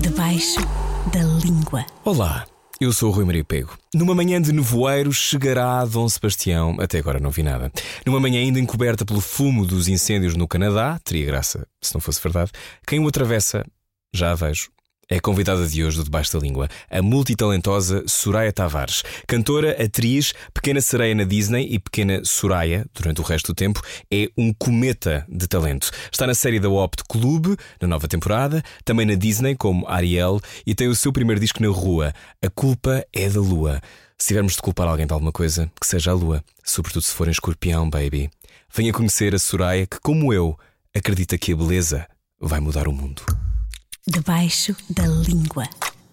Debaixo da língua. Olá, eu sou o Rui Maria Pego. Numa manhã de nevoeiro chegará Dom Sebastião, até agora não vi nada. Numa manhã ainda encoberta pelo fumo dos incêndios no Canadá, teria graça se não fosse verdade, quem o atravessa, já a vejo. É convidada de hoje do Debaixo da Língua, a multitalentosa Soraya Tavares. Cantora, atriz, pequena sereia na Disney e pequena Soraya, durante o resto do tempo, é um cometa de talento. Está na série da Opt Clube, na nova temporada, também na Disney, como Ariel, e tem o seu primeiro disco na rua. A culpa é da lua. Se tivermos de culpar alguém de alguma coisa, que seja a lua, sobretudo se for em escorpião, baby. Venha conhecer a Soraya, que, como eu, acredita que a beleza vai mudar o mundo. Debaixo da língua.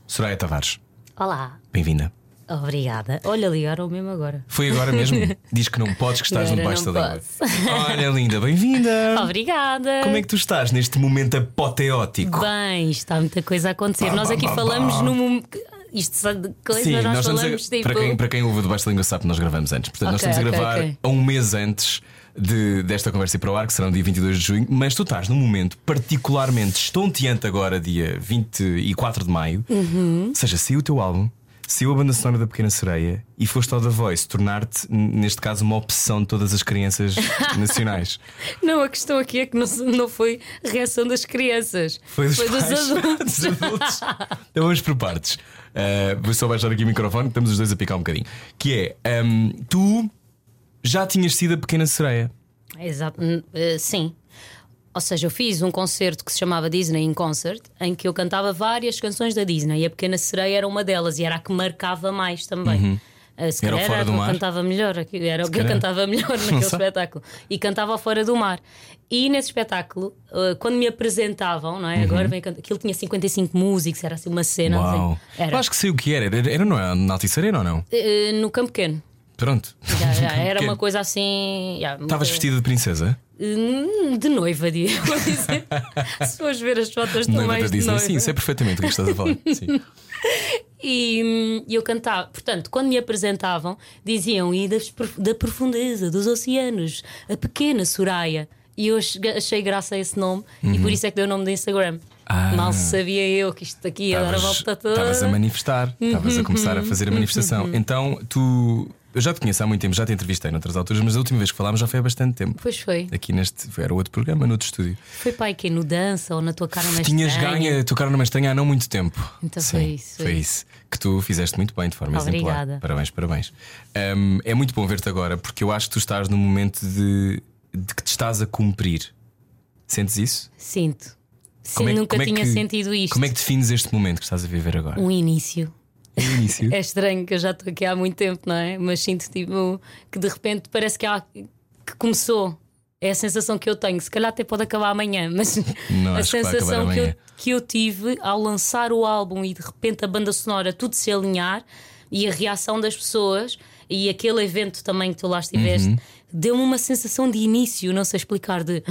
Soraya Tavares, Olá, bem-vinda. obrigada. Olha, ligaram mesmo agora. Foi agora mesmo? Diz que não podes, que estás no debaixo não da língua. Olha, linda, bem-vinda. Obrigada. Como é que tu estás neste momento apoteótico? Bem, está muita coisa a acontecer. Bah, Nós bah, aqui bah, falamos bah. no momento. Isto sabe de coisa, Sim, nós, nós estamos falamos a, tipo. para, quem, para quem ouve o debaixo da língua sabe que nós gravamos antes. Portanto, nós Ok, estamos a ok, gravar ok. a um mês antes de, desta conversa ir para o ar, que será no dia 22 de junho. Mas tu estás num momento particularmente estonteante agora, dia 24 de maio. Uhum. Ou seja, saiu o teu álbum. Saiu a banda sonora da Pequena Sereia e foste ao The Voice tornar-te, neste caso, uma opção de todas as crianças nacionais. Não, a questão aqui é que não, não foi reação das crianças. Foi dos, dos pais, adultos. dos adultos. Então vamos por partes. Uh, vou só baixar aqui o microfone, estamos os dois a picar um bocadinho. Que é, um, tu já tinhas sido a pequena sereia. Exato, eh, sim. Ou seja, eu fiz um concerto que se chamava Disney in Concert, em que eu cantava várias canções da Disney e a Pequena Sereia era uma delas e era a que marcava mais também. Eh, Se Era calhar era do a que Mar? eu cantava melhor, era o que eu cantava melhor naquele espetáculo. E cantava Fora do Mar. E nesse espetáculo, eh, quando me apresentavam, não é? Uhum. Agora vem. Aquilo tinha 55 músicos, era assim uma cena. Uau. assim. Era Eu acho que sei o que era. Era, era não é? Na Altice Arena ou não? Eh, no Campo Pequeno. Pronto. Já, já, era uma coisa assim. Estavas muito- vestida de princesa? Hum, De noiva, dizer. Se fores ver as fotos, estou Noiva mais de Disney? noiva. Sim, sei perfeitamente o que estás a falar. Sim. E hum, eu cantava, portanto, quando me apresentavam, diziam e das da profundeza dos oceanos, a pequena Soraya. E eu ach- achei graça a esse nome e por isso é que deu o nome do Instagram. Uhum. Ah. Mal sabia eu que isto aqui ia dar a volta toda. estavas a manifestar, estavas a começar a fazer a manifestação. Então tu. Eu já te conheço há muito tempo, já te entrevistei noutras alturas, mas a última vez que falámos já foi há bastante tempo. Pois foi. Aqui neste. Era outro programa, no outro estúdio. Foi pai que no dança ou na tua cara mais Tinhas estranha? ganho a tocar numa estranha há não muito tempo. Então Sim, foi isso, foi isso. Que tu fizeste muito bem, de forma exemplar. Obrigada. Parabéns, parabéns. Hum, é muito bom ver-te agora, porque eu acho que tu estás num momento de, de que te estás a cumprir. Sentes isso? Sinto. Sim, Como é nunca é tinha que- sentido isto. Como é que defines este momento que estás a viver agora? Um início. No início. É estranho que eu já estou aqui há muito tempo, não é? Mas sinto tipo que de repente parece que, há, que começou. É a sensação que eu tenho. Se calhar até pode acabar amanhã, mas Não, a sensação que eu, que eu tive ao lançar o álbum e de repente a banda sonora tudo se alinhar e a reação das pessoas e aquele evento também que tu lá estiveste Uhum. deu-me uma sensação de início, não sei explicar, de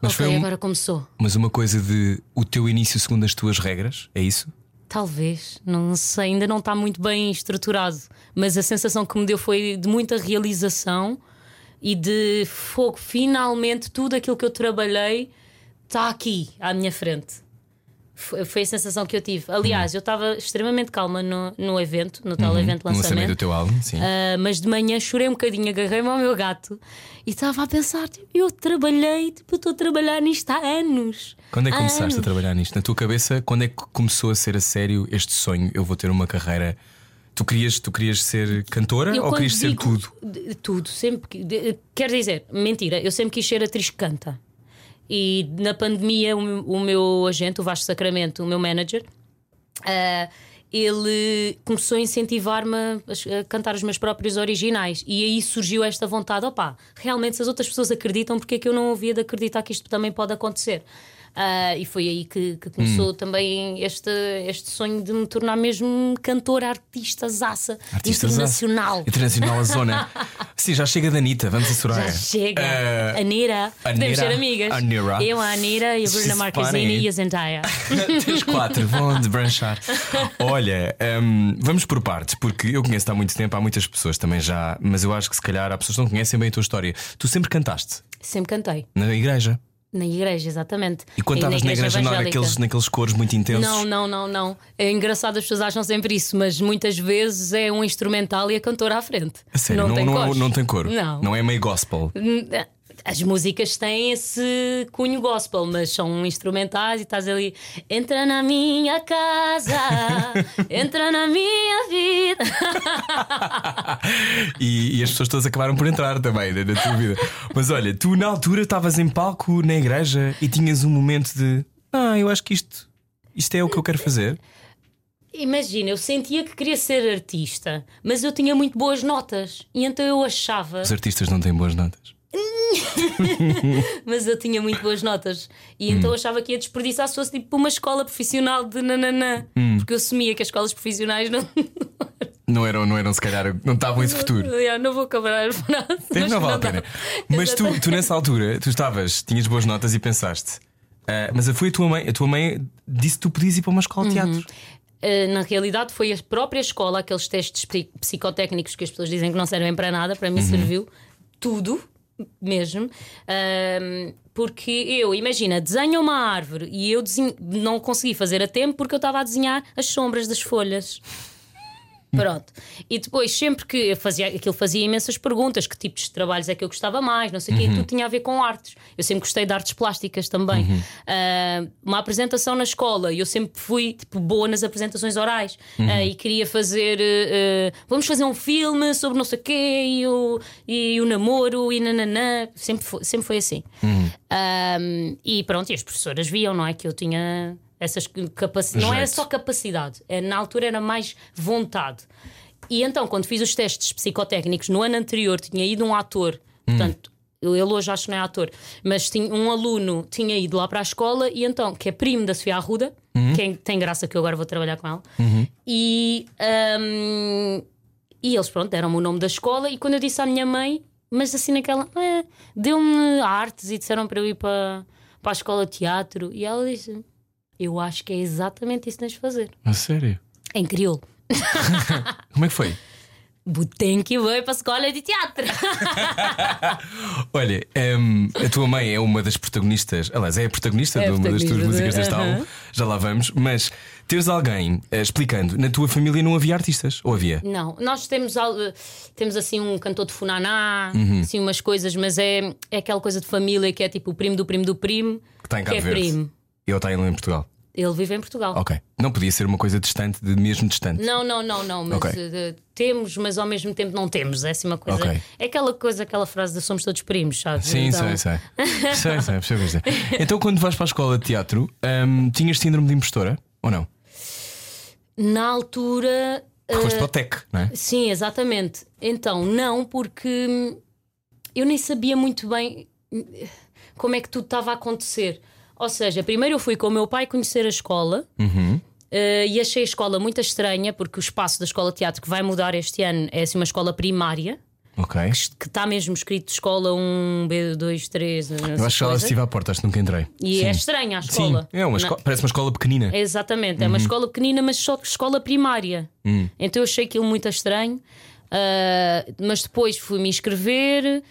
Mas ok, foi um- agora começou. Mas uma coisa de o teu início segundo as tuas regras, é isso? Talvez, não sei, ainda não está muito bem estruturado, mas a sensação que me deu foi de muita realização e de fogo. Finalmente, tudo aquilo que eu trabalhei está aqui à minha frente. Foi foi a sensação que eu tive. Aliás, eu estava extremamente calma no, no evento, no tal evento No lançamento do lançamento. teu álbum, sim. Ah, mas de manhã chorei um bocadinho, agarrei-me ao meu gato e estava a pensar: tipo, eu trabalhei, tipo, eu estou a trabalhar nisto há anos. Quando é que começaste a trabalhar nisto? Na tua cabeça, quando é que começou a ser a sério este sonho? Eu vou ter uma carreira. Tu querias, tu querias ser cantora Eu ou querias ser tudo? Tudo, sempre. de- Quer dizer, mentira, eu sempre quis ser atriz que canta. E na pandemia, o, meu- o meu agente, o Vasco Sacramento, o meu manager, ah, ele começou a incentivar-me a, a cantar os meus próprios originais. E aí surgiu esta vontade: opá, realmente, se as outras pessoas acreditam, porque é que eu não havia de acreditar que isto também pode acontecer? Ah, e foi aí que, que começou também este, este sonho de me tornar mesmo cantora, artista, zaça, Artista internacional. zaça. Internacional a zona. Sim, já chega da Anitta, vamos a Soraya. Já chega. Eh, Anira. Podemos Anira. ser amigas. Anira. Eu, a Anira e a Bruna Marquezine e a Zendaya. Tens quatro, vão debranchar. Olha, hum, vamos por partes, porque eu conheço-te há muito tempo, há muitas pessoas também já, mas eu acho que se calhar há pessoas que não conhecem bem a tua história. Tu sempre cantaste Sempre cantei. na igreja. Na igreja, exatamente. E quando estavas na igreja, não era aqueles, naqueles coros muito intensos? Não, não, não, não. É engraçado, as pessoas acham sempre isso, mas muitas vezes é um instrumental e a cantora à frente. A sério, não, tem não, coros. não tem coro. Não. Não é meio gospel. As músicas têm esse cunho gospel, mas são instrumentais e estás ali. Entra na minha casa, entra na minha vida. e, e as pessoas todas acabaram por entrar também na, na tua vida. Mas olha, tu na altura estavas em palco na igreja e tinhas um momento de ah, eu acho que isto, isto é o que eu quero fazer. Imagina, eu sentia que queria ser artista, mas eu tinha muito boas notas e então eu achava. Os artistas não têm boas notas. Mas eu tinha muito boas notas e então eu achava que ia desperdiçar se fosse tipo para uma escola profissional de nananã, porque eu assumia que as escolas profissionais não. Não eram, não eram se calhar, não estavam esse futuro. Eu não vou acabar a frase. Tem, mas não vale a pena. Mas tu, tu nessa altura, tu estavas, tinhas boas notas e pensaste. ah, mas foi a tua mãe, a tua mãe disse que tu podias ir para uma escola de teatro. Uh, na realidade, foi a própria escola, aqueles testes psi- psicotécnicos que as pessoas dizem que não servem para nada, para mim serviu tudo mesmo. Ahm, porque eu, imagina, desenho uma árvore e eu desenho- não consegui fazer a tempo porque eu estava a desenhar as sombras das folhas. Pronto. E depois, sempre que fazia aquilo, fazia imensas perguntas: que tipos de trabalhos é que eu gostava mais, não sei o quê, e tudo tinha a ver com artes. Eu sempre gostei de artes plásticas também. Ah, uma apresentação na escola, e eu sempre fui tipo, boa nas apresentações orais Ah, e queria fazer. eh, vamos fazer um filme sobre não sei o quê, e o, e o namoro, e nananã. Sempre foi, sempre foi assim. Ah, e pronto, e as professoras viam, não é? Que eu tinha essas capacidades. Não era só capacidade, é, na altura era mais vontade. E então, quando fiz os testes psicotécnicos no ano anterior, tinha ido um ator, portanto, ele hoje acho que não é ator, mas tinha, um aluno tinha ido lá para a escola e então, que é primo da Sofia Arruda, que é- tem graça que eu agora vou trabalhar com ela, e, hum, e eles, pronto, deram-me o nome da escola. E quando eu disse à minha mãe, mas assim naquela, "É, deu-me artes e disseram para eu ir para, para a escola de teatro, e ela disse: Eu acho que é exatamente isso que tens de fazer. A sério? Em crioulo. Como é que foi? Tem que ir para a escola de teatro. Olha, hum, a tua mãe é uma das protagonistas, aliás, é a protagonista É de uma das tuas protagonista, músicas deste álbum, já lá vamos, mas teres alguém eh, explicando, na tua família não havia artistas? Ou havia? Não, nós temos, al- temos assim um cantor de funaná, Uhum. assim umas coisas, mas é, é aquela coisa de família que é tipo o primo do primo do primo, Que está em que Cabo é Verde. primo. Ele está em Portugal. Ele vive em Portugal. Ok. Não podia ser uma coisa distante, de mesmo distante. Não, não, não, não. Mas Ok. eh, temos, mas ao mesmo tempo não temos. É assim uma coisa. Ok. É aquela coisa, aquela frase de somos todos primos, sabes? Sim, Então, sei, sei. sei, sei, percebo. Então, quando vais para a escola de teatro, hum, tinhas síndrome de impostora? Ou não? Na altura. Porque foste eh, para o TEC, não é? Sim, exatamente. Então, não, porque eu nem sabia muito bem hum, como é que tudo estava a acontecer. Ou seja, primeiro eu fui com o meu pai conhecer a escola. eh, e achei a escola muito estranha porque o espaço da escola de teatro que vai mudar este ano é assim uma escola primária Ok. que está mesmo escrito escola 1, B2, 3. Eu acho que ela estive à porta, acho que nunca entrei. E Sim. é estranha a Sim, escola. é uma escola, parece uma escola pequenina. Exatamente, é uma escola pequenina, mas só escola primária. Então eu achei aquilo muito estranho. Ah, mas depois fui-me inscrever.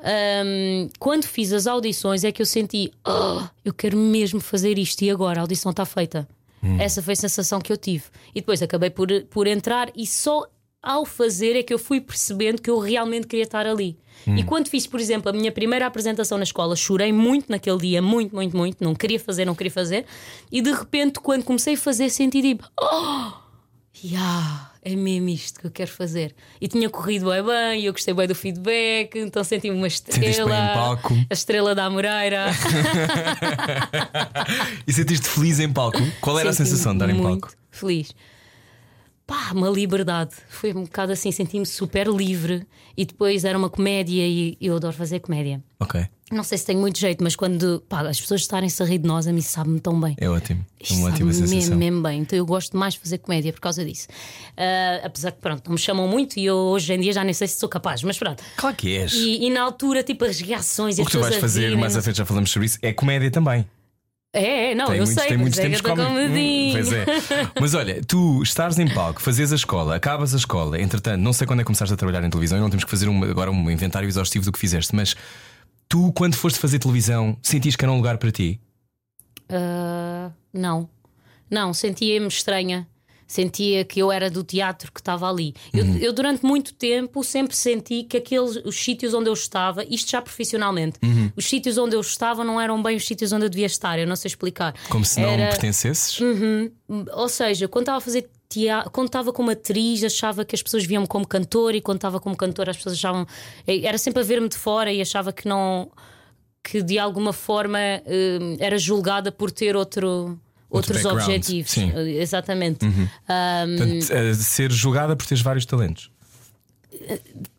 Ahm, quando fiz as audições é que eu senti "Oh, eu quero mesmo fazer isto e agora a audição está feita. Essa foi a sensação que eu tive. E depois acabei por, por entrar e só ao fazer é que eu fui percebendo que eu realmente queria estar ali. E quando fiz, por exemplo, a minha primeira apresentação na escola, chorei muito naquele dia, muito, muito, muito. Não queria fazer, não queria fazer. E de repente, quando comecei a fazer, senti tipo: Oh! Yeah, é mesmo isto que eu quero fazer. E tinha corrido bem bem, e eu gostei bem do feedback, então senti-me uma estrela. palco. A estrela da Amoreira. E sentiste feliz em palco? Qual era a sensação de dar em palco? Feliz. Pá, uma liberdade. Foi um bocado assim, senti-me super livre. E depois era uma comédia e eu adoro fazer comédia. Ok, Não sei se tenho muito jeito, mas quando pá, as pessoas estarem-se a rir de nós, a mim sabe-me tão bem. é ótimo. É uma ótima sensação. mesmo, bem. Então eu gosto mais de fazer comédia por causa disso. Ah, apesar que, pronto, não me chamam muito e eu hoje em dia já nem sei se sou capaz, mas pronto. Claro que és. E, e na altura, tipo, as reações e O que tu vais fazer, mais à frente já falamos sobre isso, é comédia também. É, é, não, Tem eu muitos, sei, tem muitos é tempos cómicos. comedinho. Hum, Pois é. Mas olha, tu estás em palco, fazes a escola, acabas a escola, entretanto, não sei quando é que começaste a trabalhar em televisão e não temos que fazer um- agora um inventário exaustivo do que fizeste, mas Tu, quando foste fazer televisão, sentiste que era um lugar para ti? Ah, não, não, sentia-me estranha. Sentia que eu era do teatro que estava ali. Eu, eu, durante muito tempo, sempre senti que aqueles os sítios onde eu estava, isto já profissionalmente, os sítios onde eu estava não eram bem os sítios onde eu devia estar. Eu não sei explicar. Como se não Era- pertencesses? Ou seja, quando estava a fazer teatro, quando estava como atriz, achava que as pessoas viam-me como cantora e quando estava como cantora as pessoas achavam. Era sempre a ver-me de fora e achava que não. que de alguma forma hum, era julgada por ter outro. Outro Outros objetivos, sim. Uhum. exatamente. Ahm, Portanto, eh, ser julgada por teres vários talentos.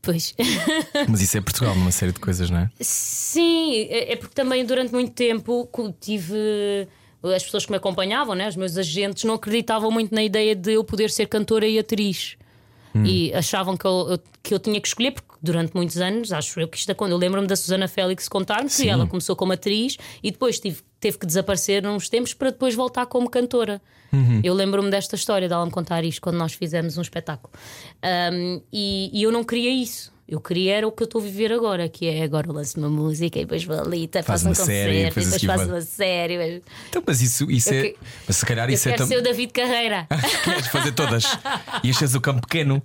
pois. Mas isso é Portugal, numa série de coisas, não é? Sim, é é porque também durante muito tempo tive. As pessoas que me acompanhavam, né, os meus agentes, não acreditavam muito na ideia de eu poder ser cantora e atriz. E achavam que eu, eu- que eu tinha que escolher, porque durante muitos anos, acho eu que isto é quando. Eu lembro-me da Susana Félix contar-me que ela começou como atriz e depois tive, teve que desaparecer uns tempos para depois voltar como cantora. Eu lembro-me desta história, dela me contar isto quando nós fizemos um espetáculo. Um, e, e eu não queria isso. Eu queria era o que eu estou a viver agora, que é agora eu lanço uma música e depois vou ali, tá, Faz faço um série, concerto, e depois depois faço uma série. mas Então, mas isso, isso Eu é. que- Mas se calhar Eu isso é quero também. ser o David Carreira. Queres fazer todas e enches o campo pequeno.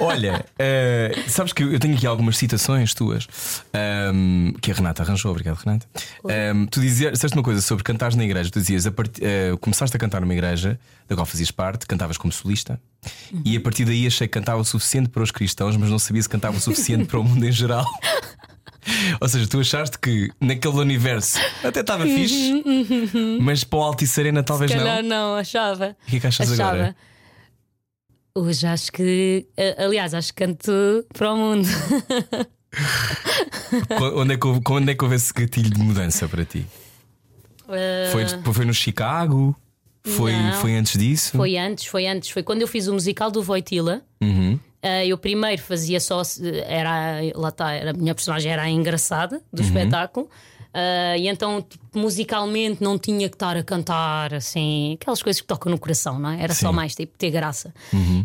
Olha, eh, sabes que eu tenho aqui algumas citações tuas ahm, que a Renata arranjou. Obrigado, Renata. Ahm, tu dizias, disseste uma coisa sobre cantares na igreja. Tu dizias, a part- eh, começaste a cantar numa igreja da qual fazias parte, cantavas como solista, e a partir daí achei que cantava o suficiente para os cristãos, mas não sabia se cantava o suficiente para o mundo em geral. Ou seja, tu achaste que naquele universo até estava fixe, mas para o Alto e Serena talvez Se não. calhar não, achava. O que é que achas achava. agora? Hoje acho que, a- aliás, acho que canto para o mundo. Onde é, que houve, onde é que houve esse gatilho de mudança para ti? Uh, Foi, foi no Chicago? Foi, Não. foi antes disso? Foi antes, foi antes. Foi quando eu fiz o musical do Voitila. Uhum. Uh, eu primeiro fazia só. Era, lá está, a minha personagem era a engraçada do espetáculo. Uh, e então, tipo, musicalmente, não tinha que estar a cantar assim, aquelas coisas que tocam no coração, não é? Era só Sim. mais tipo ter graça.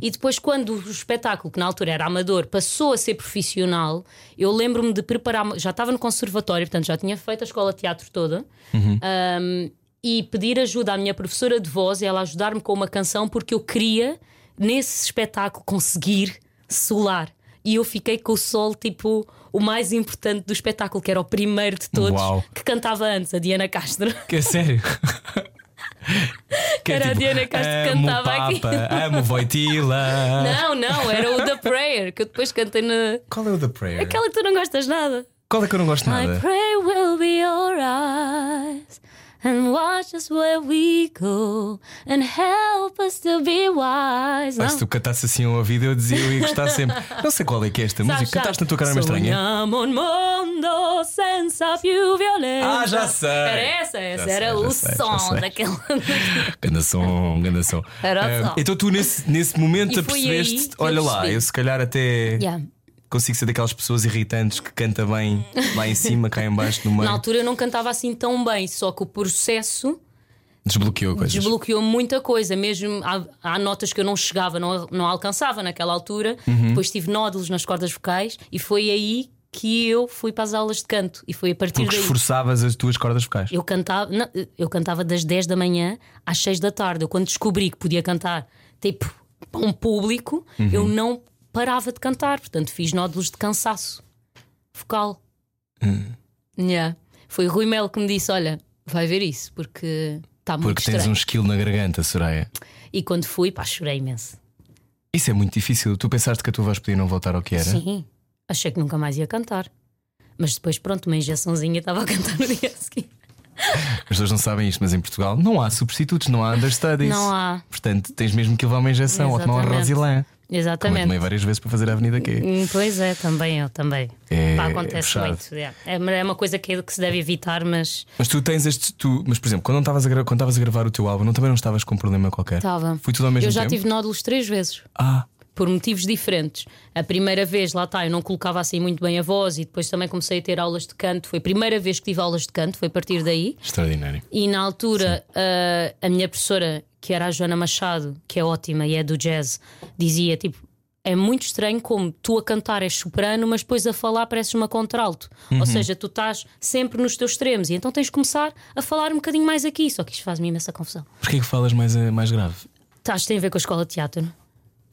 E depois, quando o espetáculo, que na altura era amador, passou a ser profissional, eu lembro-me de preparar. Já estava no conservatório, portanto, já tinha feito a escola de teatro toda. Um, e pedir ajuda à minha professora de voz e ela ajudar-me com uma canção porque eu queria, nesse espetáculo, conseguir solar. E eu fiquei com o sol, tipo, o mais importante do espetáculo, que era o primeiro de todos, Uau. que cantava antes, a Diana Castro. Que é sério? Que é Era a Diana Castro que cantava Papa, aqui." Amo Voitila. Não, não, era o The Prayer, que eu depois cantei na. Qual é o The Prayer? Aquela que tu não gostas nada. Qual é que eu não gosto I nada? pray will be your eyes and watch us where we go and help us to be wise. Mas se tu cantasse assim ao ouvido, eu dizia, eu ia gostar sempre. Não sei qual é que é esta música. Cantaste na tua cara mais estranha? Sonhamos un mundo senza più violenza. Ah, já sei. Era essa, essa Já era sei, o sei, som sei. daquela. Ganda som, ganda som. Era o Ah, som. Então tu nesse, nesse momento apercebeste, olha lá, percebi. eu se calhar até Yeah. Consigo ser daquelas pessoas irritantes que canta bem lá em cima, cá em baixo, no meio. Na altura eu não cantava assim tão bem, só que o processo Desbloqueou coisas. desbloqueou muita coisa. Mesmo há, há notas que eu não chegava, não, não alcançava naquela altura. Uhum. Depois tive nódulos nas cordas vocais e foi aí que eu fui para as aulas de canto. E foi a partir Porque daí. esforçavas as tuas cordas vocais. Eu cantava, não, eu cantava das 10 da manhã às 6 da tarde. Eu, quando descobri que podia cantar tipo para um público, Uhum. eu não parava de cantar. Portanto, fiz nódulos de cansaço vocal. Hum. Yeah. Foi o Rui Melo que me disse: Olha, vai ver isso, porque está muito Porque tens estranho. um skill na garganta, Soraya. E quando fui, pá, chorei imenso. Isso é muito difícil. Tu pensaste que a tua voz podia não voltar ao que era? Sim, achei que nunca mais ia cantar. Mas depois, pronto, uma injeçãozinha estava a cantar no dia a seguir. As pessoas não sabem isto, mas em Portugal não há substitutos, não há understudies. Não há. Portanto, tens mesmo que levar uma injeção ou tomar uma Exatamente. Como eu tomei várias vezes para fazer a Avenida Q. Hum, Pois é, também eu também. É Pá, acontece muito. yeah. É, é uma coisa que, que se deve evitar, mas Mas tu tens este. Tu, mas, por exemplo, quando estavas a, gra- quando a gravar o teu álbum, não, também não estavas com um problema qualquer? estava. Foi tudo ao mesmo Eu já tempo? tive nódulos três vezes. Ah, Por motivos diferentes. A primeira vez, lá está, eu não colocava assim muito bem a voz e depois também comecei a ter aulas de canto. Foi a primeira vez que tive aulas de canto, foi a partir daí. extraordinário. E na altura, ah, a minha professora, que era a Joana Machado, que é ótima e é do jazz, dizia tipo: é muito estranho como tu a cantar és soprano, mas depois a falar pareces uma contralto. Uhum. Ou seja, tu estás sempre nos teus extremos e então tens de começar a falar um bocadinho mais aqui. Só que isto faz-me imensa confusão. Porquê que falas mais, eh, mais grave? Estás, tem a ver com a escola de teatro.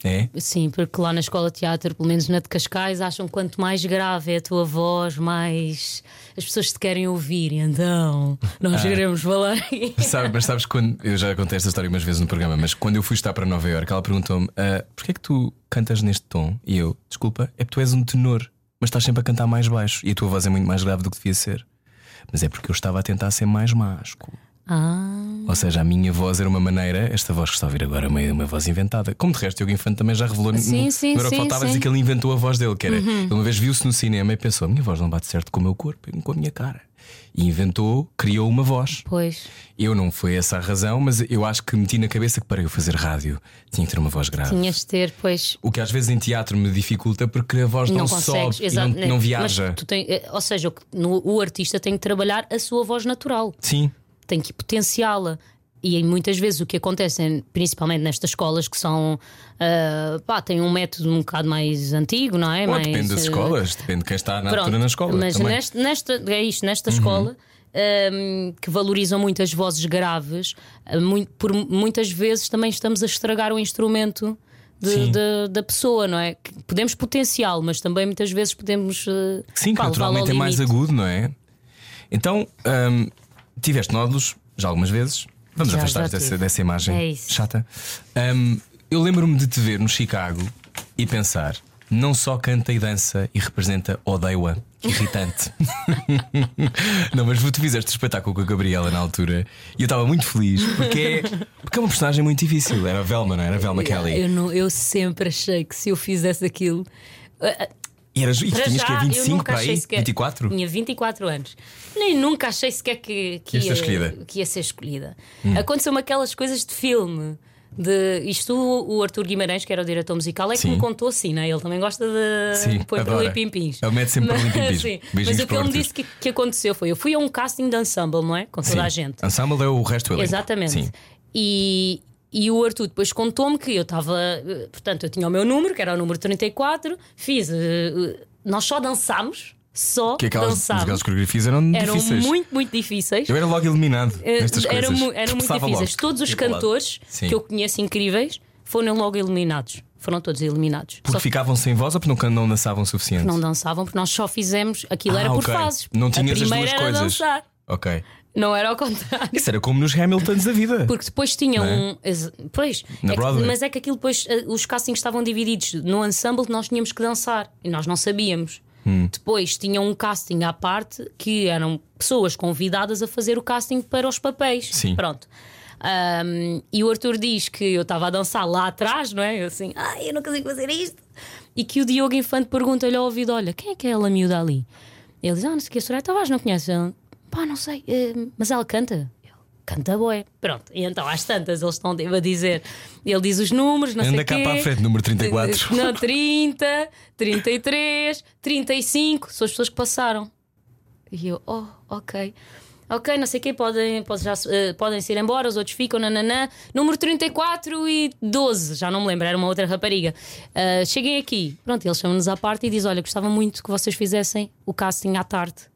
É? Sim, porque lá na escola de teatro, pelo menos na de Cascais, acham que quanto mais grave é a tua voz, mais as pessoas te querem ouvir. Então, nós queremos falar. Sabe, mas sabes quando. Eu já contei esta história umas vezes no programa, mas quando eu fui estar para Nova Iorque, ela perguntou-me: ah, porquê é que tu cantas neste tom? E eu, desculpa, é porque tu és um tenor, mas estás sempre a cantar mais baixo e a tua voz é muito mais grave do que devia ser. Mas é porque eu estava a tentar ser mais másculo. Ah, Ou seja, a minha voz era uma maneira, esta voz que está a ouvir agora é uma, uma voz inventada. Como de resto, o Diogo Infante também já revelou Sim, no, sim, no Era sim, faltava dizer que ele inventou a voz dele, que era. Ele uma vez viu-se no cinema e pensou: a minha voz não bate certo com o meu corpo, com a minha cara. E inventou, criou uma voz. pois. Eu não foi essa a razão, mas eu acho que meti na cabeça que para eu fazer rádio tinha que ter uma voz grave. Tinhas de ter, pois. O que às vezes em teatro me dificulta porque a voz não, Não, consegues, sobe não, não Mas viaja. tem- eh, ou seja, no- o artista tem que trabalhar a sua voz natural, Sim, tem que potenciá-la. E muitas vezes o que acontece, é, principalmente nestas escolas que são. ah, pá, têm um método um bocado mais antigo, não é? ou mais, depende das eh, escolas, depende de quem está na Pronto, altura na escola. Mas também. Uhum. neste, nesta, é isto, nesta escola. hum, que valorizam muito as vozes graves, ah, mui- por muitas vezes também estamos a estragar o instrumento de- de- da pessoa, não é? Podemos potenciá-lo, mas também muitas vezes podemos. eh, Sim, pá, naturalmente é mais agudo, não é? Então, hum, tiveste nódulos já algumas vezes. Vamos Já, afastar já dessa, tive. dessa imagem É isso. chata. Hum, eu lembro-me de te ver no Chicago e pensar: não só canta e dança e representa Odeia, que irritante. não, mas tu fizeste espetáculo com a Gabriela na altura e eu estava muito feliz porque é, porque é uma personagem muito difícil. Era a Velma, não era? A Velma Kelly. Eu, não, eu sempre achei que se eu fizesse aquilo. eh, E, eras, e Para tinhas que já, é eu 25 nunca para aí? sequer. 24? Tinha 24 anos. Nem nunca achei sequer que, que, escolhida. que ia ser escolhida. Hum. Aconteceu-me aquelas coisas de filme. De, isto o, Arthur Guimarães, que era o diretor musical, é que Sim. me contou assim, né? ele também gosta de Sim, pôr para pimpins. Ele mete sempre para ali pimpins. Sim, Beijinhos Mas o que para ele me disse que, que aconteceu foi: eu fui a um casting de ensemble, não é? Com toda Sim. a gente. Ensemble é o resto do elenco. Exatamente. Sim. E, e o Arthur depois contou-me que eu estava. eh, Portanto, eu tinha o meu número, que era o número 34, fiz. eh, eh, nós só dançámos, só Que aquelas, dançámos. aquelas coreografias eram, Eram difíceis. muito, muito difíceis. Eu era logo eliminado nestas eram coisas. mu- eram muito difíceis. logo. Todos os Ia para o lado. cantores que eu conheço incríveis foram logo eliminados. Foram todos eliminados. Porque Só ficavam sem voz ou porque não dançavam o suficiente? não dançavam, porque nós só fizemos. Aquilo Ah, era por fases. Não a tinhas as primeira duas coisas. dançar. Ok. Não era ao contrário. Isso era como nos Hamiltons da vida. Porque depois tinham é? um. Pois, é que- mas é que aquilo depois. eh, Os castings estavam divididos. No ensemble nós tínhamos que dançar e nós não sabíamos. Hum. Depois tinham um casting à parte que eram pessoas convidadas a fazer o casting para os papéis. Sim. Pronto. Ahm, e o Arthur diz que eu estava a dançar lá atrás, não é? Eu assim, ai, eu não consigo fazer isto. E que o Diogo Infante pergunta-lhe ao ouvido: Olha, quem é que é ela miúda ali? Ele diz: Ah, não sei o que, a Soraya Tavares não conhece. Pá, não sei, eh, mas ela canta. Eu, Canta boé. Pronto, e então às tantas eles estão a dizer. Ele diz os números, não sei Anda o cá quê. para a frente, número 34. Não, 30, 33, 35. São as pessoas que passaram. E eu, oh, ok. Ok, não sei o quê, podem, podem, já, eh, podem se ir embora, os outros ficam, nananã. Número 34 e 12, já não me lembro, era uma outra rapariga. Cheguem aqui. Pronto, eles chamam-nos à parte e dizem: Olha, gostava muito que vocês fizessem o casting à tarde.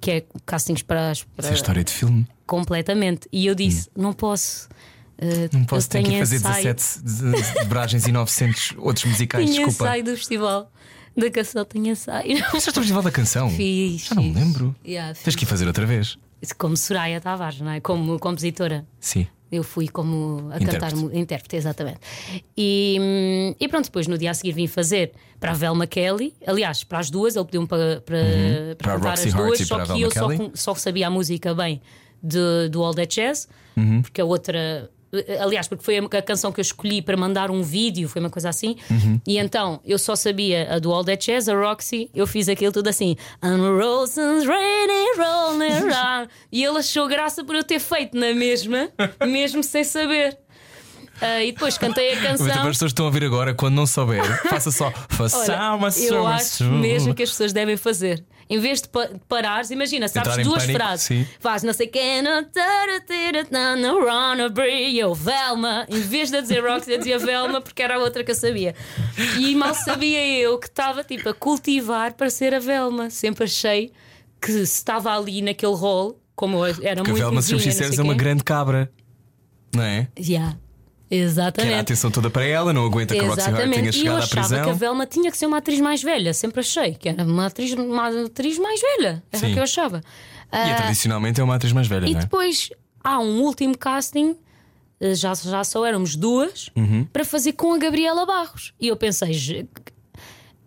Que é castings para as. Para... Isso é história de filme. Completamente. E eu disse: Não posso. eh, Não posso ter que tenho ir fazer ensaio." 17 de- de dobragens e 900 outros musicais. Tinha Desculpa. ensaio do festival da canção, tinha ensaio. Fizeste o festival da canção? Fiz. Já não me lembro. Yeah, Tens que ir fazer outra vez. Como Soraya Tavares, não é? Como compositora. Sim. Eu fui como a Intérprete. cantar intérprete, exatamente. E, hum, e pronto, depois no dia a seguir vim fazer para a Velma Kelly, aliás, para as duas, ele pediu-me para, para, Uhum. Para cantar as duas, só que eu só, só sabia a música bem de, do All That Jazz, Uhum. porque a outra. Aliás, porque foi a canção que eu escolhi para mandar um vídeo, foi uma coisa assim. Uhum. E então eu só sabia a do All That Jazz, a Roxy, eu fiz aquilo tudo assim. And roses raining, rolling around. E ele achou graça por eu ter feito na mesma, mesmo sem saber. Ah, e depois cantei a Mas canção. as pessoas estão a ouvir agora, quando não souber, faça só. Faça Olha, uma eu acho mesmo que as pessoas devem fazer. Em vez de pa- parares, imagina, sabes Entrar duas pânico, frases. sim. Faz não sei quem, run, brie, eu, Velma. Em vez de dizer Roxy, eu dizia Velma porque era a outra que eu sabia. E mal sabia eu que estava tipo a cultivar para ser a Velma. Sempre achei que se estava ali naquele rol, como eu era Porque a muito Velma, se é uma grande cabra. Não é? Yeah. Quer a Exatamente. atenção toda para ela, não aguenta que a Roxy tenha Exatamente. E eu chegado à achava prisão. que a Velma tinha que ser uma atriz mais velha. Sempre achei que era uma atriz, uma atriz mais velha. Era Sim. o que eu achava. E Ah, tradicionalmente é uma atriz mais velha, e não é? depois há um último casting, eh, já, já só éramos duas, Uhum. para fazer com a Gabriela Barros. E eu pensei. "Je-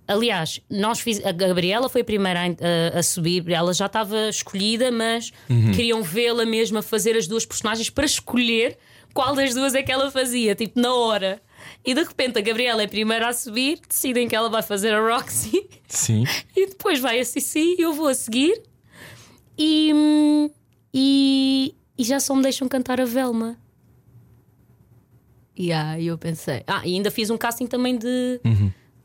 Aliás, nós fiz, a Gabriela foi a primeira a, a subir, ela já estava escolhida, mas Uhum. queriam vê-la mesmo a fazer as duas personagens para escolher qual das duas é que ela fazia, tipo na hora. E de repente a Gabriela é a primeira a subir, decidem que ela vai fazer a Roxy Sim. e depois vai a Cici e eu vou a seguir e, e, e já só me deixam cantar a Velma. E aí eu pensei. Ah, e ainda fiz um casting também de,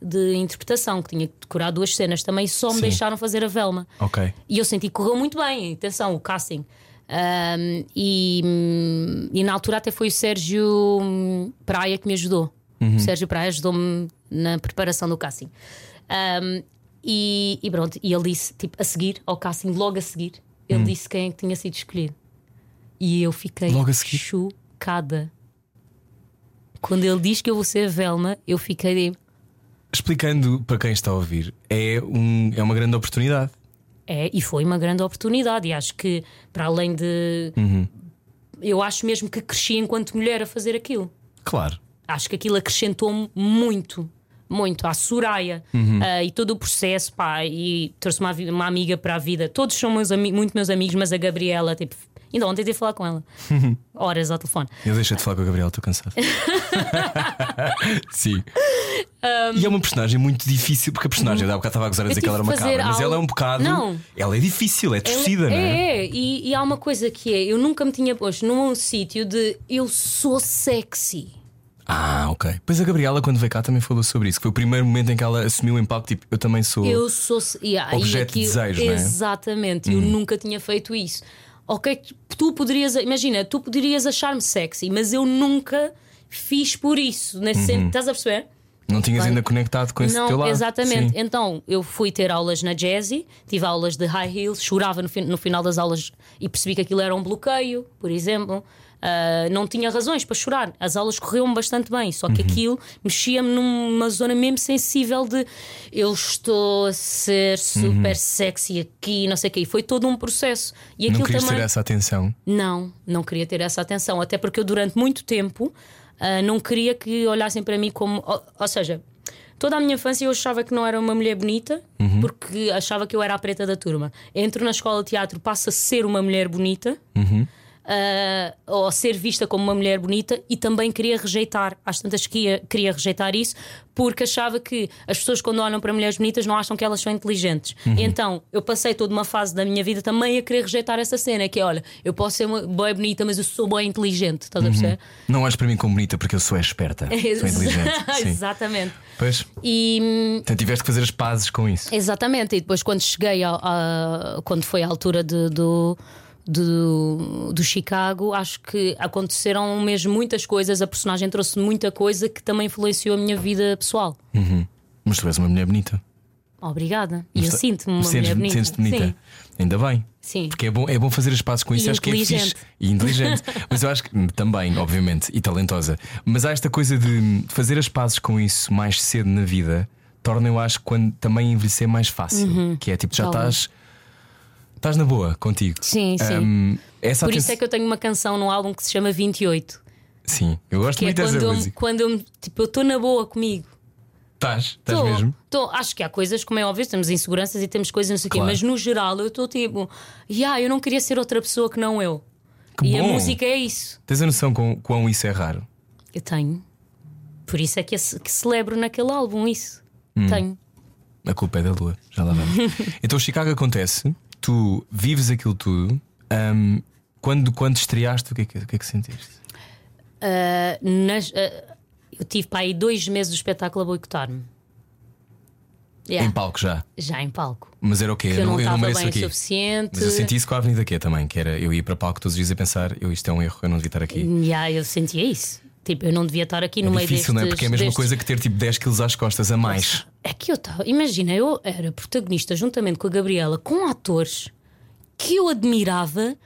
de interpretação, que tinha que decorar duas cenas também, só me Sim. deixaram fazer a Velma. Ok. E eu senti que correu muito bem, atenção, o casting. Ahm, e, e na altura até foi o Sérgio Praia que me ajudou. O Sérgio Praia ajudou-me na preparação do casting. Ahm, e, e pronto, e ele disse, tipo, a seguir ao casting, logo a seguir, ele disse quem é que tinha sido escolhido. E eu fiquei Logo a seguir? chocada. Quando ele diz que eu vou ser a Velma, eu fiquei de. Explicando para quem está a ouvir, é, um, é uma grande oportunidade. É, e foi uma grande oportunidade. E acho que, para além de. Eu acho mesmo que cresci enquanto mulher a fazer aquilo. Claro. Acho que aquilo acrescentou-me muito, muito à Soraya ah, e todo o processo. Pá, e trouxe uma, uma amiga para a vida. Todos são meus muito meus amigos, mas a Gabriela, tipo, ainda ontem tive a falar com ela, horas ao telefone. Eu deixei de falar com a Gabriela, estou cansado. Sim. E é uma personagem muito difícil, porque a personagem, há bocado estava a gozar a dizer que ela era uma cabra, mas ela é um bocado. Não. Ela é difícil, é torcida, é, não é? é, e, e há uma coisa que é: eu nunca me tinha posto num sítio de eu sou sexy. Ah, ok. Pois a Gabriela, quando veio cá, também falou sobre isso, que foi o primeiro momento em que ela assumiu o impacto, tipo, eu também sou. Eu sou. Yeah, Objeto e de desejo, é? Exatamente, eu nunca tinha feito isso. Ok, tu- tu poderias. Imagina, tu poderias achar-me sexy, mas eu nunca fiz por isso. Nesse Uhum. sentido, estás a perceber? Não tinhas Bem, ainda conectado com esse Não, teu lado. exatamente. Sim. Então eu fui ter aulas na Jazzy, tive aulas de high heels, chorava no, no final das aulas e percebi que aquilo era um bloqueio, por exemplo. Ah, não tinha razões para chorar. As aulas corriam bastante bem, só Uhum. que aquilo mexia-me numa zona mesmo sensível de eu estou a ser super Uhum. sexy aqui, não sei o quê. E foi todo um processo. E Não querias também. ter essa atenção. Não, não queria ter essa atenção, até porque eu durante muito tempo ah, não queria que olhassem para mim como. Ou, ou seja, toda a minha infância eu achava que não era uma mulher bonita porque achava que eu era a preta da turma. Entro na escola de teatro, passo a ser uma mulher bonita. Ah, ou ser vista como uma mulher bonita e também queria rejeitar, às tantas queria, queria rejeitar isso porque achava que as pessoas quando olham para mulheres bonitas não acham que elas são inteligentes. Então eu passei toda uma fase da minha vida também a querer rejeitar essa cena, que é olha, eu posso ser uma boa bonita, mas eu sou boa inteligente, estás a perceber? Não olhes para mim como bonita porque eu sou esperta. Sou inteligente. Exatamente. Pois. E hum, Então tiveste que fazer as pazes com isso. Exatamente, e depois quando cheguei ao- a, quando foi a altura de- do, do, do Chicago, acho que aconteceram mesmo muitas coisas. A personagem trouxe muita coisa que também influenciou a minha vida pessoal. Mas tu és uma mulher bonita. Obrigada. E eu sinto-me uma sentes- mulher bonita. sentes-te bonita. Sim. Ainda bem. Sim. Porque é bom, é bom fazer as pazes com isso. E acho que é fixe. E inteligente. Mas eu acho que também, obviamente, e talentosa. Mas há esta coisa de fazer as pazes com isso mais cedo na vida torna, eu acho, quando também envelhecer mais fácil. Que é tipo, já Talvez. estás. Estás na boa contigo. Sim, sim. Hum, essa Por isso atenção- é que eu tenho uma canção no álbum que se chama 28. Sim, eu gosto Que é muito dessa quando eu, música. quando eu tipo, eu estou na boa comigo. Estás, estás mesmo? tô. acho que há coisas, como é óbvio, temos inseguranças e temos coisas, não sei o Claro. quê, mas no geral eu estou tipo, yeah, eu não queria ser outra pessoa que não eu. Que e a bom. música é isso. Tens a noção com quão isso é raro? Eu tenho. Por isso é que, que celebro naquele álbum isso. Hum. Tenho. A culpa é da lua, já lá vamos. então, Chicago acontece, tu vives aquilo tudo. hum, quando, quando estreaste, o que é que, o que, é que sentiste? Ah, nas- ah, eu tive para aí dois meses do espetáculo a boicotar-me. Yeah. Em palco já. Já em palco. Mas era o quê? Eu não eu estava mereço bem aqui. suficiente. Mas eu senti isso com a Avenida Q também, que era eu ir para palco todos os dias a pensar, eu isto é um erro, eu não devia estar aqui. Yeah, eu sentia isso. Tipo, eu não devia estar aqui É no meio difícil, destes, não é? Porque é a mesma destes- coisa que ter tipo 10 quilos às costas a mais. É que eu estava. Imagina, eu era protagonista juntamente com a Gabriela, com atores que eu admirava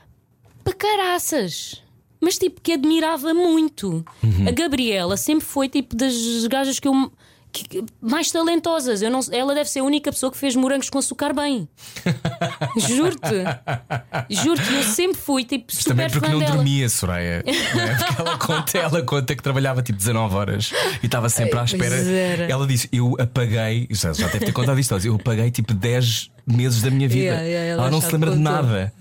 para caraças. Mas tipo, que admirava muito. Uhum. A Gabriela sempre foi tipo das gajas que eu. Que- mais talentosas. Eu não, ela deve ser a única pessoa que fez morangos com açúcar bem. Juro-te. Juro-te, eu sempre fui tipo Mas também super porque fã não dela. dormia, Soraya. não é? Porque ela conta, ela conta que trabalhava tipo 19 horas e estava sempre à espera. era. Ela disse: Eu apaguei, já, já deve ter contado isto, eu apaguei tipo 10 meses da minha vida. Yeah, yeah, ela, ela não se lembra de nada.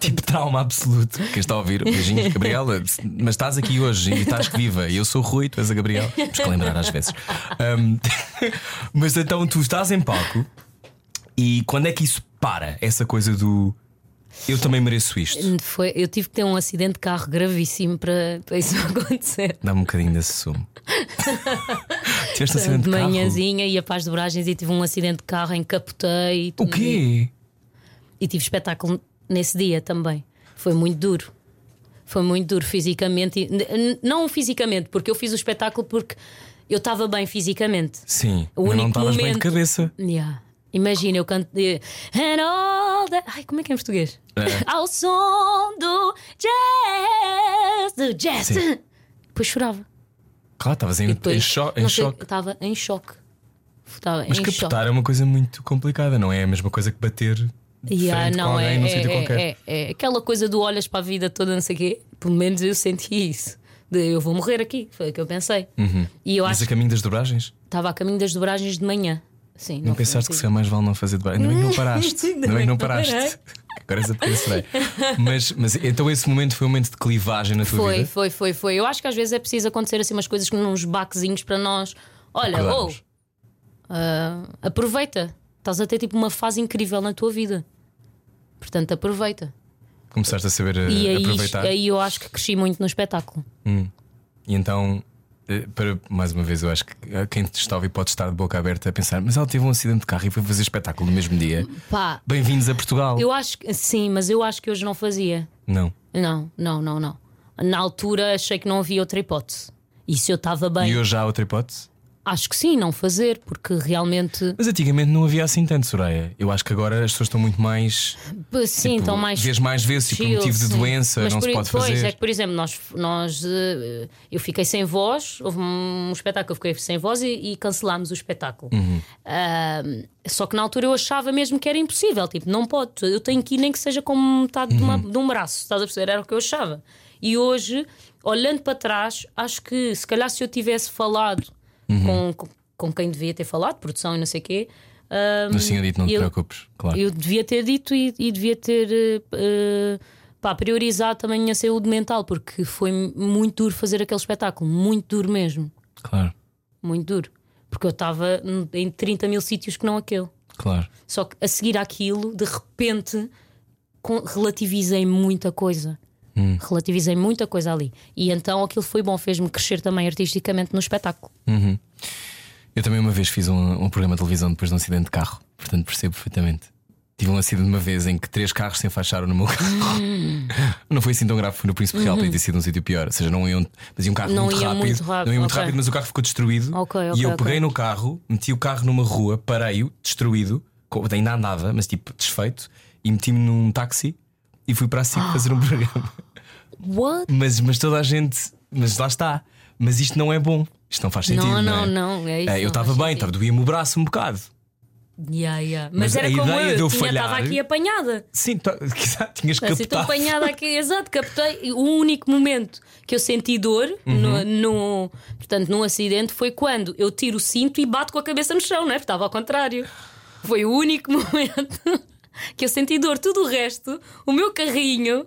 Tipo trauma absoluto. Quem está a ouvir, beijinhos, Gabriela, mas estás aqui hoje e estás viva. E eu sou o Rui, tu és a Gabriela. Temos que lembrar às vezes. Ahm, mas então tu estás em palco e quando é que isso para? Essa coisa do eu também mereço isto. Foi, eu tive que ter um acidente de carro gravíssimo para, para isso acontecer. Dá-me um bocadinho desse sumo. Tiveste acidente de manhãzinha ia para as dobragens e tive um acidente de carro, encapotei. e O quê? E tive espetáculo nesse dia também. Foi muito duro. Foi muito duro fisicamente. Não fisicamente, porque eu fiz o espetáculo porque eu estava bem fisicamente. Sim, O mas não único estavas bem de momento- cabeça. Yeah. Imagina, eu canto. And all that... Ai, como é que é em português? É. Ao som do jazz, do jazz. Sim. Depois chorava. Claro, estavas em, em, cho- em não choque. Estava em choque. Estava Mas em choque. captar é uma coisa muito complicada, não é a mesma coisa que bater Yeah, não, alguém é, num é, sítio é, qualquer. é- é aquela coisa do olhas para a vida toda, não sei o quê. Pelo menos eu senti isso. De eu vou morrer aqui. Foi o que eu pensei. E eu Mas acho a caminho das dobragens? estava a caminho das dobragens de manhã. Sim, Não, pensaste que se é mais vale não fazer dobragem? Ainda bem que não paraste. Ainda bem bem não que não paraste. Agora a pequena mas, mas então esse momento foi um momento de clivagem na tua Foi, vida? foi, foi, foi. Eu acho que às vezes é preciso acontecer assim umas coisas, uns baquezinhos para nós. Olha, oh, Acordarmos. ah, aproveita. Estás a ter tipo uma fase incrível na tua vida. Portanto, aproveita. Começaste a saber eh, E aí, aproveitar. aí eu acho que cresci muito no espetáculo. E então, para, mais uma vez, eu acho que eh, quem te está a ouvir pode estar de boca aberta a pensar: mas ela teve um acidente de carro e foi fazer espetáculo no mesmo dia. Bem-vindos a Portugal. eu acho que sim, mas eu acho que hoje não fazia. Não. Não, não, não, não. Na altura achei que não havia outra hipótese. E se eu estava bem, E hoje já há outra hipótese? Acho que sim, não fazer, porque realmente. Mas antigamente não havia assim tanto, Soraya. Eu acho que agora as pessoas estão muito mais. Sim, tipo, estão mais. Vês mais vezes, tipo, chill, motivo de sim. doença, Mas não por, se pode pois, fazer. é que, por exemplo, nós, nós eh, eu fiquei sem voz, houve um espetáculo que eu fiquei sem voz e, e cancelámos o espetáculo. Uhum. Ah, só que na altura eu achava mesmo que era impossível, tipo, não pode, eu tenho que ir nem que seja com metade de, Uhum. uma- de um braço, estás a perceber? Era o que eu achava. E hoje, olhando para trás, acho que se calhar se eu tivesse falado Uhum. com, com, quem devia ter falado, produção e não sei o quê. ah, Mas tinha dito, não te eu- preocupes, claro. eu devia ter dito e, e devia ter eh, pá, priorizado também a minha saúde mental, porque foi muito duro fazer aquele espetáculo, muito duro mesmo, Claro, muito duro. Porque eu estava em 30 mil sítios que não aquele. claro. Só que a seguir àquilo, de repente, relativizei muita coisa. Relativizei muita coisa ali. E então aquilo foi bom, fez-me crescer também artisticamente no espetáculo. Eu também uma vez fiz um, um programa de televisão depois de um acidente de carro, portanto percebo perfeitamente. Tive um acidente uma vez em que três carros se enfaixaram no meu carro. não foi assim tão grave, foi no Príncipe Real, podia ter sido um sítio pior. Ou seja, não iam, mas ia um carro Uhum. Não muito rápido. muito rápido, Não ia muito ok. rápido, mas o carro ficou destruído. Ok, e ok, eu peguei no carro, meti o carro numa rua, parei-o, destruído, ainda andava, mas tipo desfeito, e meti-me num táxi e fui para a SIC fazer um programa. What? Mas, mas toda a gente, mas lá está. Mas isto não é bom. Isto não faz sentido. Não, Não, não, é? não, é isso, Eh, eu estava bem, estava doía-me o braço um bocado. Yeah, yeah. Mas Mas, era a como ideia eu, de eu tinha, estava aqui apanhada. Sim, tá- tinhas Assim, estou captado. apanhada aqui, exato, captei. O único momento que eu senti dor Uhum. no, no- portanto, num acidente foi quando eu tiro o cinto e bato com a cabeça no chão, não é? Porque estava ao contrário. Foi o único momento que eu senti dor. Tudo o resto, o meu carrinho,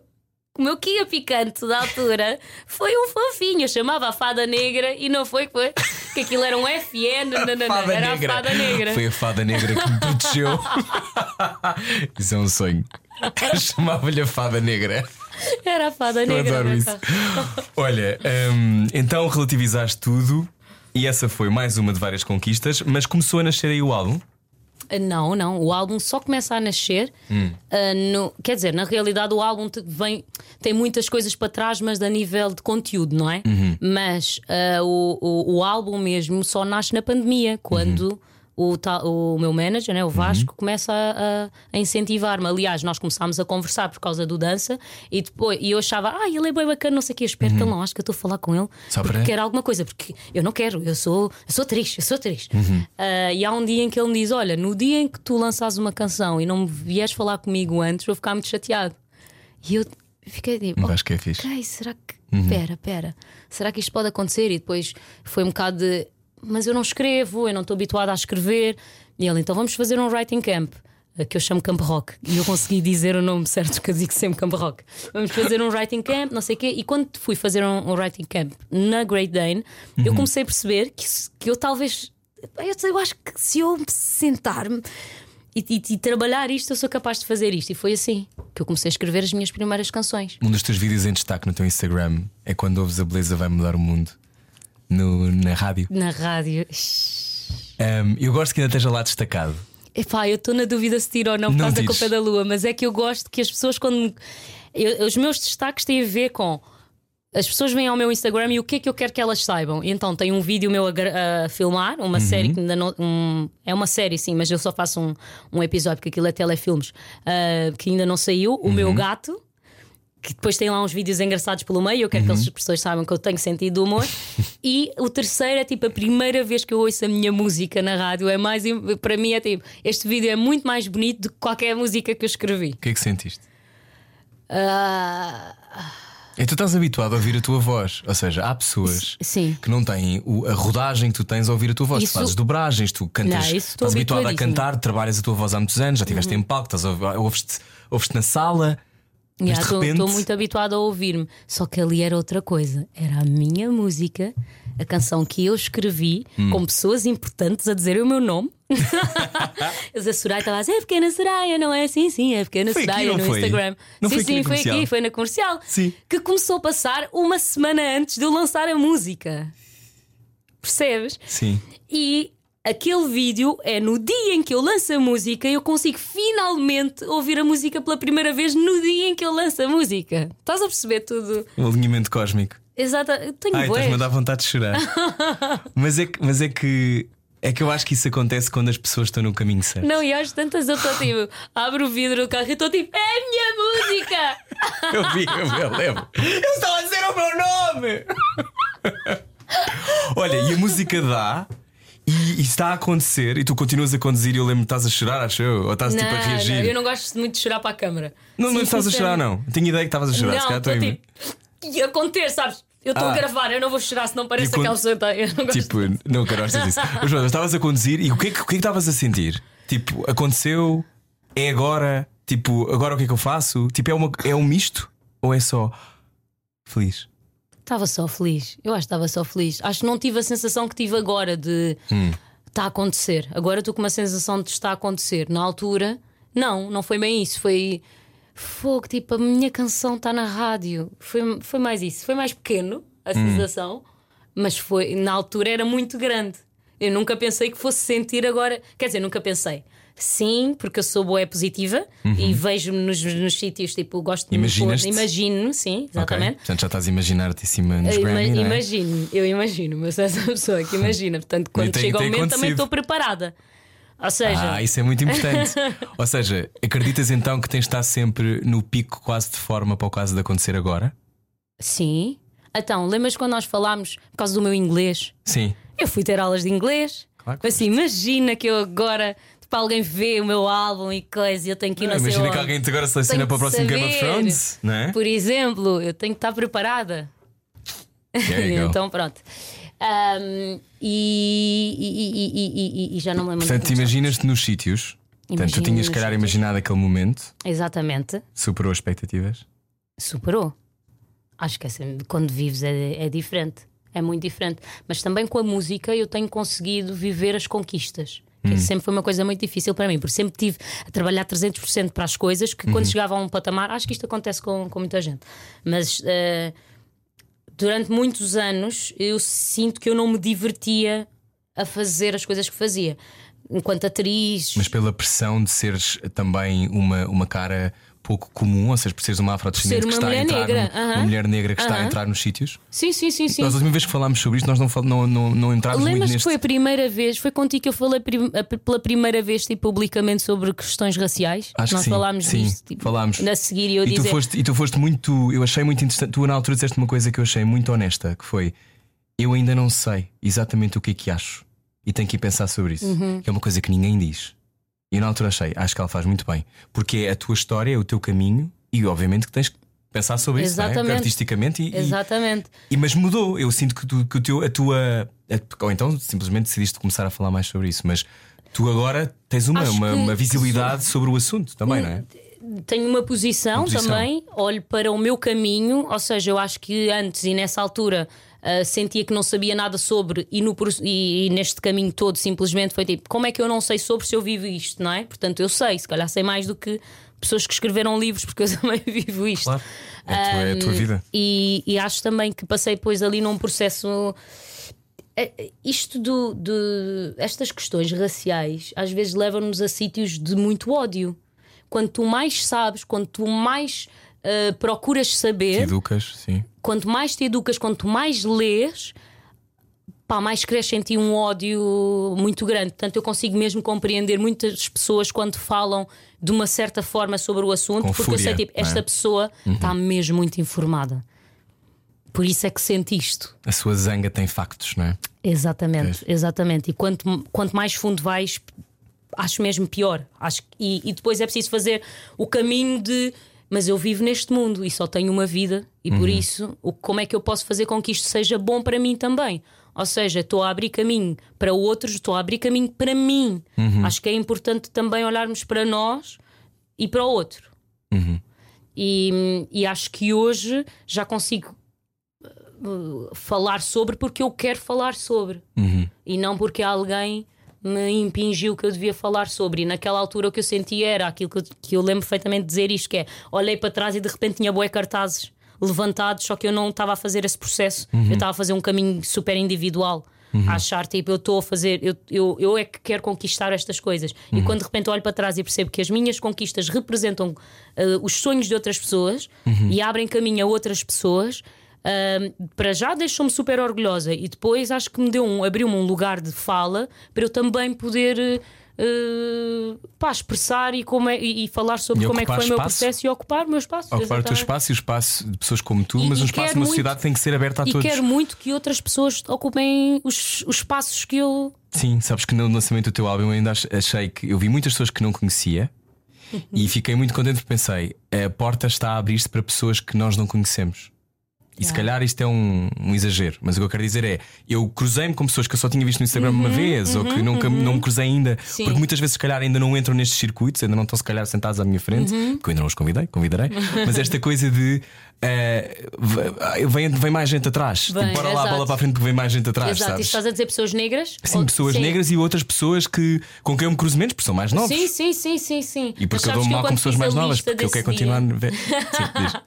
o meu Kia picante da altura, foi um fofinho. Eu chamava a fada negra e não foi que foi. Que aquilo era um FN, não, não, não, Fada era negra. a fada negra. Foi a fada negra que me protegeu. Isso é um sonho. Chamava-lhe a fada negra. Era a fada Eu negra. adoro isso. Olha, hum, então relativizaste tudo e essa foi mais uma de várias conquistas, mas começou a nascer aí o álbum. Não, não. O álbum só começa a nascer. Hum. uh, no- quer dizer, na realidade, o álbum vem, tem muitas coisas para trás, mas a nível de conteúdo, não é? Uhum. Mas uh, o, o, o álbum mesmo só nasce na pandemia, quando. Uhum. O, o meu manager, né, o Vasco, começa a, a- incentivar-me. Aliás, nós começámos a conversar por causa do dança e depois e eu achava, ah, ele é bem bacana, não sei o que, espero que ele não ache que eu estou a falar com ele Uhum. Só porque para- quer alguma coisa, porque eu não quero, eu sou, eu sou atriz, eu sou atriz. Uhum. Ah, e há um dia em que ele me diz: Olha, no dia em que tu lançares uma canção e não vieres falar comigo antes, vou ficar muito chateado. E eu fiquei tipo, Mas acho que é fixe. ok, será que. Pera, pera, será que isto pode acontecer? E depois foi um bocado de. Mas eu não escrevo, eu não estou habituada a escrever. E ele, então vamos fazer um writing camp. eh, Que eu chamo Camp Rock e eu consegui dizer o nome certo que eu digo sempre Camp Rock. Vamos fazer um writing camp, não sei o quê. E quando fui fazer um, um writing camp na Great Dane, eu comecei a perceber que, que eu talvez. Eu, eu acho que se eu sentar-me e, e- e trabalhar isto, eu sou capaz de fazer isto. E foi assim que eu comecei a escrever as minhas primeiras canções. Um dos teus vídeos em destaque no teu Instagram é quando ouves a beleza vai mudar o mundo no, na rádio. Na rádio. Um, eu gosto que ainda esteja lá destacado. Epá, eu estou na dúvida se tiro ou não por Não causa da. Copa da Lua, mas é que eu gosto que as pessoas, quando. eu- os meus destaques têm a ver com. As pessoas vêm ao meu Instagram e o que é que eu quero que elas saibam? Então tem um vídeo meu a, a filmar, uma série que ainda não. um- é uma série, sim, mas eu só faço um, um episódio, porque aquilo é telefilmes, ah, que ainda não saiu. O meu gato, que depois tem lá uns vídeos engraçados pelo meio. Eu quero que as pessoas saibam que eu tenho sentido de humor. e o terceiro é tipo a primeira vez que eu ouço a minha música na rádio. É mais para mim é tipo este vídeo é muito mais bonito do que qualquer música que eu escrevi. O que é que sentiste? Ah, E tu estás habituado a ouvir a tua voz. Ou seja, há pessoas sim. que não têm o- a rodagem que tu tens a ouvir a tua voz. Isso- Tu fazes dobragens, tu cantas, Não, estás habituado a cantar, trabalhas a tua voz há muitos anos, já estiveste em palco, ouves-te ouves-te na sala. Estou repente- muito habituada a ouvir-me. Só que ali era outra coisa. Era a minha música, a canção que eu escrevi, Hum. com pessoas importantes a dizer o meu nome. a Soraya estava a dizer: é pequena Soraya, não é assim? Sim, é pequena Foi aqui, Soraya não no foi? Instagram. Não sim, foi aqui sim, foi aqui, foi na comercial. Sim. Que começou a passar uma semana antes de eu lançar a música. Percebes? Sim. E aquele vídeo é no dia em que eu lanço a música, eu consigo finalmente ouvir a música pela primeira vez no dia em que eu lanço a música. Estás a perceber tudo? O alinhamento cósmico. Exato, eu tenho Ai, estás-me a dar vontade de chorar. mas, é que, mas é que é que eu acho que isso acontece quando as pessoas estão no caminho certo. Não, e às tantas eu estou tipo, abro o vidro do carro e estou tipo, é a minha música! Eu vi, eu, eu lembro. Eu estava a dizer o meu nome! Olha, e a música dá. E, e está a acontecer, e tu continuas a conduzir e eu lembro que estás a chorar, acho eu, ou estás tipo a reagir. não, eu não gosto muito de chorar para a câmara. Não, não estás a chorar, não. Tenho ideia que estavas a chorar. se Não, calhar estou tipo, e acontecer, sabes? Eu estou Ah. a gravar, eu não vou chorar, senão parece aquela pessoa. que tá- Eu não gosto. Tipo, não quero gostas disso. Mas estavas a conduzir e o que, é que, o que é que estavas a sentir? Tipo, aconteceu? É agora? Tipo, agora o que é que eu faço? Tipo, é, uma, é um misto? Ou é só feliz? Estava só feliz. Eu acho que estava só feliz. Acho que não tive a sensação que tive agora de está a acontecer. Agora estou com uma sensação de está a acontecer. Na altura, não, não foi bem isso. Foi fogo, tipo, a minha canção está na rádio. Foi, foi mais isso. Foi mais pequeno a sensação, mas foi na altura era muito grande. Eu nunca pensei que fosse sentir agora. Quer dizer, nunca pensei. Sim, porque eu sou boa positiva e vejo-me nos, nos sítios, tipo, gosto de? Imagino, sim, exatamente. Ok? Portanto, já estás a imaginar-te em cima nos ima- Grammy, não é? imagino, eu imagino, mas essa pessoa que imagina. Portanto, quando tem chega que ao ter momento também estou preparada. Ou seja, Ah, isso é muito importante. Ou seja, acreditas então que tens de estar sempre no pico quase de forma para o caso de acontecer agora? sim. Então, lembras quando nós falámos por causa do meu inglês? Sim. Eu fui ter aulas de inglês. Claro que assim, imagina que eu agora, tipo, alguém vê o meu álbum e coisa e eu tenho que ir não sei imagina que alguém te agora seleciona para o próximo Game of saber. Thrones, não é? Por exemplo, eu tenho que estar preparada. Então, pronto. Ahm, e, e- e- e- já não me lembro. Portanto, imaginas-te nos sítios. Portanto, tu tinhas, se calhar, sítios. imaginado aquele momento, Exatamente. superou as expectativas. superou. Acho que assim, quando vives é, é diferente, é muito diferente. Mas também com a música eu tenho conseguido viver as conquistas. Que Hum. sempre foi uma coisa muito difícil para mim, porque sempre tive a trabalhar 300% para as coisas que Uhum. quando chegava a um patamar, acho que isto acontece com, com muita gente, mas eh, durante muitos anos eu sinto que eu não me divertia a fazer as coisas que fazia. enquanto atriz. Mas pela pressão de seres também uma, uma cara pouco comum, ou seja, por seres uma afrodescendente que ser uma está a entrar negra, aham. uma mulher negra que está a entrar nos sítios. Sim, sim, sim, sim. Nós, a última vez que falámos sobre isto, nós não, não, não, não muito Lembras que neste. foi a primeira vez, foi contigo que eu falei pela primeira vez tipo, publicamente sobre questões raciais? Acho Nós que sim. falámos sim, disso. tipo, falámos. A seguir e eu e, tu dizer. foste, e tu foste muito. Eu achei muito interessante. Tu, na altura, disseste uma coisa que eu achei muito honesta: que foi eu ainda não sei exatamente o que é que acho e tenho que ir pensar sobre isso. Uhum. Que é uma coisa que ninguém diz. E na altura achei, acho que ela faz muito bem, porque é a tua história, é o teu caminho e obviamente que tens que pensar sobre isso, é? Artisticamente. E, e- Exatamente. e- mas mudou. Eu sinto que, tu, que o teu, a tua. a- ou então simplesmente decidiste começar a falar mais sobre isso, mas tu agora tens uma, uma, que- uma visibilidade sobre o assunto também, não é? Tenho uma posição, Uma posição. também, olho para o meu caminho, ou seja, eu acho que antes e nessa altura ah, sentia que não sabia nada sobre, e, no, e, e neste caminho todo simplesmente foi tipo: como é que eu não sei sobre se eu vivo isto, não é? Portanto, eu sei, se calhar sei mais do que pessoas que escreveram livros, porque eu também vivo isto. Claro. É a tua, é a tua vida. E, e acho também que passei depois ali num processo. É, é, Isto do, de estas questões raciais às vezes levam-nos a sítios de muito ódio. Quando tu mais sabes, quando tu mais ah, procuras Te saber, educas, sim. quanto mais te educas, quanto mais lês, pá, mais cresce em ti um ódio muito grande. Portanto, eu consigo mesmo compreender muitas pessoas quando falam de uma certa forma sobre o assunto, Com porque eu sei, fúria, tipo, é? esta pessoa está mesmo muito informada. Por isso é que sente isto. A sua zanga tem factos, não é? Exatamente, exatamente. E quanto, quanto mais fundo vais, acho mesmo pior. Acho, e, e depois é preciso fazer o caminho de. Mas eu vivo neste mundo e só tenho uma vida, e por isso, o, como é que eu posso fazer com que isto seja bom para mim também? Ou seja, estou a abrir caminho para outros, estou a abrir caminho para mim. Acho que é importante também olharmos para nós e para o outro. E, e acho que hoje já consigo uh, falar sobre porque eu quero falar sobre e não porque alguém me impingiu que eu devia falar sobre. E naquela altura o que eu sentia era aquilo que eu, que eu lembro perfeitamente de dizer isto: que é olhei para trás e de repente tinha boé cartazes levantados, só que eu não estava a fazer esse processo, eu estava a fazer um caminho super individual. A achar, tipo, eu estou a fazer, eu, eu, eu é que quero conquistar estas coisas. E quando de repente olho para trás e percebo que as minhas conquistas representam uh, os sonhos de outras pessoas e abrem caminho a outras pessoas, para já deixou-me super orgulhosa e depois acho que me deu um, abriu-me um lugar de fala para eu também poder uh, pá, expressar e, como é- e- e falar sobre E como é que foi o meu processo e ocupar o meu espaço. Ocupar o teu espaço e o espaço de pessoas como tu, E- mas e um espaço numa muito- sociedade tem que ser aberto a E todos. quero muito que outras pessoas ocupem os, os espaços que eu. Sim, sabes que no lançamento do teu álbum eu ainda ach- achei que eu vi muitas pessoas que não conhecia e fiquei muito contente porque pensei, a porta está a abrir-se para pessoas que nós não conhecemos. E se calhar isto é um, um exagero, mas o que eu quero dizer é: eu cruzei-me com pessoas que eu só tinha visto no Instagram uma vez ou que nunca não me cruzei ainda, Sim. porque muitas vezes, se calhar, ainda não entram nestes circuitos, ainda não estão, se calhar, sentados à minha frente, porque eu ainda não os convidei, convidarei. mas esta coisa de v- vem, vem mais gente atrás, Vem, tipo, bora lá a bola exato. para a frente porque vem mais gente atrás, Exato, e sabes? estás a dizer pessoas negras? Sim, Ou- pessoas sim. negras e outras pessoas que, com quem eu me cruzo menos, porque são mais novos. Sim, sim, sim, sim, sim. E porque eu dou-me mal com pessoas mais novas, porque eu quero continuar. Sim, diz.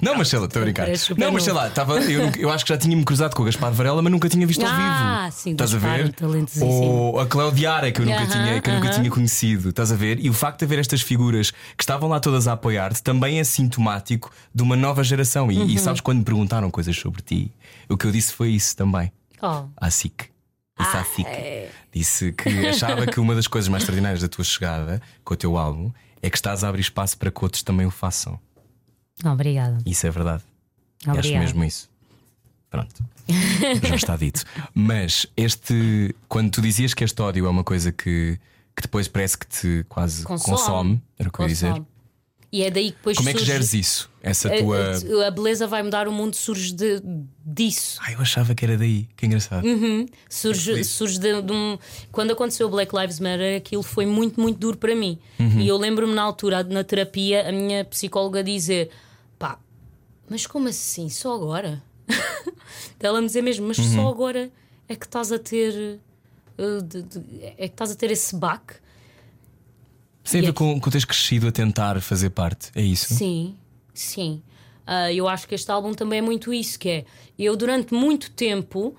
Não, mas sei lá, estou a brincar. Parece super Não, mas sei novo. lá, estava, eu, nunca- eu acho que já tinha-me cruzado com o Gaspar Varela, mas nunca tinha visto ao Ah, vivo. sim, Estás a Gaspar, ver? talentosíssimo. Ou a Claudiara, que eu nunca, Aham, tinha, que eu nunca aham. tinha conhecido. Estás a ver? E o facto de haver estas figuras que estavam lá todas a apoiar-te também é sintomático de uma nova geração. E, Uhum. e sabes, quando me perguntaram coisas sobre ti, o que eu disse foi isso também. Oh, À SIC. Disse Ah, à SIC. é. Disse que achava que uma das coisas mais extraordinárias da tua chegada com o teu álbum é que estás a abrir espaço para que outros também o façam. Obrigada. Isso é verdade. E acho Obrigada. mesmo isso. Pronto. Já está dito. Mas este. Quando tu dizias que este ódio é uma coisa que, que depois parece que te quase consome, Consome. era o que eu ia dizer. Consome. E é daí que depois Como é que geres isso? Essa a- tua. a, beleza vai mudar o mundo surge de, disso. Ai, eu achava que era daí. Que engraçado. Surge, surge de, de um. Quando aconteceu o Black Lives Matter, aquilo foi muito, muito duro para mim. Uhum. E eu lembro-me na altura, na terapia, a minha psicóloga dizer: mas como assim? Só agora? Ela me dizer mesmo, mas Uhum. só agora é que estás a ter. uh, de- de- é que estás a ter esse baque? Isso tem a E ver aqui- com, com teres crescido a tentar fazer parte. É isso? Sim, sim. Ah, eu acho que este álbum também é muito isso, que é eu durante muito tempo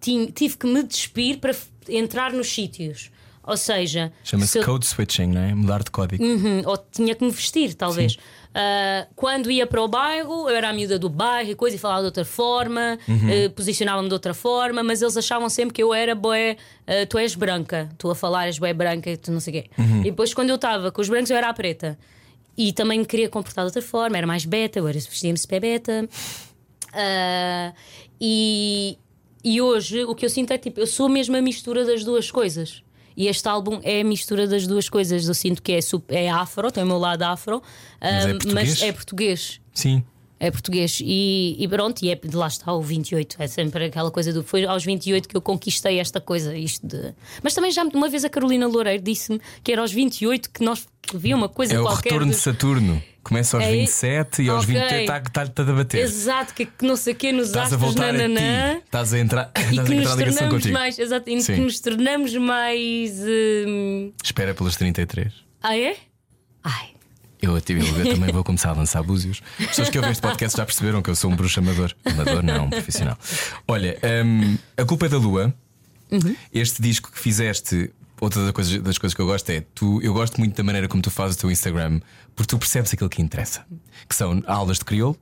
tin- tive que me despir para entrar nos sítios. Ou seja, Chama-se se eu- code switching, não é? Mudar de código. Uhum, ou tinha que me vestir, talvez. Ah, quando ia para o bairro, eu era a miúda do bairro e coisa, e falava de outra forma, eh, posicionava-me de outra forma, mas eles achavam sempre que eu era boé, ah, tu és branca, tu a falar és boé branca e tu não sei o quê. E depois, quando eu estava com os brancos, eu era a preta. E também me queria comportar de outra forma, era mais beta, eu era vestia-me super beta. Ah, e, e hoje o que eu sinto é tipo, eu sou mesmo a mistura das duas coisas. E este álbum é a mistura das duas coisas. Eu sinto que é, é afro, tem o meu lado afro, Mas é ah, português? mas é português. Sim. É português e, e pronto, e é, de lá está o 28. É sempre aquela coisa do. Foi aos 28 que eu conquistei esta coisa. Isto de... Mas também já uma vez a Carolina Loureiro disse-me que era aos 28 que nós havia uma coisa É o qualquer. retorno de- Saturno. Começa aos É i- 27 e aos Ok. 28 está tá, tá a bater. Exato, que, que não sei o quê nos Estás a voltar nananã. a ti. Estás a entrar, E estás a que nos entrar ligação tornamos contigo. mais, exato, e que nos tornamos mais. hum, Espera pelos 33. Ah, é? Ai, Eu, eu também vou começar a lançar búzios. As pessoas que ouvem este podcast já perceberam que eu sou um bruxo amador. Amador, não, um profissional. Olha, hum, a culpa é da lua. Uhum. Este disco que fizeste, outra das coisas, das coisas que eu gosto é tu, eu gosto muito da maneira como tu fazes o teu Instagram, porque tu percebes aquilo que interessa, que são aulas de crioulo.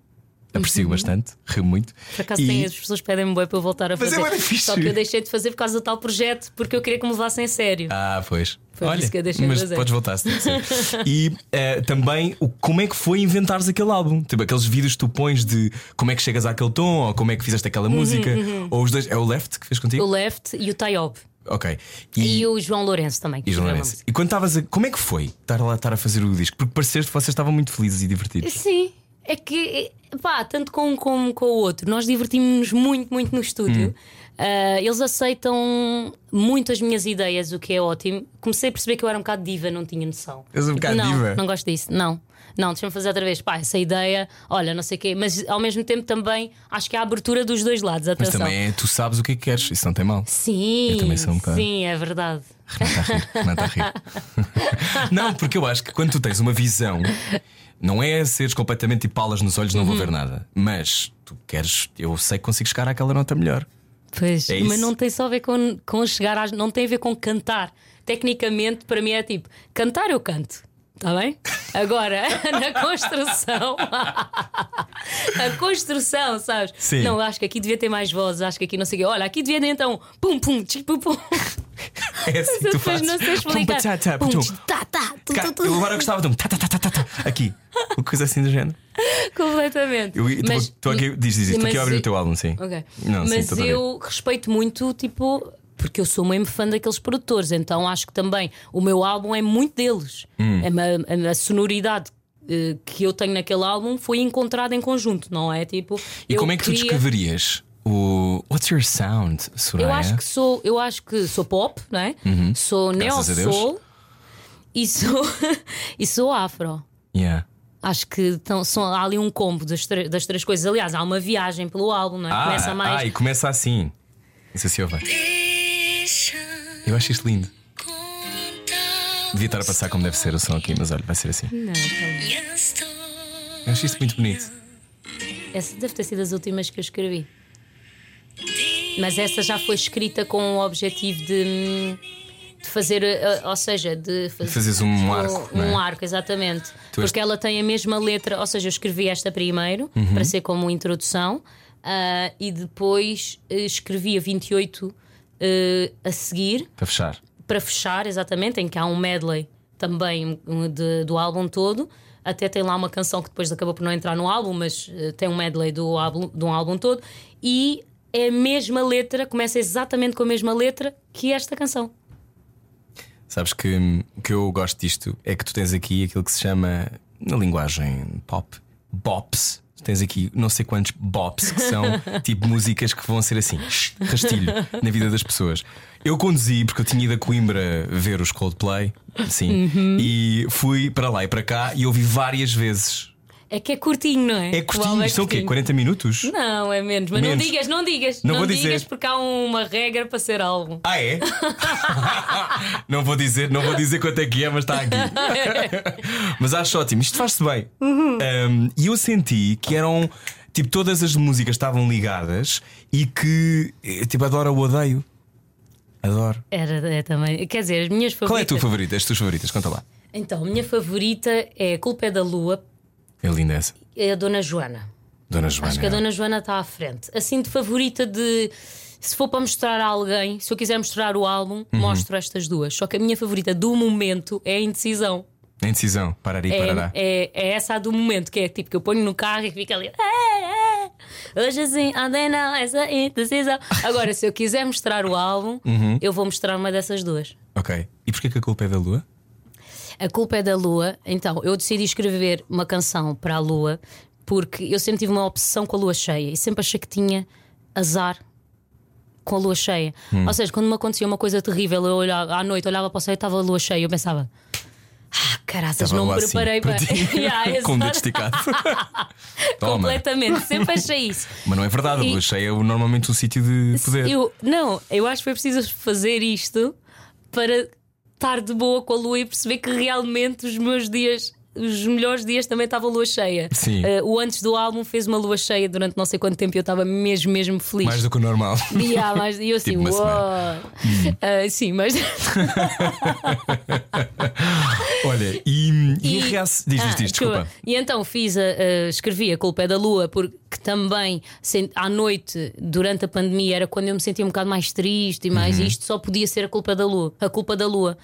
Aprecio bastante, rio muito. Uhum. por acaso E- tem, as pessoas pedem-me bem para eu voltar a Mas é fazer. da fixe. Só que eu deixei de fazer por causa do tal projeto, porque eu queria que me levassem a sério. Ah, pois. Foi Olha, isso que eu deixei de mas fazer. podes voltar se. E eh, também o, como é que foi inventares aquele álbum? Tipo, aqueles vídeos que tu pões de como é que chegas àquele tom, ou como é que fizeste aquela música, ou os dois. É o Left que fez contigo? Uhum, O Left e o Tayob. Ok. E, o João Lourenço também. e João Lourenço. E quando estavas a. Como é que foi estar lá estar a fazer o disco? Porque pareceste que vocês estavam muito felizes e divertidos. Sim, é que, pá, tanto com um como com o outro, nós divertimos-nos muito, muito no estúdio. Hum. Ah, eles aceitam muito as minhas ideias, o que é ótimo. Comecei a perceber que eu era um bocado diva, não tinha noção. És um bocado não, diva? Não gosto disso, não. Não, deixa-me fazer outra vez. Pá, essa ideia, olha, não sei o quê, mas ao mesmo tempo também acho que há abertura dos dois lados. Mas Atenção. também é, tu sabes o que é que queres, isso não tem mal. Sim, Eu também sou um bocado. sim, é verdade. Remata a rir, remata a rir. não, porque eu acho que quando tu tens uma visão, não é seres completamente tipo palas nos olhos, não Uhum. vou ver nada. Mas tu queres, eu sei que consigo chegar àquela nota melhor. Pois, É mas não tem só a ver com, com chegar às. Não tem a ver com cantar. Tecnicamente, para mim é tipo: cantar eu canto. Está bem? Agora, na construção. a construção, sabes? Sim. Não, acho que aqui devia ter mais vozes. Acho que aqui não sei o quê. Olha, aqui devia ter então. Pum, pum, pum, pum. É assim que Eu tu fazes. não sei explicar. Pum, tá, Pum, tá, tá, tu, tu, tu. Eu agora gostava de um tá, tá, tá, tá, tá, tá, aqui. Uma coisa assim do género. Completamente. Eu estou aqui, diz, diz, estou aqui a abrir o teu álbum, sim. Ok. Não, sim, Mas a ver. eu respeito muito, tipo, porque eu sou mesmo fã daqueles produtores, então acho que também o meu álbum é muito deles. Hum. É uma- a, sonoridade eh, que eu tenho naquele álbum foi encontrada em conjunto, não é? Tipo, E eu como é que tu queria- descreverias o. What's your sound, Soraya? Eu acho que sou, eu acho que sou pop, não é? Sou Uhum. Deus. neo-soul e sou, e sou afro. Yeah. Acho que tão, são, há ali um combo das, das três coisas. Aliás, há uma viagem pelo álbum, não é? Ah, Começa mais. ah, e começa assim. Sei se ouve. Eu acho isto lindo. Devia estar a passar como deve ser o som aqui, mas olha, vai ser assim. Não, tá. Eu acho isto muito bonito. Essa deve ter sido as últimas que eu escrevi. Mas essa já foi escrita com o objetivo de, de fazer, eh, ou seja, de fazer fazeres um arco, Um, é? arco, exatamente. Tu és- Porque ela tem a mesma letra, ou seja, eu escrevi esta primeiro Uhum. para ser como introdução ah, e depois eh, escrevi a 28 eh, a seguir Para fechar. para fechar, exatamente, em que há um medley também um, de- do álbum todo. Até tem lá uma canção que depois acabou por não entrar no álbum, mas eh, tem um medley do álbum, de um álbum todo. E é a mesma letra, começa exatamente com a mesma letra que esta canção. Sabes que o que eu gosto disto é que tu tens aqui aquilo que se chama, na linguagem pop, bops. Tu Tens aqui não sei quantos bops que são tipo músicas que vão ser assim, rastilho na vida das pessoas. Eu conduzi porque eu tinha ido a Coimbra ver os Coldplay, sim, Uhum. e fui para lá e para cá e ouvi várias vezes. É que é curtinho, não é? É curtinho, é são o quê? curtinho. 40 minutos? Não, é menos. Mas Menos. não digas, não digas. Não vou digas dizer. porque há uma regra para ser álbum. Ah, é? não vou dizer, não vou dizer quanto é que é, mas está aqui. mas acho ótimo, isto faz-se bem. Um, e eu senti que eram. Tipo, todas as músicas estavam ligadas e que. eh, Tipo, adoro ou odeio. Adoro. Era é, também. Quer dizer, as minhas favoritas. Qual é a tua favorita? As tuas favoritas? Conta lá. Então, a minha favorita é A Culpa é da Lua, É linda essa. é a Dona Joana. Dona Joana. Acho que a Dona Joana está à frente. Assim, de favorita de. Se for para mostrar a alguém, se eu quiser mostrar o álbum, Uhum. mostro estas duas. Só que a minha favorita do momento é a indecisão. Em decisão. Parar e parará. É, é, é essa a do momento, que é tipo que eu ponho no carro e fica ali. "É, é, Hoje assim, andei não, essa indecisão. Agora, se eu quiser mostrar o álbum, Uhum. eu vou mostrar uma dessas duas. Ok. E porquê que a culpa é da lua? A culpa é da lua. Então, eu decidi escrever uma canção para a lua porque eu sempre tive uma obsessão com a lua cheia e sempre achei que tinha azar com a lua cheia. Hum. Ou seja, quando me acontecia uma coisa terrível, eu olhava, à noite olhava para o céu e estava a lua cheia, eu pensava. Ah, caraças, não me assim, preparei para. ti. Yeah, Com o dedo esticado. Completamente, sempre achei isso. Mas não é verdade, a E- lua cheia é normalmente um sítio de poder. Eu, não, eu acho que foi preciso fazer isto para estar de boa com a lua e perceber que realmente os meus dias. Os melhores dias também estava a lua cheia. Sim. Eh, o antes do álbum fez uma lua cheia durante não sei quanto tempo e eu estava mesmo, mesmo feliz. Mais do que o normal. E há mais- e eu assim, Tipo uma uau. Ah, sim, mas. Olha, e, e, E- reação. Diz, Ah, diz, desculpa. E então fiz a, a- escrevi a culpa é da lua, porque também à noite, durante a pandemia, era quando eu me sentia um bocado mais triste e mais Uhum. isto só podia ser a culpa da lua, a culpa da lua.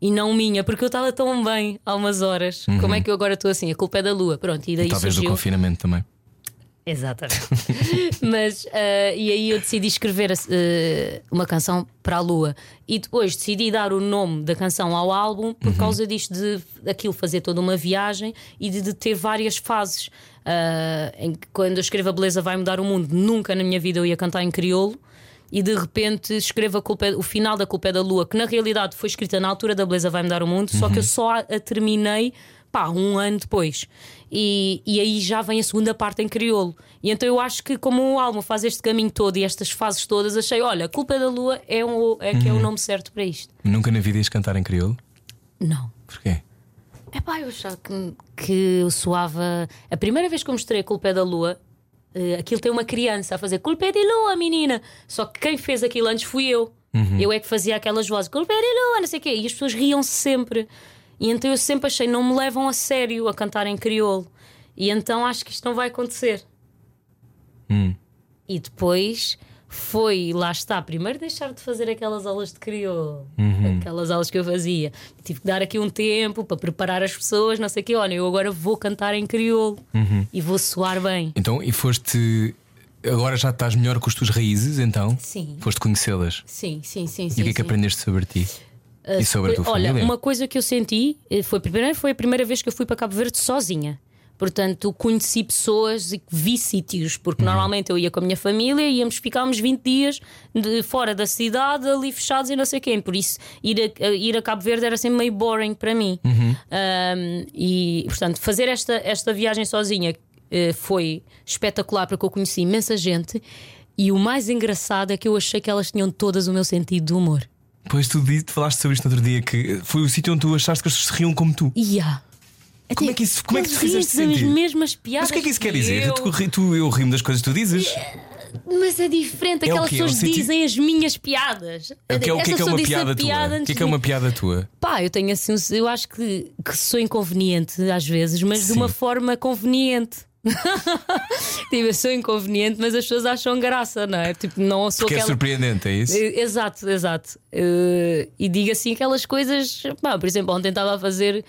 E não minha, porque eu estava tão bem há umas horas. Como é que eu agora estou assim? A culpa é da lua. Pronto, e daí Uhum. Talvez do surgiu. confinamento também. Exatamente. Mas, ah, e aí eu decidi escrever ah, uma canção para a lua. E depois decidi dar o nome da canção ao álbum por causa disto de aquilo fazer toda uma viagem e de, de ter várias fases. Ah, em que quando eu escrevo A Beleza Vai Mudar o Mundo, nunca na minha vida eu ia cantar em crioulo. E de repente escrevo a culpa é- o final da Culpa é da Lua, que na realidade foi escrita na altura da Beleza Vai Mudar o Mundo, só que eu só a, a terminei pá, um ano depois. E, e aí já vem a segunda parte em crioulo. E então eu acho que, como o álbum faz este caminho todo e estas fases todas, achei: olha, a culpa é da lua é, um, é que é o nome certo para isto. Nunca na vida ias cantar em crioulo? Não. Porquê? É pá, eu achava que, que eu soava. A primeira vez que eu mostrei a culpa é da lua. Eh, aquilo tem uma criança a fazer culpa é de lua, menina. Só que quem fez aquilo antes fui eu. Eu é que fazia aquelas vozes culpa é de lua, não sei o quê. E as pessoas riam-se sempre. E então eu sempre achei, não me levam a sério a cantar em crioulo. E então acho que isto não vai acontecer. Hum. E depois foi, lá está, primeiro deixar de fazer aquelas aulas de crioulo, Uhum. aquelas aulas que eu fazia. Tive que dar aqui um tempo para preparar as pessoas, não sei o quê. Olha, eu agora vou cantar em crioulo Uhum. e vou soar bem. Então, e foste. Agora já estás melhor com as tuas raízes, então? Sim. Foste conhecê-las. Sim, sim, sim. E sim o que é que sim. aprendeste sobre ti? e sobre a tua Olha, família? uma coisa que eu senti eh, foi primeiro foi a primeira vez que eu fui para Cabo Verde sozinha. Portanto, conheci pessoas e vi sítios, porque Uhum. normalmente eu ia com a minha família e íamos ficámos 20 dias de, fora da cidade, ali fechados e não sei quem. Por isso, ir a, ir a Cabo Verde era sempre meio boring para mim. Uhum. Um, e, portanto, fazer esta, esta viagem sozinha eh, foi espetacular porque eu conheci imensa gente. E o mais engraçado é que eu achei que elas tinham todas o meu sentido de humor. Pois tu falaste sobre isto no outro dia, que foi o sítio onde tu achaste que as pessoas se riam como tu. Yeah. Como é que isso- como é que tu fizeste sentir? mesmas piadas. Mas o que é que isso quer que dizer? Eu... Tu, tu- eu rimo das coisas que tu dizes? Mas é diferente. É Aquelas? É um pessoas sentido- dizem as minhas piadas. É o que é, o que é, que é uma piada tua? piada O que é que é de- uma piada tua? Pá, eu tenho assim, eu acho que, que sou inconveniente às vezes, mas de Sim. uma forma conveniente. tipo, eu sou inconveniente, mas as pessoas acham graça, não é? Tipo, não sou Porque é aquela. surpreendente, é isso? Eh, Exato, exato. Eh, e digo assim aquelas coisas. Pá, por exemplo, ontem estava a fazer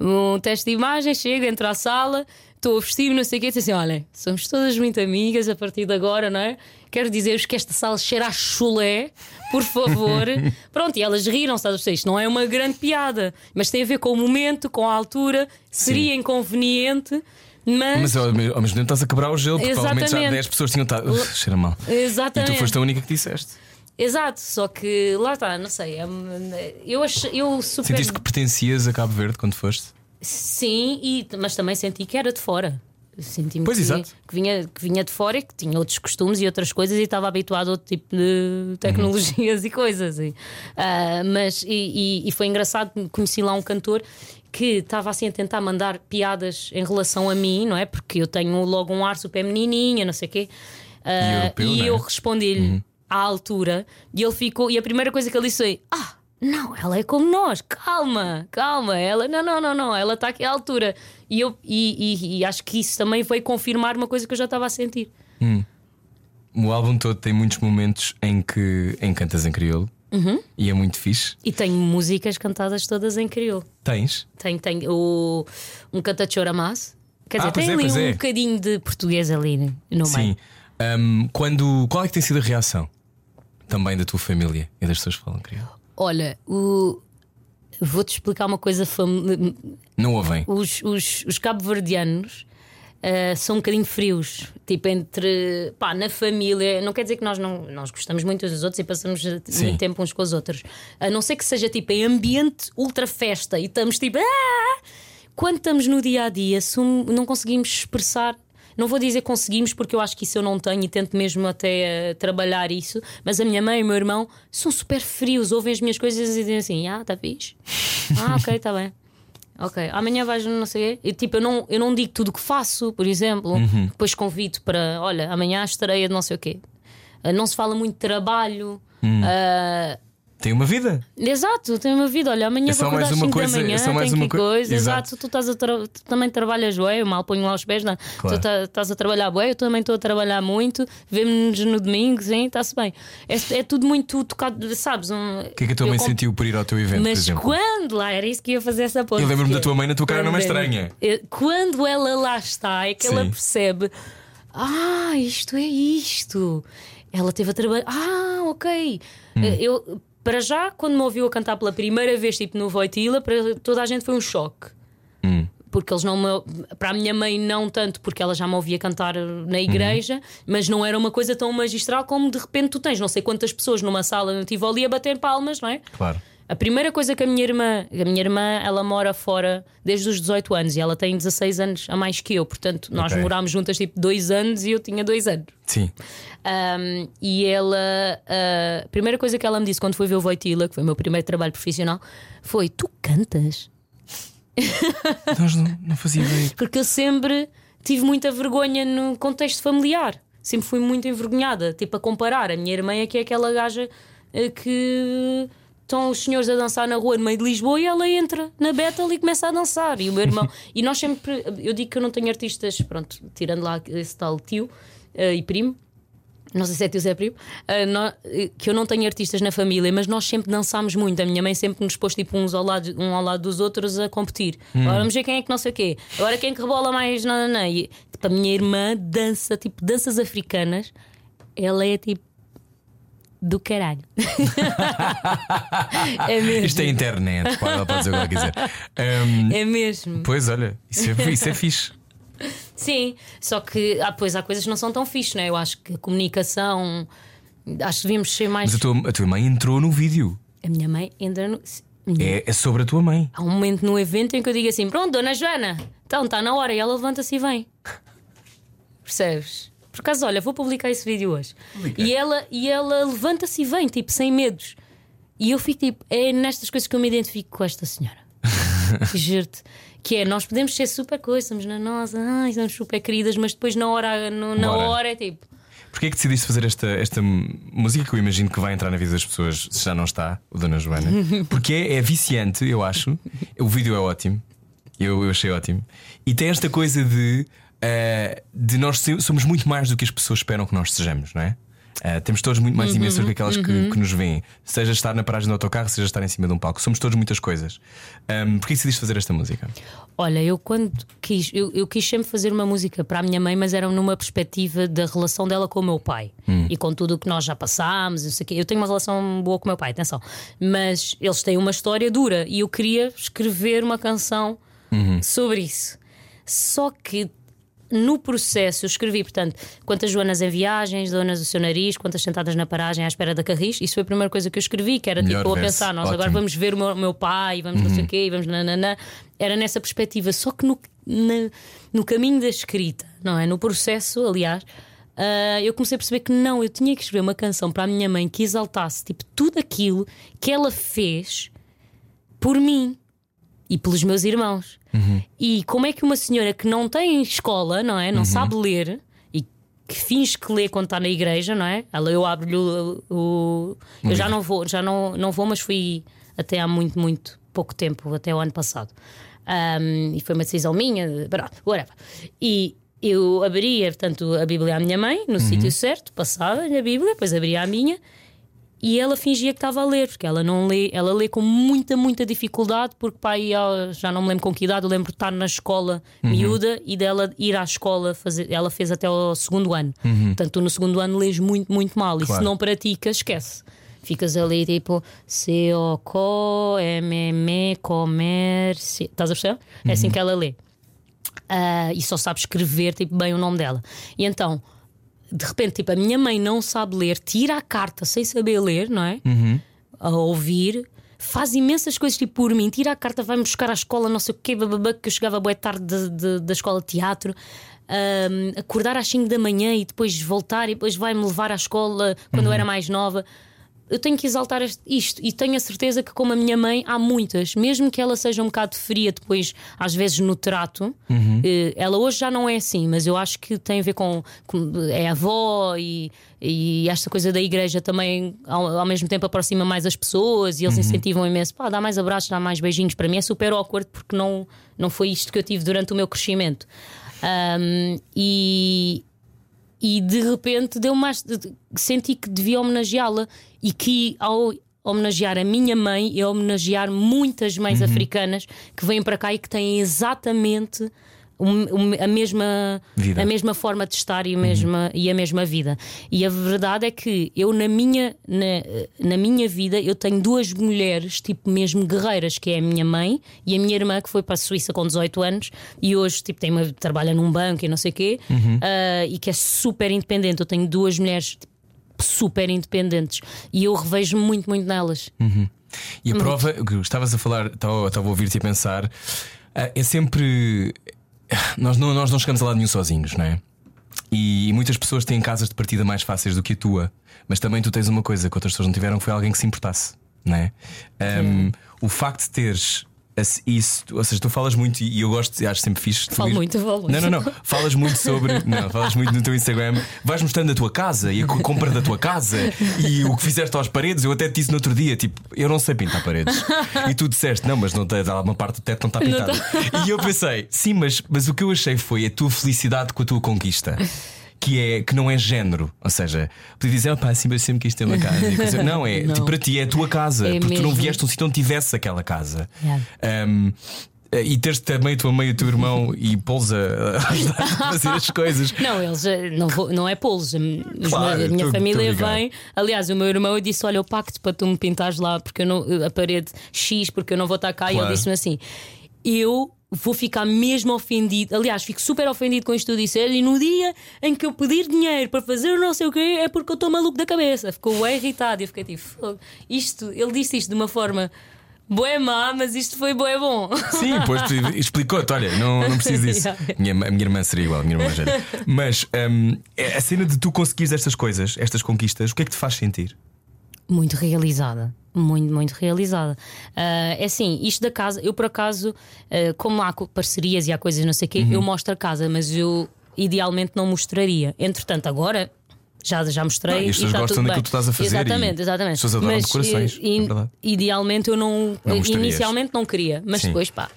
um teste de imagem, chego, entro à sala, estou a vestir-me, não sei o quê, e assim: olhem, somos todas muito amigas a partir de agora, não é? Quero dizer-vos que esta sala cheira a chulé, por favor. Pronto, e elas riram, sabe? Isto não é uma grande piada, mas tem a ver com o momento, com a altura, seria inconveniente, mas. Mas ao mesmo ao mesmo tempo estás a quebrar o gelo, porque provavelmente já Exatamente. 10 pessoas tinham estado. Cheira mal. E Exatamente. tu foste a única que disseste. Exato, só que lá está, não sei. é- Eu, ach, eu super. Sentiste que pertencias a Cabo Verde quando foste? Sim, e, mas também senti que era de fora. Senti-me que, que vinha, que vinha de fora e que tinha outros costumes e outras coisas e estava habituado a outro tipo de tecnologias e coisas. E, ah, mas e, e- e foi engraçado, conheci lá um cantor que estava assim a tentar mandar piadas em relação a mim, não é? Porque eu tenho logo um ar super menininha, não sei o quê. Ah, europeu, e é? eu respondi-lhe. À altura e ele ficou. E a primeira coisa que ele disse foi: Ah, não, ela é como nós, calma, calma. Ela, não, não, não, não, ela está aqui à altura. E, eu, e, e, e acho que isso também veio confirmar uma coisa que eu já estava a sentir. O álbum todo tem muitos momentos em que, em cantas em crioulo Uhum. e é muito fixe. E tenho músicas cantadas todas em crioulo. Tens? Tenho, tenho o, um cantachora mas. Quer Ah, dizer, pois tem é, ali um é. bocadinho de português ali no meio. Sim. Um, quando, qual é que tem sido a reação também da tua família e das pessoas que falam crioulo? Olha, o... vou-te explicar uma coisa. fam- Não ouvem? Os, os, os cabo-verdianos ah, são um bocadinho frios. Tipo, entre. pá, na família. Não quer dizer que nós não nós gostamos muito uns dos outros e passamos Sim. muito tempo uns com os outros. A não ser que seja tipo em ambiente ultra festa e estamos tipo. "Ah!" Quando estamos no dia a dia, não conseguimos expressar. Não vou dizer conseguimos, porque eu acho que isso eu não tenho e tento mesmo até eh, trabalhar isso. Mas a minha mãe e o meu irmão são super frios, ouvem as minhas coisas e dizem assim: Ah, tá fixe. Ah, ok, tá bem. Ok, amanhã vais não sei quê. E, tipo, eu não, eu não digo tudo o que faço, por exemplo. Depois convido para, olha, amanhã estreia de não sei o quê. Ah, Não se fala muito de trabalho. Ah, Tem uma vida? Exato, tem uma vida. Olha, amanhã É vou acordar mais às uma 5 coisa- da manhã, é mais uma coisa. Exato. Exato, tu, estás a tra- tu também trabalhas bué, eu mal ponho lá os pés, não? é? Claro. Tu tá- estás a trabalhar bué, eu também estou a trabalhar muito, vemos-nos no domingo, sim, está-se bem. É, é tudo muito tocado, sabes? Um, O que é que a tua mãe sentiu por ir ao teu evento, Mas quando lá, era isso que ia fazer essa ponte. Eu lembro-me da tua mãe na tua cara, não é estranha. é- Quando ela lá está, é que ela Sim. percebe: Ah, isto é isto. Ela teve a trabalhar. Ah, ok. Hum. Eu, para já, quando me ouviu a cantar pela primeira vez, tipo no Voitila, para toda a gente foi um choque. Hum. Porque eles não me. Para a minha mãe, não tanto, porque ela já me ouvia cantar na igreja, Uhum. mas não era uma coisa tão magistral como de repente tu tens não sei quantas pessoas numa sala no Tivoli a bater palmas, não é? Claro. A primeira coisa que a minha irmã, a minha irmã, ela mora fora desde os 18 anos e ela tem 16 anos a mais que eu, portanto, nós Ok. morámos juntas tipo dois anos e eu tinha dois anos. Sim. Um, e ela, a primeira coisa que ela me disse quando foi ver o Voitila, que foi o meu primeiro trabalho profissional, foi: Tu cantas? Nós não, não fazia ideia. Porque eu sempre tive muita vergonha no contexto familiar. Sempre fui muito envergonhada. Tipo, a comparar. A minha irmã é que é aquela gaja eh, que estão os senhores a dançar na rua no meio de Lisboa e ela entra na Battle e começa a dançar. E o meu irmão. e nós sempre. Eu digo que eu não tenho artistas, pronto, tirando lá esse tal tio eh, e primo. Não sei se é tio Zé Primo, eh, nó- eh, que eu não tenho artistas na família, mas nós sempre dançámos muito. A minha mãe sempre nos pôs tipo uns ao lado, um ao lado dos outros a competir. Agora vamos ver quem é que não sei o quê. Agora quem é que rebola mais. Não, não, não. E, tipo, a minha irmã dança, tipo, danças africanas. Ela é tipo. Do caralho. é mesmo. Isto é internet, pá, ela pode dizer o que ela quiser. Um, É mesmo. Pois olha, isso é, isso é fixe. Sim, só que ah, pois, há coisas que não são tão fixe, né? Eu acho que a comunicação. Acho que devíamos ser mais. Mas a tua, a tua mãe entrou no vídeo. A minha mãe entra no. É, é sobre a tua mãe. Há um momento no evento em que eu digo assim: Pronto, Dona Joana, então está na hora. E ela levanta-se e vem. Percebes? Por acaso, olha, vou publicar esse vídeo hoje. Publica. E ela, e ela levanta-se e vem, tipo, sem medos. E eu fico tipo: É nestas coisas que eu me identifico com esta senhora. Juro-te. Que é, nós podemos ser super coisas, estamos na nossa, ai, somos super queridas, mas depois na hora, no- na Bora. hora é tipo. Porquê é que decidiste fazer esta, esta música que eu imagino que vai entrar na vida das pessoas se já não está, o Dona Joana? Porque é, é viciante, eu acho. O vídeo é ótimo. Eu, eu achei ótimo. E tem esta coisa de, eh, de nós somos muito mais do que as pessoas esperam que nós sejamos, não é? Eh, temos todos muito mais dimensões que aquelas que, que nos veem, seja estar na paragem do autocarro, seja estar em cima de um palco. Somos todos muitas coisas. Um, Porquê decidiste fazer esta música? Olha, eu quando quis, eu, eu quis sempre fazer uma música para a minha mãe, mas era numa perspectiva da relação dela com o meu pai e com tudo o que nós já passámos. Eu, sei quê. eu tenho uma relação boa com o meu pai, atenção, mas eles têm uma história dura e eu queria escrever uma canção sobre isso. Só que no processo eu escrevi, portanto, quantas Joanas em viagens, donas do seu nariz, quantas sentadas na paragem à espera da carris. Isso foi a primeira coisa que eu escrevi, que era Melhor tipo a pensar, nós agora ótimo. vamos ver o meu, meu pai, vamos não sei o quê, e vamos nananã. Era nessa perspectiva. Só que no, na- no caminho da escrita, não é? No processo, aliás. ah, eu comecei a perceber que não, eu tinha que escrever uma canção para a minha mãe que exaltasse tipo, tudo aquilo que ela fez por mim e pelos meus irmãos. E como é que uma senhora que não tem escola, não é? Não sabe ler e que finge que lê quando está na igreja, não é? Ela eu abro-lhe o, o- Eu já não vou, já não, não vou, mas fui até há muito, muito pouco tempo, até o ano passado. Um, e foi uma decisão minha, pronto, whatever. E eu abria, portanto, a Bíblia à minha mãe, no sítio certo, passava-lhe a Bíblia, depois abria a minha. E ela fingia que estava a ler, porque ela não lê, ela lê com muita, muita dificuldade, porque pai, já não me lembro com que idade, eu lembro de estar na escola miúda e dela ir à escola fazer. Ela fez até o segundo ano. Portanto, tu no segundo ano lês muito, muito mal. E Claro. se não praticas, esquece. Ficas ali tipo C-O-CO, M-M, comércio. Estás a perceber? É assim que ela lê. Ah, e só sabe escrever tipo, bem o nome dela. E então, de repente, tipo, a minha mãe não sabe ler, tira a carta sem saber ler, não é? A ouvir, faz imensas coisas tipo por mim, tira a carta, vai-me buscar à escola, não sei o quê, bababá, que eu chegava boa tarde de- de- da escola de teatro. ahm, acordar às 5 da manhã e depois voltar e depois vai-me levar à escola quando eu era mais nova. Eu tenho que exaltar isto e tenho a certeza que, como a minha mãe, há muitas, mesmo que ela seja um bocado fria depois, às vezes no trato. eh, Ela hoje já não é assim, mas eu acho que tem a ver com. com- é avó e, e esta coisa da igreja também, ao, ao mesmo tempo, aproxima mais as pessoas e eles incentivam imenso. Pá, dá mais abraços, dá mais beijinhos. Para mim é super awkward porque não, não foi isto que eu tive durante o meu crescimento. Ahm, e, e de repente deu mais senti que devia homenageá-la e que ao homenagear a minha mãe e homenagear muitas mães africanas que vêm para cá e que têm exatamente a mesma Vida. a mesma forma de estar e a mesma, e a mesma vida. E a verdade é que eu na minha na, na minha vida eu tenho duas mulheres tipo mesmo guerreiras que é a minha mãe e a minha irmã que foi para a Suíça com 18 anos e hoje tipo tem uma, trabalha num banco e não sei o quê ah, e que é super independente. Eu tenho duas mulheres tipo, super independentes e eu revejo muito muito nelas. E a prova, que estavas a falar, estava estava a ouvir-te e a pensar, ah, é sempre. Nós não, nós não chegamos a lado nenhum sozinhos, não é? E muitas pessoas têm casas de partida mais fáceis do que a tua, mas também tu tens uma coisa que outras pessoas não tiveram, que foi alguém que se importasse, não é? Um, O facto de teres isso, ou seja, tu falas muito e eu gosto, e acho sempre fixe. Falo muito, falo muito. Não, não, não. Falas muito sobre. Não, falas muito no teu Instagram. Vais mostrando a tua casa e a co- compra da tua casa e o que fizeste às paredes. Eu até te disse no outro dia, tipo, eu não sei pintar paredes. E tu disseste, não, mas não tem, uma parte do teto não está pintada. E eu pensei, sim, mas, mas o que eu achei foi a tua felicidade com a tua conquista. Que, é, que não é género, ou seja, podia dizer, pá, assim, eu sempre quis ter uma casa. E Não, é Não. tipo, para ti é a tua casa, É porque tu não mesmo. vieste de um sítio onde tivesse aquela casa. Yeah. Um, e teres também a tua mãe e o teu irmão e pô-los a a ajudar a fazer as coisas. Não, eles eh, não, vou- não é polos. Os Claro, a minha tô- tô família ligado. vem. Aliás, o meu irmão eu disse: Olha, eu pacto para tu me pintares lá porque eu não, a parede X, porque eu não vou estar cá. E Claro. ele disse-me assim: Eu vou ficar mesmo ofendido. Aliás, fico super ofendido com isto que tu disseste. E no dia em que eu pedir dinheiro para fazer não sei o quê, é porque eu estou maluco da cabeça. Ficou bem irritado. E eu fiquei tipo. Isto, ele disse isto de uma forma. Boé má, mas isto foi boé bom. Sim, pois explicou-te, olha, não, não preciso disso. Minha, a minha irmã seria igual, a minha irmã mais velha. Mas um, é a cena de tu conseguires estas coisas, estas conquistas, o que é que te faz sentir? Muito realizada. Muito, muito realizada. Ah, é assim, isto da casa, eu por acaso, ah, como há parcerias e há coisas não sei o quê, Uhum. eu mostro a casa, mas eu idealmente não mostraria. Entretanto, agora. Já, já mostrei. Não, e as pessoas gostam daquilo que tu estás a fazer Exatamente, e exatamente. as pessoas adoram mas, decorações, eh, é idealmente eu não. Não mostrarias. inicialmente não queria, mas Sim. depois pá.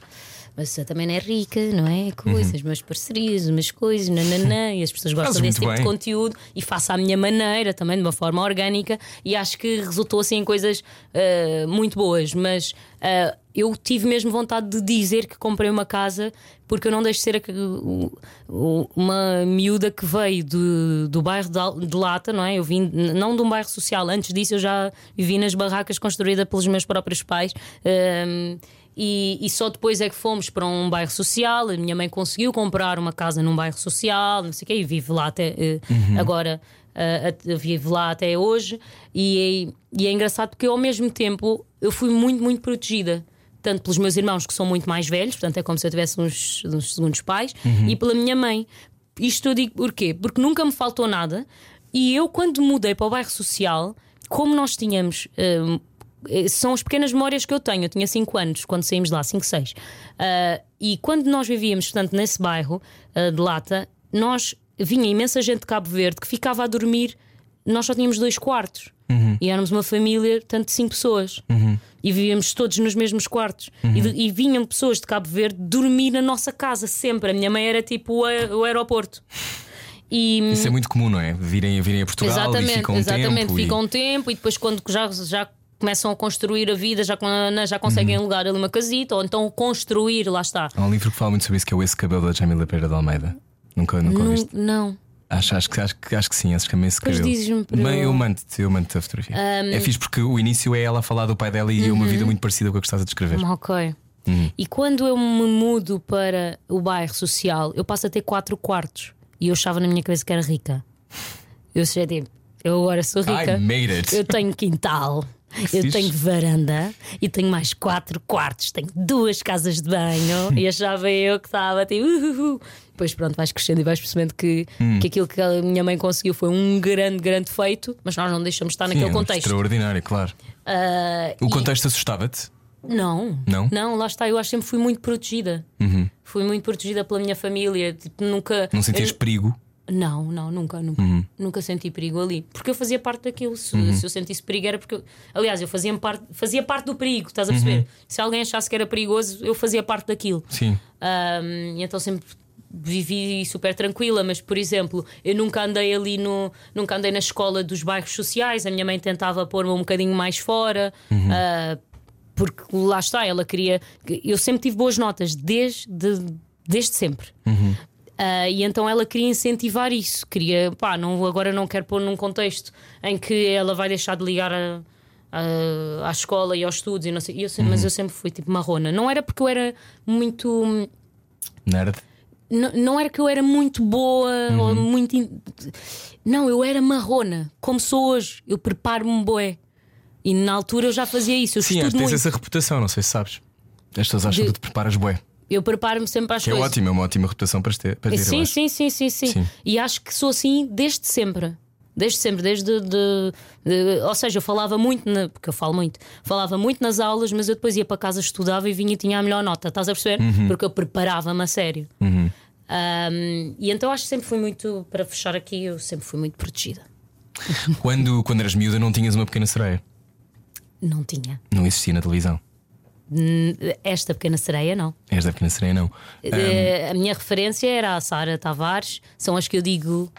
Mas você também não é rica, não é? Coisas, Uhum. umas parcerias, umas coisas, nananã, e as pessoas gostam desse tipo de bem. conteúdo e faço à minha maneira, também de uma forma orgânica, e acho que resultou assim em coisas ah, muito boas. Mas ah, eu tive mesmo vontade de dizer que comprei uma casa porque eu não deixo de ser uma miúda que veio do, do bairro de de Lata, não é? Eu vim não de um bairro social, antes disso eu já vivi nas barracas construídas pelos meus próprios pais. Ahm, e, e só depois é que fomos para um bairro social. A minha mãe conseguiu comprar uma casa num bairro social, não sei o quê, e vive lá até eh, agora. eh, at- vive lá até hoje e, é- e é engraçado porque eu, ao mesmo tempo eu fui muito, muito protegida tanto pelos meus irmãos que são muito mais velhos, portanto é como se eu tivesse uns, uns segundos pais, e pela minha mãe. Isto eu digo porquê? Porque nunca me faltou nada e eu, quando mudei para o bairro social, como nós tínhamos. eh, são as pequenas memórias que eu tenho. Eu tinha 5 anos quando saímos de lá, 5, 6. e quando nós vivíamos, portanto, nesse bairro ah, de Lata, nós vinha imensa gente de Cabo Verde que ficava a dormir. Nós só tínhamos dois quartos e éramos uma família, tanto de cinco pessoas. E vivíamos todos nos mesmos quartos. E, de- e vinham pessoas de Cabo Verde dormir na nossa casa sempre. A minha mãe era tipo o, o aeroporto. E, Isso é muito comum, não é? Virem, virem a Portugal exatamente, e ficam um exatamente. tempo. Ficam e... um tempo e depois, quando já, já começam a construir a vida, já, já conseguem Uhum. alugar ali uma casita ou então construir, lá está. Há um livro que fala muito sobre isso, que é o Esse Cabelo da Jamila Pereira de Almeida. Nunca, nunca Não, ouviste? não. Acho, acho, que- acho, que- acho que sim, acho que é esse Pois cabelo. Bem, eu- eu mando-te, eu mando-te a fotografia. É fixe porque o início é ela a falar do pai dela e é Uhum. uma vida muito parecida com a que estás a descrever. Ok. Uhum. E quando eu me mudo para o bairro social, eu passo a ter quatro quartos. E eu achava na minha cabeça que era rica. Eu sei, tipo, eu agora sou rica. I made it. Eu tenho quintal, eu fixe. tenho varanda e tenho mais quatro quartos. Tenho duas casas de banho e achava eu que estava tipo. Uh, uh, uh. Depois pronto, vais crescendo e vais percebendo que, Hum. que aquilo que a minha mãe conseguiu foi um grande, grande feito, mas nós não deixamos de estar Sim, naquele é contexto. Extraordinário, claro. Ah, O e- contexto assustava-te? não. Não? Não, lá está. Eu acho que sempre fui muito protegida. Fui muito protegida pela minha família. Tipo, nunca. Não sentias eu- perigo? Não, não, nunca, nunca. Uhum. Nunca senti perigo ali. Porque eu fazia parte daquilo. Se, se eu sentisse perigo era porque. eu- aliás, eu fazia parte, fazia parte do perigo, estás a perceber? Uhum. Se alguém achasse que era perigoso, eu fazia parte daquilo. Sim. E então sempre vivi super tranquila, mas por exemplo, eu nunca andei ali no. Nunca andei na escola dos bairros sociais, a minha mãe tentava pôr-me um bocadinho mais fora. ah, porque lá está, ela queria. Eu sempre tive boas notas, desde, desde sempre. Ah, e então ela queria incentivar isso, queria, pá, não, agora não quero pôr num contexto em que ela vai deixar de ligar a, a- à escola e aos estudos e não sei. E eu sempre- Mas eu sempre fui tipo marrona. Não era porque eu era muito. Nerd. Não, não era que eu era muito boa ou Uhum. muito. in- Não, eu era marrona, como sou hoje. Eu preparo-me boé. E na altura eu já fazia isso. Eu Sim, que tens muito. essa reputação, não sei se sabes. As pessoas acham De- que te preparas bué. Eu preparo-me sempre para as Que é coisas. ótimo, é uma ótima reputação para ter. Para ter Sim, sim, sim, sim, sim, Sim. E acho que sou assim desde sempre. Desde sempre, desde. De, de- ou seja, eu falava muito, na- porque eu falo muito, falava muito nas aulas, mas eu depois ia para casa, estudava e vinha e tinha a melhor nota, estás a perceber? Uhum. Porque eu preparava-me a sério. Ahm, e então acho que sempre fui muito, para fechar aqui, eu sempre fui muito protegida. Quando, quando eras miúda, não tinhas uma pequena sereia. Não tinha. Não existia na televisão. Esta pequena sereia, não. És da pequena sereia, não. Eh, a minha referência era a Sara Tavares, são as que eu digo.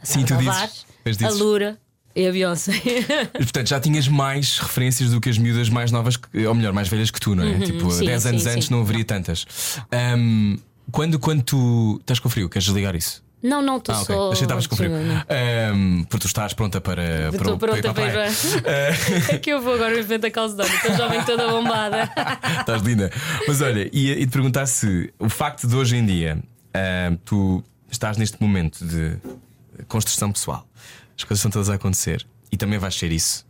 A Sim, Sara tu dizes. Tavares, a dizes. Lura e a Beyoncé. Portanto, já tinhas mais referências do que as miúdas mais novas, ou melhor, mais velhas que tu, não é? tipo, Uhum. sim, 10 anos sim, antes sim. não haveria tantas. Ahm, quando, quando tu estás com frio, queres desligar isso? Não, não, tu Ah, ok. só. Achei que estavas com frio. Sim, não. Ahm, porque tu estás pronta para, para, Estou pronta para ir para. É que eu vou agora evento da Calcedónia, estou já bem toda bombada. Estás linda. Mas olha, ia te perguntar se o facto de hoje em dia ahm, tu estás neste momento de construção pessoal, as coisas estão todas a acontecer e também vais ser isso.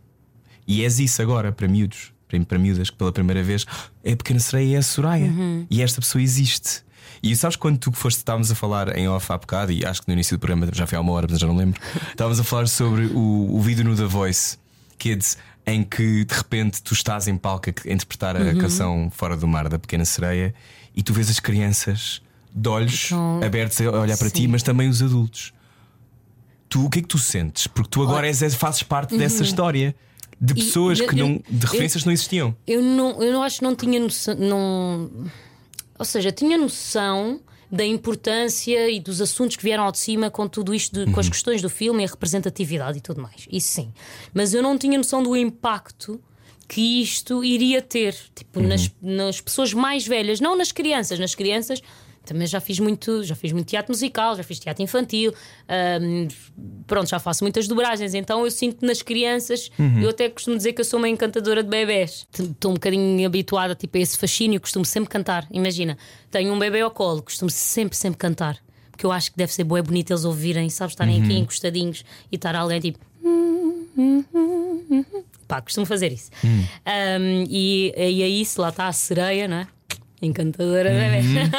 E és isso agora para miúdos, para, para miúdas que pela primeira vez é a pequena sereia e é a Soraya. E esta pessoa existe. E sabes quando tu foste, estávamos a falar em off há bocado, e acho que no início do programa já foi há uma hora, mas já não lembro. Estávamos a falar sobre o, o vídeo no The Voice Kids, em que de repente tu estás em palco a interpretar a canção Fora do Mar da Pequena Sereia e tu vês as crianças de olhos Então, abertos a olhar para ti, sim. mas também os adultos. Tu o que é que tu sentes? Porque tu agora és, fazes parte dessa história de E pessoas eu- que eu- não, de eu- referências que não existiam. Eu não, eu não acho que não tinha noção. Não... Ou seja, tinha noção da importância e dos assuntos que vieram ao de cima com tudo isto, de- Uhum. com as questões do filme e a representatividade e tudo mais. Isso sim. Mas eu não tinha noção do impacto que isto iria ter tipo, Uhum. nas, nas pessoas mais velhas, não nas crianças. Nas crianças também já fiz muito, já fiz muito teatro musical, já fiz teatro infantil, pronto, já faço muitas dobragens, então eu sinto nas crianças, eu até costumo dizer que eu sou uma encantadora de bebés. Estou um bocadinho habituada tipo, a esse fascínio, costumo sempre cantar. Imagina, tenho um bebê ao colo, costumo sempre, sempre cantar. Porque eu acho que deve ser bué bonito eles ouvirem, sabes, estarem aqui encostadinhos e estar alguém tipo. Pá, costumo fazer isso. Um, e, e é isso, lá está a sereia, não é? Encantadora bebê.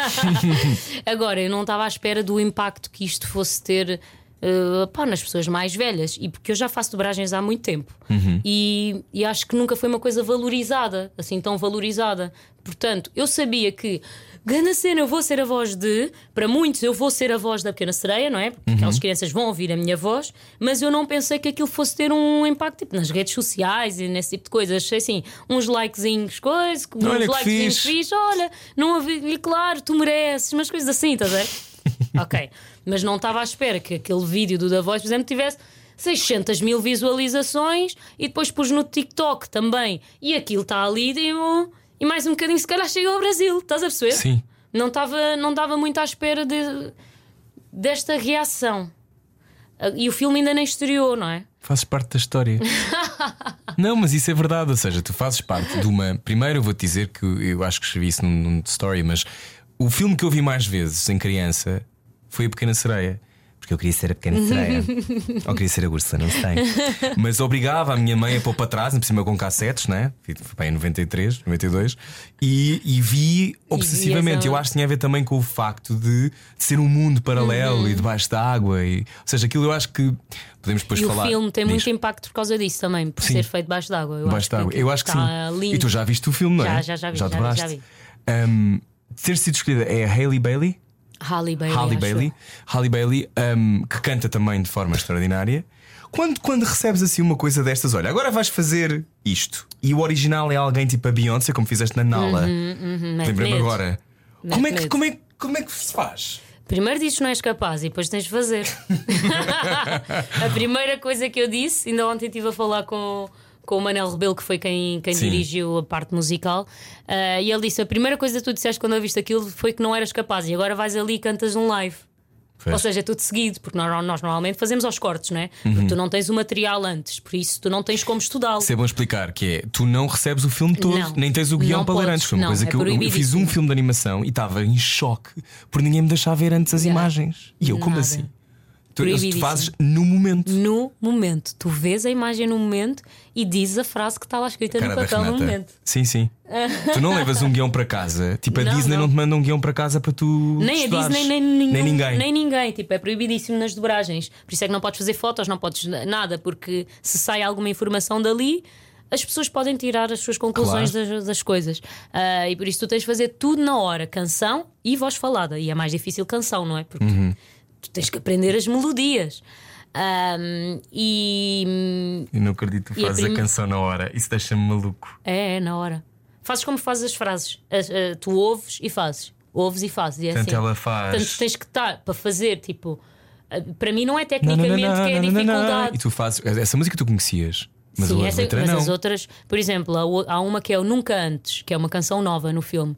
Agora, eu não estava à espera do impacto que isto fosse ter uh, pá, nas pessoas mais velhas. E porque eu já faço dobragens há muito tempo e, e acho que nunca foi uma coisa valorizada, assim tão valorizada. Portanto, eu sabia que. Gana cena, eu vou ser a voz de. Para muitos, eu vou ser a voz da pequena sereia, não é? Porque aquelas crianças vão ouvir a minha voz, mas eu não pensei que aquilo fosse ter um impacto tipo, nas redes sociais e nesse tipo de coisas. Achei assim, uns likezinhos, coisas, uns likezinhos fixe. olha, não ouvi, e claro, tu mereces, umas coisas assim, estás a ver? ok, mas não estava à espera que aquele vídeo do Da Voz, por exemplo, tivesse 600 mil visualizações e depois pus no TikTok também. E aquilo está ali tipo, e mais um bocadinho, se calhar chega ao Brasil, estás a perceber? Sim. Não estava não dava muito à espera de, desta reação. E o filme ainda nem estreou, não é? Fazes parte da história. não, mas isso é verdade. Ou seja, tu fazes parte de uma. Primeiro, eu vou-te dizer que eu acho que escrevi isso num, num story, mas o filme que eu vi mais vezes em criança foi A Pequena Sereia. Porque eu queria ser a pequena sereia. Ou queria ser a Úrsula, não sei. Mas obrigava a minha mãe a pôr para trás, em cima com cassetes, né? Foi bem em 93, 92. E, e vi obsessivamente. Eu acho que tinha a ver também com o facto de, ser um mundo paralelo Uhum. e debaixo da água. E, ou seja, aquilo eu acho que podemos depois e falar. o filme tem muito impacto por causa disso também, por Sim. ser feito debaixo d'água. Eu Debaixo d'água. Eu acho que está sim. lindo. E tu já viste o filme, não é? Já, já, já vi, Já já vi, já vi. Um, ter sido escolhida é a Hailey Bailey. Halle Bailey. Halle Bailey. Halle Bailey um, que canta também de forma extraordinária. Quando, quando recebes assim uma coisa destas, olha, agora vais fazer isto e o original é alguém tipo a Beyoncé, como fizeste na Nala. Uhum, Lembrei-me medo. agora. Mete Como é, que, como, é, como é que se faz? Primeiro dizes que não és capaz e depois tens de fazer. a primeira coisa que eu disse, ainda ontem estive a falar com, com o Manel Rebelo, que foi quem, quem Sim. dirigiu a parte musical, ah, e ele disse: a primeira coisa que tu disseste quando ouviste aquilo foi que não eras capaz, e agora vais ali e cantas um live. Pois. Ou seja, é tudo seguido, porque nós, nós normalmente fazemos aos cortes, não é? Uhum. Porque tu não tens o material antes, por isso tu não tens como estudá-lo. Isso é bom explicar que é tu não recebes o filme todo, Não. nem tens o guião para ler antes. Foi uma Não, coisa é que eu, eu fiz um filme de animação e estava em choque por ninguém me deixar ver antes as imagens. E eu, como Nada. assim? Tu, tu fazes no momento. No momento, tu vês a imagem no momento e dizes a frase que está lá escrita Cara no papel no momento. Sim, sim. tu não levas um guião para casa. Tipo, a Não, Disney não. não. te manda um guião para casa para tu. Nem a estudares. Disney, nem, nenhum, nem ninguém. Nem ninguém. Tipo, é proibidíssimo nas dobragens. Por isso é que não podes fazer fotos, não podes nada, porque se sai alguma informação dali. As pessoas podem tirar as suas conclusões das, das coisas. Ah, e por isso tu tens de fazer tudo na hora: canção e voz falada. E é mais difícil canção, não é? Porque Uhum. Tu tens que aprender as melodias. Ahm, e Eu não acredito que a fazes a, prim- canção na hora. Isso deixa-me maluco. é, é na hora. Fazes como fazes as frases. As- ah, tu ouves e fazes. Ouves e fazes. E é Portanto, assim. ela faz. Portanto, tens que estar para fazer, tipo, ah, para mim não é Não, tecnicamente não, não, que é a não, não, não, não. dificuldade. E tu fazes. Essa música tu conhecias. Mas Sim, a essa- mas não. as outras, por exemplo, há uma que é o Nunca Antes, que é uma canção nova no filme.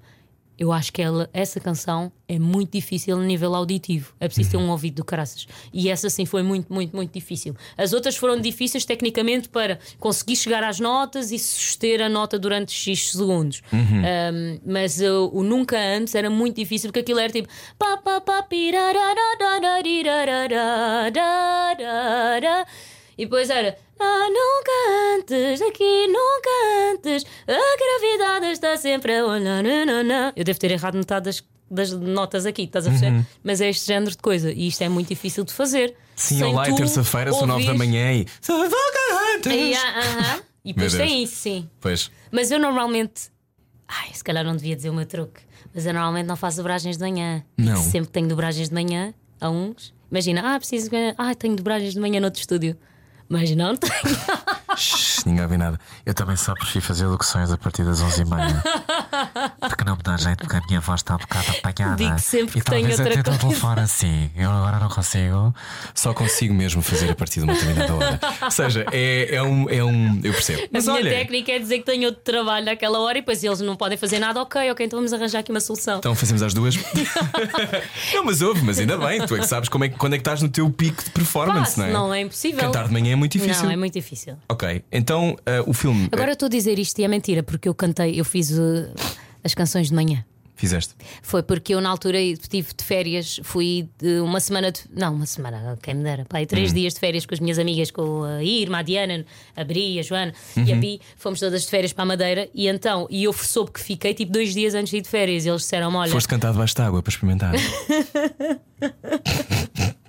Eu acho que ela, essa canção é muito difícil a nível auditivo. É preciso ter um ouvido do caraças. E essa sim foi muito, muito, muito difícil. As outras foram difíceis tecnicamente para conseguir chegar às notas e suster a nota durante X segundos. Um, mas uh, o Nunca Antes era muito difícil porque aquilo era tipo. E depois era. Ah, nunca antes, aqui nunca antes, a gravidade está sempre a olhar. Nanana. Eu devo ter errado metade das, das notas aqui, estás a perceber? Uhum. Mas é este género de coisa e isto é muito difícil de fazer. Sim, olá, é terça-feira, são nove da manhã e. antes! Yeah, uh -huh. E depois tem isso, sim. Pois. Mas eu normalmente. Ai, se calhar não devia dizer o meu truque, mas eu normalmente não faço dobragens de manhã. Não. Sempre tenho dobragens de manhã a uns. Imagina, ah, preciso. Ah, tenho dobragens de manhã no outro estúdio. Mas não. Shhh, ninguém ouve nada. Eu também só prefiro fazer locuções a partir das 11h30. Porque não me dá jeito, porque a minha voz está um bocado apanhada. Digo sempre e que tenho talvez outra até o coisa. telefone assim. Eu agora não consigo. Só consigo mesmo fazer a partir de uma determinada hora. Ou seja, é, é, um, é um. Eu percebo. Mas a minha olha. técnica é dizer que tenho outro trabalho naquela hora e depois eles não podem fazer nada. Ok, ok, então vamos arranjar aqui uma solução. Então fazemos às duas. não, mas ouve, mas ainda bem, tu é que sabes como é, que- quando é que estás no teu pico de performance, Faço, não é? não é impossível. Cantar de manhã é muito difícil. Não, é muito difícil. Ok, então uh, o filme. Agora eu estou a dizer isto e é mentira, porque eu cantei, eu fiz uh, as canções de manhã. Fizeste. Foi porque eu na altura estive de férias, fui de uma semana de. Não, uma semana, quem me dera. Pai, três dias de férias com as minhas amigas, com a Irma, a Diana, a Bri, a Joana e a Uhum. Bi. Fomos todas de férias para a Madeira e então, e eu soube que fiquei tipo dois dias antes de ir de férias. E eles disseram: olha. Foste cantar debaixo de água para experimentar.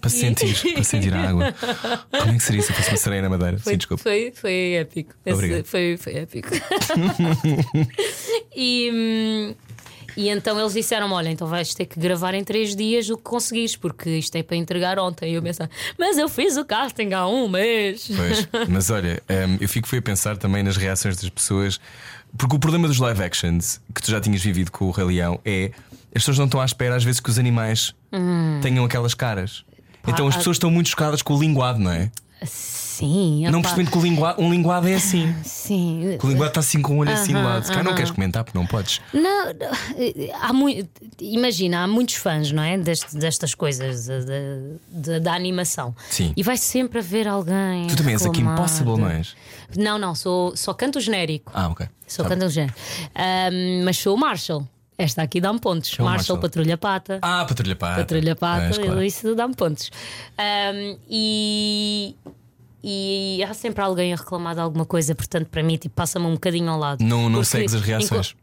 Para sentir, para sentir a água. Como é que seria se fosse uma sereia na madeira? Foi, Sim, desculpa. foi, foi épico. Esse foi, foi épico. e, hum, e então eles disseram: Olha, então vais ter que gravar em três dias o que conseguires, porque isto é para entregar ontem. E eu pensei: Mas eu fiz o casting há um mês. Pois, mas olha, hum, eu fico fui a pensar também nas reações das pessoas, porque o problema dos live actions que tu já tinhas vivido com o Rei Leão é as pessoas não estão à espera às vezes que os animais tenham aquelas caras. Então as Hum. pessoas estão muito chocadas com o linguado, não é? Sim, Não epá, percebendo que o linguado, um linguado é assim. Sim. Que o linguado está assim com o olho assim do lado. Se calhar não aham. queres comentar porque não podes. Não, não, há mui- imagina, há muitos fãs, não é? Deste- destas coisas da, da- da animação. Sim. E vai sempre haver alguém. Tu também és aqui impossible, de- não és? Não, não, sou, só canto genérico. Ah, ok. Sou Tá canto genérico. Ahm, mas sou o Marshall. Esta aqui dá-me pontos. É Marshall, Marshall. Patrulha Pata. Ah, patrulha pata. Patrulha Pata, Pois, claro. isso dá-me pontos. Ahm, e. E há sempre alguém a reclamar de alguma coisa, portanto, para mim, tipo, passa-me um bocadinho ao lado. Não, não Porque segues as reações.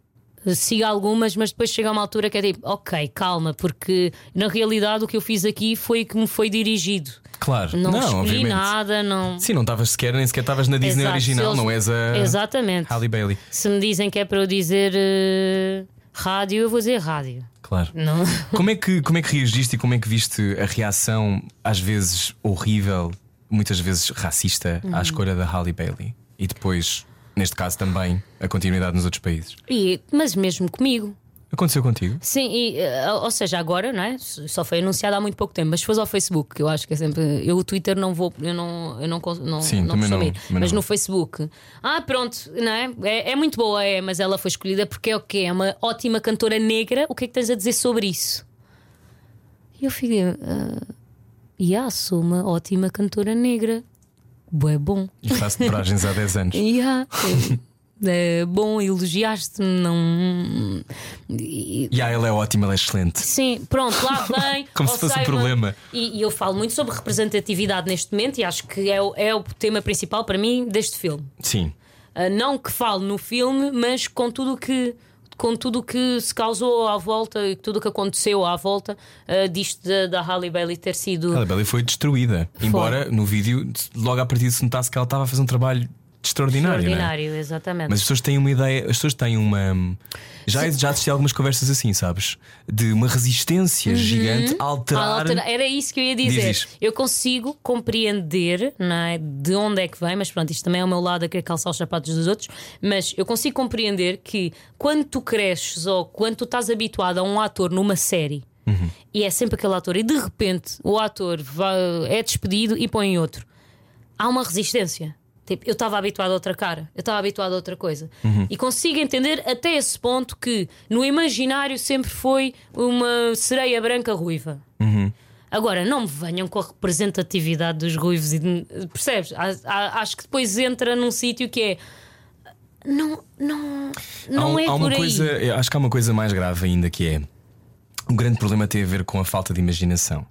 Sigo algumas, mas depois chega a uma altura que é tipo, ok, calma, porque na realidade o que eu fiz aqui foi que me foi dirigido. Claro. Não, Não, escolhi obviamente. nada, não. Sim, não estavas sequer, nem sequer estavas na Disney Exato, original, eles- não és a Exatamente. Halle Bailey. Se me dizem que é para eu dizer eh, rádio, eu vou dizer rádio. Claro. Não. Como é, que, como é que reagiste e como é que viste a reação, às vezes horrível, muitas vezes racista, Uhum. à escolha da Halle Bailey? E depois, neste caso também, a continuidade nos outros países. E, mas mesmo comigo. Aconteceu contigo? Sim, e, eh, ou seja, agora, não é? Só foi anunciado há muito pouco tempo, mas se fosse ao Facebook, que eu acho que é sempre. Eu o Twitter não vou, eu não, eu não, não, Sim, não também não, ir. também mas não. no Facebook, ah, pronto, não é? é? é muito boa, é, mas ela foi escolhida porque é o quê? É uma ótima cantora negra. O que é que tens a dizer sobre isso? E eu fiquei, ah, yeah, sou uma ótima cantora negra. Bué bom. E faço dobragens há 10 anos. Yeah. É bom, elogiaste-me, não. E- E ah, ela é ótima, ela é excelente. Sim, pronto, lá vem. Como se fosse um problema. E, e eu falo muito sobre representatividade neste momento e acho que é, o- é o tema principal para mim deste filme. Sim. Ah, não que falo no filme, mas com tudo o que. Com tudo o que se causou à volta e tudo o que aconteceu à volta ah, disto da, da Halle Bailey ter sido. A Halle Bailey foi destruída. Embora no vídeo, logo à partida, se notasse que ela estava a fazer um trabalho extraordinário. é? Extraordinário, exatamente. Mas as pessoas têm uma ideia, as pessoas têm uma. Já, já assisti a algumas conversas assim, sabes? De uma resistência gigante a alterar. altera- Era isso que eu ia dizer. Diz. Eu consigo compreender não é, de onde é que vem, mas pronto, isto também é o meu lado a querer calçar os sapatos dos outros. Mas eu consigo compreender que quando tu cresces ou quando tu estás habituado a um ator numa série Uhum. e é sempre aquele ator, e de repente o ator vai- é despedido e põe outro, há uma resistência. Tipo, eu estava habituado a outra cara, eu estava habituado a outra coisa. Uhum. E consigo entender até esse ponto que no imaginário sempre foi uma sereia branca ruiva. Uhum. Agora, não me venham com a representatividade dos ruivos e de- percebes? Acho que depois entra num sítio que é. Não, não, não há, um- é há uma coisa, acho que há uma coisa mais grave ainda que é o grande problema tem a ver com a falta de imaginação.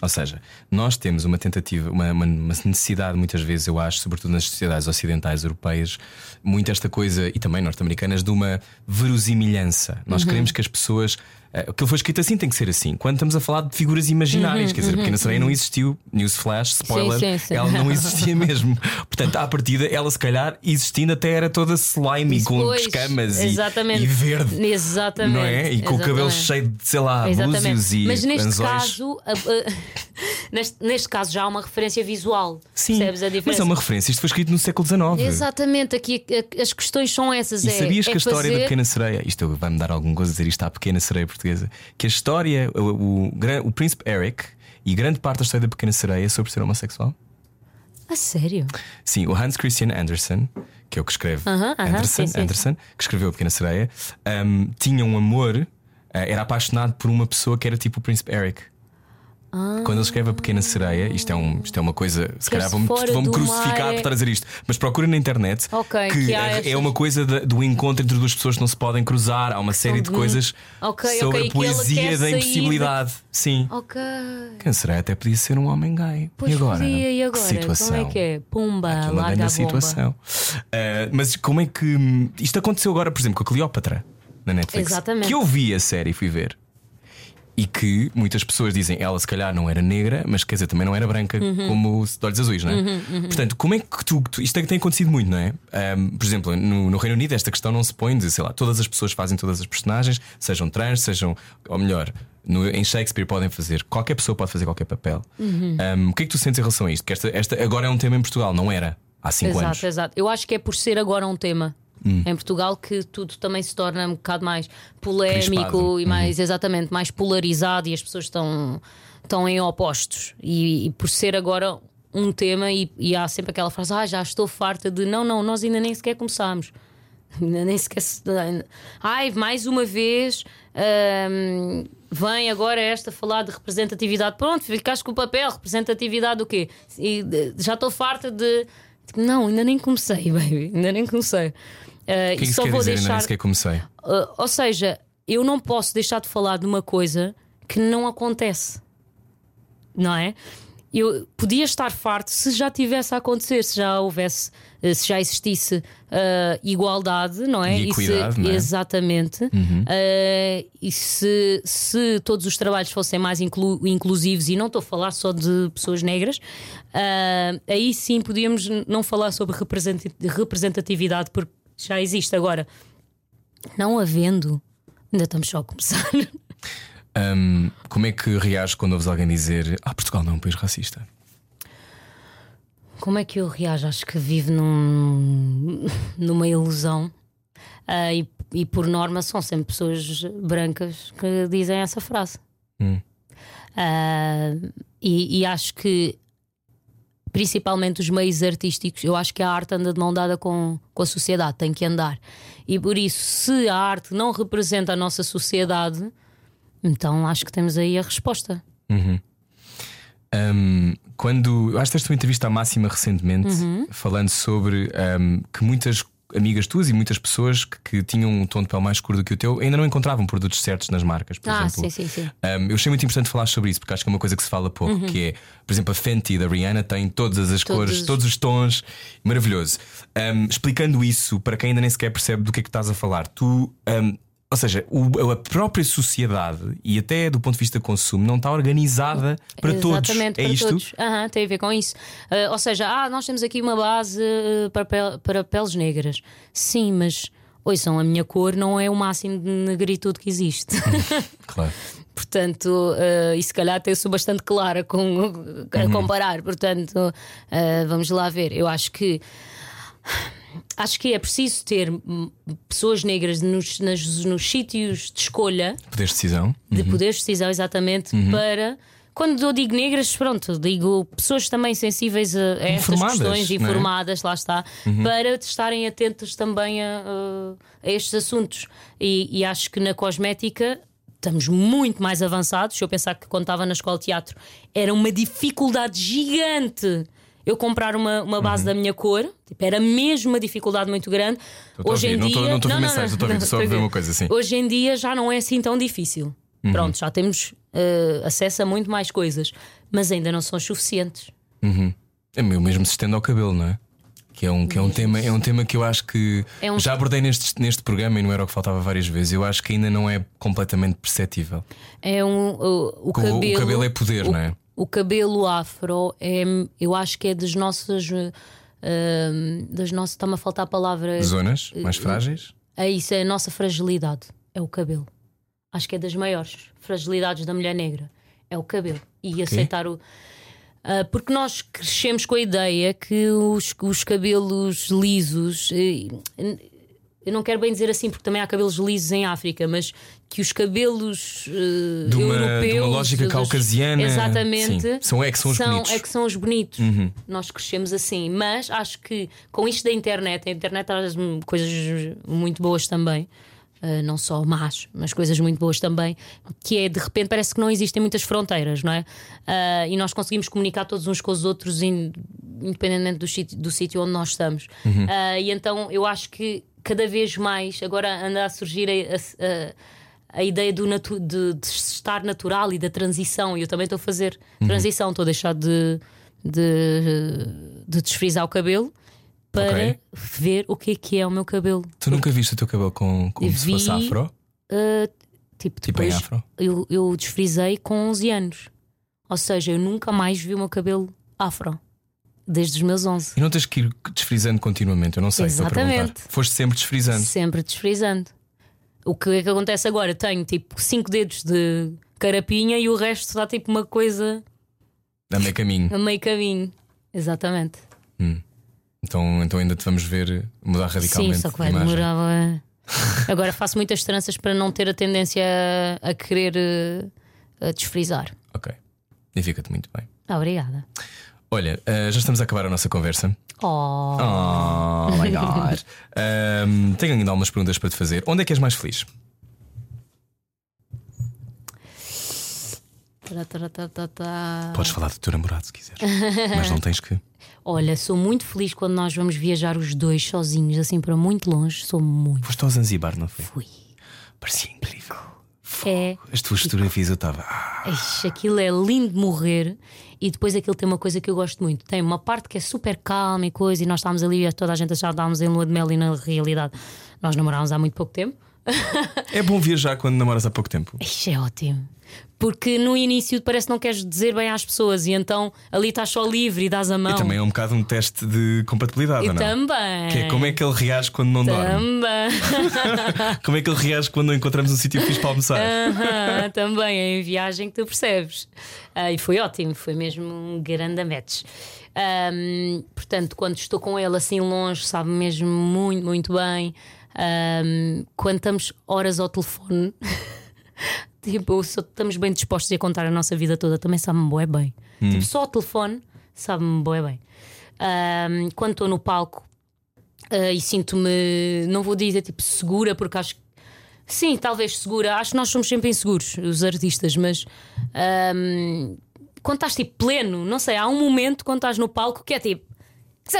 Ou seja, nós temos uma tentativa, uma, uma- necessidade, muitas vezes, eu acho, sobretudo nas sociedades ocidentais europeias, muito esta coisa, e também norte-americanas, de uma verosimilhança. Nós Uhum. queremos que as pessoas. Eh, Aquilo foi escrito assim, tem que ser assim. Quando estamos a falar de figuras imaginárias, quer dizer, a Pequena Sereia não existiu, newsflash, spoiler, Uhum, sim, sim. ela não existia mesmo. Portanto, à partida, ela se calhar existindo até era toda slimy, com Pois, escamas e, exatamente. e verde. Exatamente. Não é? E com o cabelo exatamente. cheio de, sei lá, Exatamente. búzios e Mas neste anzóis. caso, a- a- neste, neste caso já há uma referência visual. Sim, Percebes a mas diferença? é uma referência. Isto foi escrito no século XIX. Exatamente, aqui as questões são essas. E é, sabias é que a história da fazer- Pequena Sereia, isto vai-me dar algum gozo dizer isto à Pequena Sereia Portuguesa, que a história, o, o, o Príncipe Eric e grande parte da história da Pequena Sereia é sobre ser homossexual? A sério? Sim, o Hans Christian Andersen, que é o que escreve Aham, aham, Andersen, sim, sim. Andersen, que escreveu a Pequena Sereia, um, tinha um amor, uh, era apaixonado por uma pessoa que era tipo o Príncipe Eric. Quando ele escreve a Pequena Sereia, isto é, um, isto é uma coisa, se calhar vão-me vão crucificar mar. por estar a dizer isto, mas procura na internet Ok, que, que é, estas- uma coisa da- do encontro entre duas pessoas que não se podem cruzar, há uma série de de- coisas Ok, sobre ok, a poesia da sair impossibilidade. Sim. Ok. Sereia até podia ser um homem gay. Pois e agora? podia, e agora? Que situação. Como é que é? Pumba, Aqui uma larga a bomba. situação. Ah, mas como é que. hum, Isto aconteceu agora, por exemplo, com a Cleópatra. na Netflix. Exatamente. Que eu vi a série e fui ver. E que muitas pessoas dizem ela se calhar não era negra, mas quer dizer, também não era branca Uhum. como de olhos azuis, não é? Portanto, como é que tu. tu- isto é que tem acontecido muito, não é? Ahm, por exemplo, no, no Reino Unido esta questão não se põe de, sei lá, todas as pessoas fazem todas as personagens, sejam trans, sejam. Ou melhor, no- em Shakespeare podem fazer, qualquer pessoa pode fazer qualquer papel. Uhum. Ahm, o que é que tu sentes em relação a isto? Que esta, esta agora é um tema em Portugal, não era há cinco anos. Exato, exato. Eu acho que é por ser agora um tema Hum. em Portugal que tudo também se torna um bocado mais polémico e mais, exatamente, mais polarizado e as pessoas estão, estão em opostos. E, e por ser agora um tema, e, e há sempre aquela frase: Ah, já estou farta de não, não, nós ainda nem sequer começámos. Ainda nem sequer. se- Ai, mais uma vez. hum, vem agora esta falar de representatividade. Pronto, ficaste com o papel, representatividade do quê? E, de- já estou farta de. Tipo, não, ainda nem comecei, baby. Ainda nem comecei. Uh, que e que só vou dizer? Ainda nem deixar. sequer comecei. Uh, ou seja, eu não posso deixar de falar de uma coisa que não acontece. Não é? Eu podia estar farto se já tivesse a acontecer, se já houvesse, eh, se já existisse uh, igualdade, não é? E se- equidade, não é? Exatamente. Uh, e se, se todos os trabalhos fossem mais inclu- inclusivos, e não estou a falar só de pessoas negras, uh, aí sim podíamos não falar sobre representa- representatividade, porque já existe agora. Não havendo, ainda estamos só a começar. Ahm, como é que reages quando ouves alguém dizer Ah, Portugal não é um país racista? Como é que eu reajo? Acho que vivo num, numa ilusão. Ah, e, e por norma são sempre pessoas brancas que dizem essa frase. Hum. Ah, e, e acho que principalmente os meios artísticos, eu acho que a arte anda de mão dada com, com a sociedade, tem que andar. E por isso, se a arte não representa a nossa sociedade, então acho que temos aí a resposta. Ahm, quando eu acho que deste uma entrevista à Máxima recentemente Uhum. falando sobre ahm, que muitas amigas tuas e muitas pessoas que, que tinham um tom de pele mais escuro do que o teu ainda não encontravam produtos certos nas marcas, por ah, exemplo. sim, sim, sim. Um, eu achei muito importante falar sobre isso porque acho que é uma coisa que se fala pouco, Uhum. que é, por exemplo, a Fenty da Rihanna tem todas as Todos. cores, todos os tons, maravilhoso. Um, explicando isso para quem ainda nem sequer percebe do que é que estás a falar, tu, um, ou seja, o- a própria sociedade e até do ponto de vista consumo não está organizada para todos. Exatamente, É para isto? todos. Aham, tem a ver com isso. Ah, ou seja, ah, nós temos aqui uma base ah, para, pel- para peles negras. Sim, mas ouçam, a minha cor não é o máximo de negritude que existe. Claro. Portanto, ah, e se calhar até sou bastante clara com, a comparar. Portanto, ah, vamos lá ver. Eu acho que. Acho que é preciso ter hum, pessoas negras nos, nos sítios de escolha Poderes de decisão. de poderes de decisão, exatamente, Uhum. para. Quando eu digo negras, pronto, digo pessoas também sensíveis a, a estas questões, é? Uhum. informadas, lá está, para estarem atentas também a, a- a estes assuntos. E, e acho que na cosmética estamos muito mais avançados. Se eu pensar que quando estava na escola de teatro era uma dificuldade gigante. Eu comprar uma, uma base da minha cor, tipo, era mesmo uma dificuldade muito grande. Uhum. Hoje em dia. não estou a ver mensagens, estou a ouvir, só a ver uma coisa assim. Hoje em dia já não é assim tão difícil. Uhum. Pronto, já temos eh, acesso a muito mais coisas, mas ainda não são suficientes. É meu mesmo se estende ao cabelo, não é? Que é um, que é um, tema, é um tema que eu acho que É um- já abordei neste, neste programa e não era o que faltava várias vezes. Eu acho que ainda não é completamente perceptível. É um, o, o O- o cabelo. cabelo é poder, o, não é? O cabelo afro é, eu acho que é das nossas. eh, das nossas. Está-me a faltar a palavra. Zonas mais frágeis. É isso, é a nossa fragilidade. É o cabelo. Acho que é das maiores fragilidades da mulher negra. É o cabelo. E aceitar o. Ah, porque nós crescemos com a ideia que os, os cabelos lisos. eh, Eu não quero bem dizer assim, porque também há cabelos lisos em África, mas que os cabelos eh, De uma- de uma europeus. lógica dos- caucasiana, Exatamente. sim. São- é que são os bonitos. Uhum. É que são os bonitos. Nós crescemos assim. Mas acho que com isto da internet, a internet traz coisas muito boas também. Uh, não só más, mas coisas muito boas também, que é de repente parece que não existem muitas fronteiras, não é? Uh, e nós conseguimos comunicar todos uns com os outros, in- independentemente do sítio, do sítio onde nós estamos. Uhum. Uh, e então eu acho que cada vez mais agora anda a surgir a, a- a ideia do de, de estar natural e da transição. E eu também estou a fazer Uhum. transição, estou a deixar de, de, de desfrisar o cabelo para Ok. ver o que é que é o meu cabelo. Tu nunca viste o teu cabelo com, como se Vi- fosse afro? Uh, tipo, Tipo em afro? eu, eu desfrisei com 11 anos. Ou seja, eu nunca mais vi o meu cabelo afro. Desde os meus 11. E não tens que ir desfrizando continuamente, eu não sei. a. Exatamente. Foste sempre desfrizando. Sempre desfrisando. O que é que acontece agora? Tenho tipo 5 dedos de carapinha e o resto dá tipo uma coisa A meio caminho. a meio caminho. Exatamente. Então, então ainda te vamos ver mudar radicalmente. Sim, só que vai de demorar. Agora faço muitas tranças para não ter a tendência a, a querer eh, a desfrizar. Ok. E fica-te muito bem. Obrigada. Olha, eh, já estamos a acabar a nossa conversa. Oh. Oh my god. Ahm, tenho ainda algumas perguntas para te fazer. Onde é que és mais feliz? Podes falar do teu namorado se quiseres. Mas não tens que. Olha, sou muito feliz quando nós vamos viajar os dois sozinhos, assim para muito longe. Sou muito. Foste ao Zanzibar, não foi? Fui. Parecia incrível. É. As tuas fotografias eu estava. Ah, Ixi, aquilo é lindo de morrer. E depois aquilo tem uma coisa que eu gosto muito. Tem uma parte que é super calma e coisa, e nós estávamos ali, e toda a gente já estávamos em lua de mel, e na realidade nós namorámos há muito pouco tempo. É bom viajar quando namoras há pouco tempo. Ixi, é ótimo. Porque no início parece que não queres dizer bem às pessoas, e então ali estás só livre e dás a mão. E também é um bocado um teste de compatibilidade, E não? também. Que é como é que ele reage quando não dorme? Também. Como é que ele reage quando não encontramos um sítio fixe para almoçar? Aham, também é em viagem que tu percebes. Ah, e foi ótimo, foi mesmo um grande match. Ahm, portanto, quando estou com ele assim longe, sabe mesmo muito, muito bem. Ahm, quando estamos horas ao telefone, tipo, só estamos bem dispostos a contar a nossa vida toda, também sabe-me bué bem. Tipo, só ao telefone sabe-me bué bem. Ahm, quando estou no palco ah, e sinto-me, não vou dizer tipo segura, porque acho que Sim, talvez segura. Acho que nós somos sempre inseguros, os artistas, mas ahm, quando estás tipo pleno, não sei, há um momento quando estás no palco que é tipo. "Que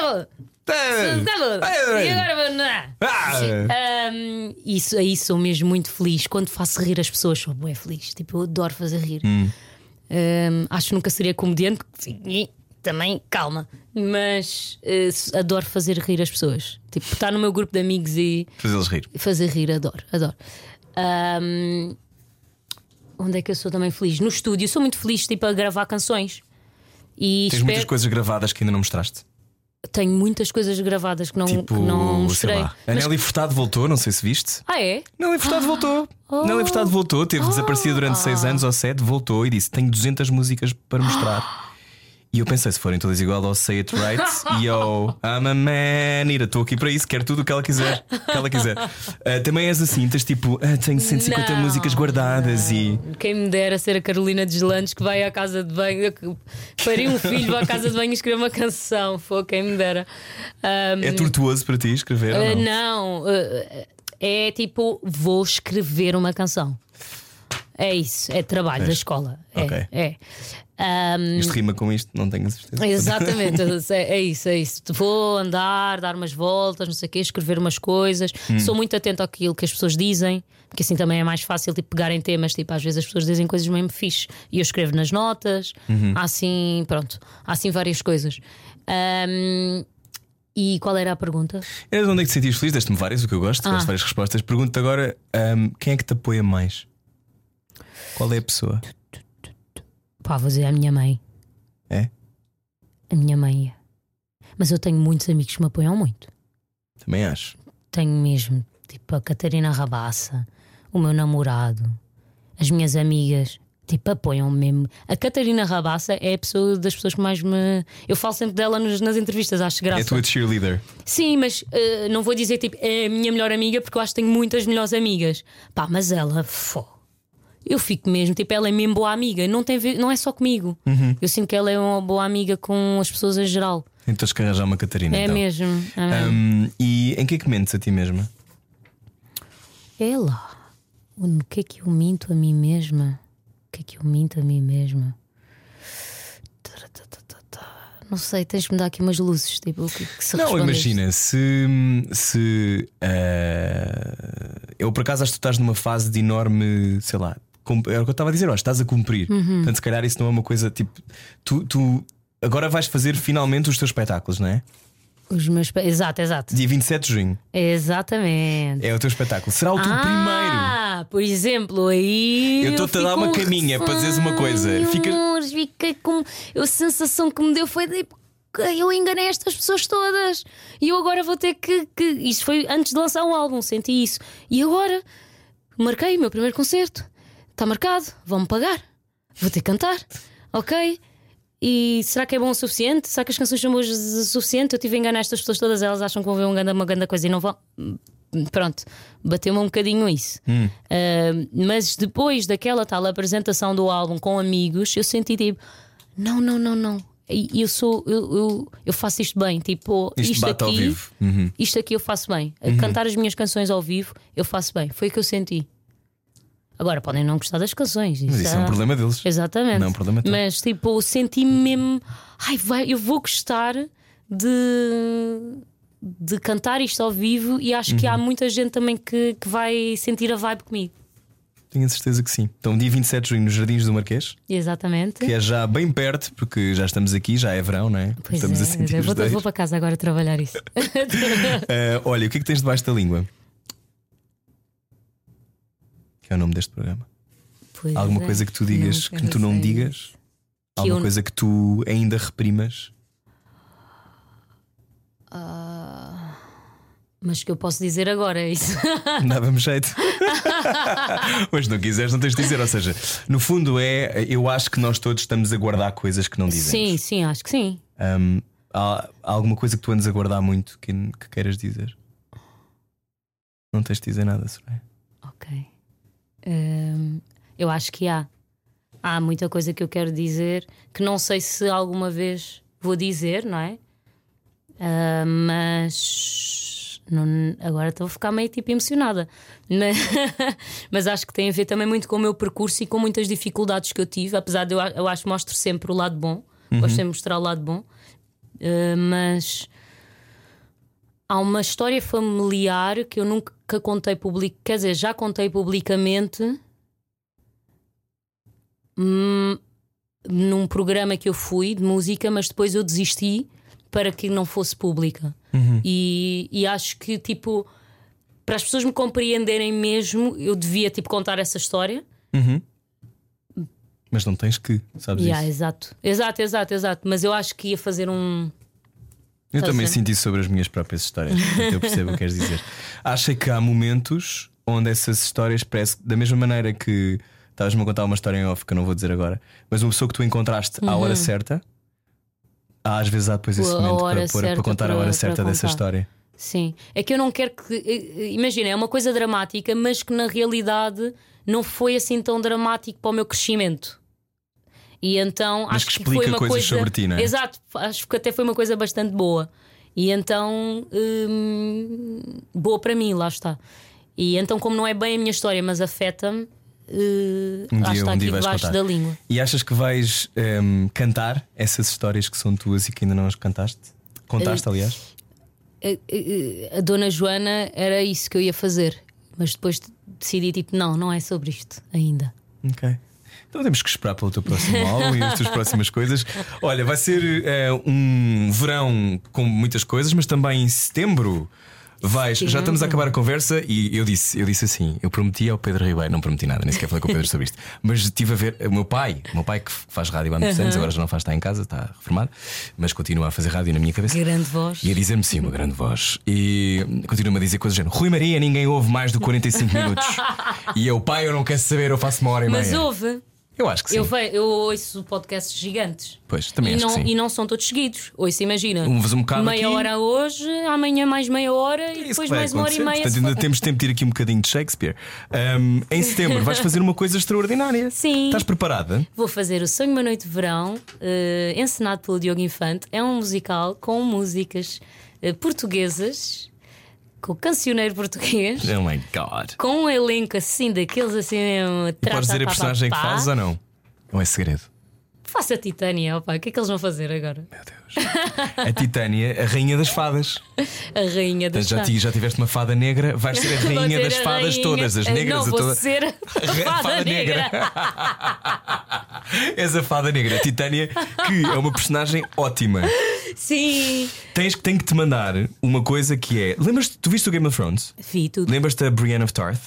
foda, E agora vou. não." Ah! Isso, aí sou mesmo muito feliz. Quando faço rir as pessoas, sou bem feliz. Tipo, eu adoro fazer rir. Ahm, acho que nunca seria comediante, também, calma. Mas eh, adoro fazer rir as pessoas. Tipo, estar no meu grupo de amigos e Fazê-los rir. fazer rir, adoro, adoro. Ahm, onde é que eu sou também feliz? No estúdio, sou muito feliz tipo, a gravar canções. E Tens espero- muitas coisas gravadas que ainda não mostraste. Tenho muitas coisas gravadas que não, Tipo, que não mostrei. lá. A Mas- Nelly Furtado voltou, não sei se viste. Ah, é? Nelly Furtado voltou. Oh. Nelly Furtado voltou, teve desaparecido durante seis anos ou sete, voltou e disse: Tenho 200 músicas para mostrar. E eu pensei, se forem todas igual ao Say It Right e ao I'm a Man, estou aqui para isso, quero tudo o que ela quiser. que ela quiser. Ah, também és assim, tens tipo, ah, tenho 150 Não, músicas guardadas e. Quem me dera ser a Carolina Deslandes que vai à casa de banho, que faria um filho, vai à casa de banho e escrever uma canção. Foi quem me dera. Ahm, É tortuoso para ti escrever? ou ah, não? não, ah, é tipo, vou escrever uma canção. É isso, é trabalho da escola. É, Ok. é. Ahm, Isto rima com isto, não tenho a certeza. Exatamente, é, é isso, é isso. Vou andar, dar umas voltas, não sei o quê, escrever umas coisas. Hum. Sou muito atento àquilo que as pessoas dizem, porque assim também é mais fácil tipo, pegarem temas. Tipo, às vezes as pessoas dizem coisas mesmo fixe e eu escrevo nas notas. Uhum. Há assim, pronto, há assim várias coisas. Ahm, e qual era a pergunta? És onde é que te sentias feliz? Deste-me várias, o que eu gosto, Ah. gosto de várias respostas. Pergunto-te agora: ahm, quem é que te apoia mais? Qual é a pessoa? Pá, vou dizer a minha mãe. É? A minha mãe. Mas eu tenho muitos amigos que me apoiam muito. Também acho. Tenho mesmo, tipo, a Catarina Rabassa, o meu namorado, as minhas amigas, tipo, apoiam-me mesmo. A Catarina Rabassa é a pessoa das pessoas que mais me. Eu falo sempre dela nos- nas entrevistas, acho graça. É a tua cheerleader. Sim, mas eh, não vou dizer tipo, é a minha melhor amiga, porque eu acho que tenho muitas melhores amigas. Pá, mas ela, fô. Eu fico mesmo, tipo, ela é mesmo boa amiga, não, tem ver- não é só comigo. Uhum. Eu sinto que ela é uma boa amiga com as pessoas em geral. Então tens que arranjar uma Catarina. É então. mesmo. É mesmo. Ahm, e em que é que mentes a ti mesma? É lá. O que é que eu minto a mim mesma? O que é que eu minto a mim mesma? Não sei, tens de me dar aqui umas luzes. Tipo, que, que se Não, imagina, se, se ah, eu por acaso acho que tu estás numa fase de enorme, sei lá, era o que eu estava a dizer, ó, estás a cumprir. Uhum. Portanto, se calhar isso não é uma coisa tipo. Tu, tu agora vais fazer finalmente os teus espetáculos, não é? Os meus Exato, exato. Dia 27 de junho Exatamente. é o teu espetáculo. Será o teu primeiro. Ah, Ah, por exemplo, aí. Eu estou-te a dar uma um caminha para dizeres uma coisa. Ai, Fica- fiquei com. A sensação que me deu foi de. Eu enganei estas pessoas todas e eu agora vou ter que, que. Isto foi antes de lançar o álbum, senti isso. E agora marquei o meu primeiro concerto. Está marcado, vão-me pagar. Vou ter que cantar. Ok? E será que é bom o suficiente? Será que as canções são boas o suficiente? Eu tive a enganar estas pessoas todas, elas acham que vão ver um ganda- uma grande coisa e não vão. Pronto, bateu-me um bocadinho isso. Hum. Ah, mas depois daquela tal apresentação do álbum com amigos, eu senti tipo: não, não, não, não. E eu sou, eu, eu, eu faço isto bem. Tipo, Isto isto, aqui. Uhum. isto aqui eu faço bem. A Cantar as minhas canções ao vivo, eu faço bem. Foi o que eu senti. Agora podem não gostar das canções. Mas isso é um problema deles. Exatamente. Não é um problema teu. Mas tipo, senti-me mesmo. Ai, vai, eu vou gostar de, de cantar isto ao vivo e acho que Uhum. há muita gente também que, que vai sentir a vibe comigo. Tenho a certeza que sim. Então, dia 27 de junho, nos Jardins do Marquês, Exatamente. que é já bem perto, porque já estamos aqui, já é verão, não é? Pois estamos é, a sentir eu vou, vou para casa agora trabalhar isso. Ah, olha, o que é que tens debaixo da língua? Que é o nome deste programa. Pois Alguma é, coisa que tu digas, não que tu não sei. digas? Que Alguma eu- coisa que tu ainda reprimas? Mas que eu posso dizer agora é isso. Dava-me jeito. Mas não quiseres, não tens de dizer. Ou seja, no fundo é. Eu acho que nós todos estamos a guardar coisas que não dizemos. sim, sim, acho que sim. Hum, há, há alguma coisa que tu andes a guardar muito que, que queiras dizer? Não tens de dizer nada, Soraya. Ok. Hum, eu acho que há. Há muita coisa que eu quero dizer que não sei se alguma vez vou dizer, não é? Ah, mas não- agora estou a ficar meio tipo emocionada. Mas, mas acho que tem a ver também muito com o meu percurso e com muitas dificuldades que eu tive. Apesar de eu, eu acho que mostro sempre o lado bom, gosto sempre de mostrar o lado bom. Ah, mas há uma história familiar que eu nunca contei public, quer dizer, já contei publicamente hum, num programa que eu fui de música, mas depois eu desisti para que não fosse pública. E, e acho que tipo para as pessoas me compreenderem mesmo, eu devia tipo contar essa história. Mas não tens que, sabes Yeah, isso? exato, exato, exato, exato. Mas eu acho que ia fazer um. Eu a também isso sobre as minhas próprias histórias. portanto eu percebo o que queres dizer. Acho que há momentos onde essas histórias parece que, da mesma maneira que estavas-me a contar uma história em off que eu não vou dizer agora, mas uma pessoa que tu encontraste à hora certa, há, às vezes há depois esse Uhum. A momento hora para, pôr- para contar a para- hora para certa dessa história. Sim, é que eu não quero que. eh, eh, Imagina, é uma coisa dramática, mas que na realidade não foi assim tão dramático para o meu crescimento. E então Mas acho que que, explica foi uma coisas coisa. sobre ti, não é? Exato, acho que até foi uma coisa bastante boa. E então. hum, boa para mim, lá está. E então, como não é bem a minha história, mas afeta-me, eh, Um dia, está um dia vais contar. da língua. E achas que vais ehm, cantar essas histórias que são tuas e que ainda não as cantaste? Contaste, Eh, aliás? a, a- a Dona Joana era isso que eu ia fazer, mas depois decidi tipo, não, não é sobre isto ainda. Ok. Então temos que esperar pelo teu próximo álbum e as tuas próximas coisas. Olha, vai ser eh, um verão com muitas coisas, mas também em setembro. Vais, já estamos a acabar a conversa e eu disse, eu disse assim: eu prometi ao Pedro Ribeiro, não prometi nada, nem sequer falei com o Pedro sobre isto, mas estive a ver o meu pai, o meu pai que faz rádio há muitos anos, agora já não faz, está em casa, está reformado, mas continua a fazer rádio na minha cabeça. Grande voz. E a dizer-me sim, uma grande voz. E continua-me a dizer coisas do género: Rui Maria, ninguém ouve mais do que 45 minutos. e eu, pai, eu não quero saber, eu faço uma hora e Mas meia. houve. Eu acho que sim. Eu, ve- eu ouço podcasts gigantes. Pois, também e acho não, que sim. e não são todos seguidos. Ouço, imagina. Ouves um bocado meia aqui. hora hoje, amanhã mais meia hora É e depois mais uma hora e meia. Portanto, ainda temos tempo de ir aqui um bocadinho de Shakespeare. Ahm, em setembro vais fazer uma coisa extraordinária. Sim. Estás preparada? Vou fazer o Sonho Uma Noite de Verão, eh, encenado pelo Diogo Infante. É um musical com músicas eh, portuguesas, com cancioneiro português, Oh my God. com um elenco assim, daqueles assim mesmo. Podes dizer a pá, pá, personagem que pá. fazes ou não? Ou é segredo? Faça a Titânia, opa, o que é que eles vão fazer agora? Meu Deus. A Titânia, a rainha das fadas. A rainha das Portanto, já, já tiveste uma fada negra, vais ser a rainha ser das a fadas rainha- todas, as negras Não, vou toda- ser a A fada negra. És a fada negra, a Titânia, que é uma personagem ótima. Sim. Tens, tem que te mandar uma coisa que é. Lembras-te, tu viste o Game of Thrones? Vi tudo. Lembras-te da Brienne of Tarth?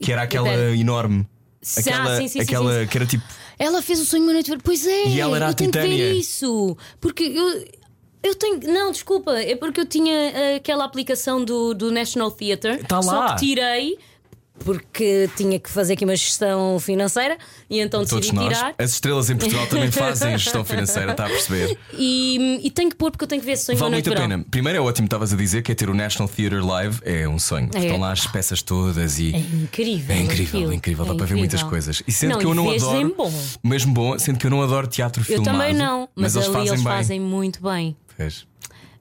Que era aquela enorme. Aquela, ah, sim, sim, sim, aquela sim. que era tipo. Ela fez o sonho uma noite. Pois é, E ela era eu tenho que ver Titânia. isso. Porque eu. Eu tenho. Não, desculpa, é porque eu tinha eh, aquela aplicação do, do National Theatre. Tá Só lá. que tirei porque tinha que fazer aqui uma gestão financeira e então Todos decidi nós. tirar. As estrelas em Portugal também fazem gestão financeira, está a perceber? E, e tenho que pôr porque eu tenho que ver sonho Vale muito a pena. Primeiro é ótimo, estavas a dizer que é ter o National Theatre Live é um sonho. É. Estão lá as peças todas e. É incrível. É incrível, aquilo. é incrível, dá É para ver muitas coisas. E sendo Não, que eu não adoro. bom. Mesmo bom, sendo que eu não adoro teatro Eu filmado. também não, mas, eles ali fazem eles fazem muito bem. Pois,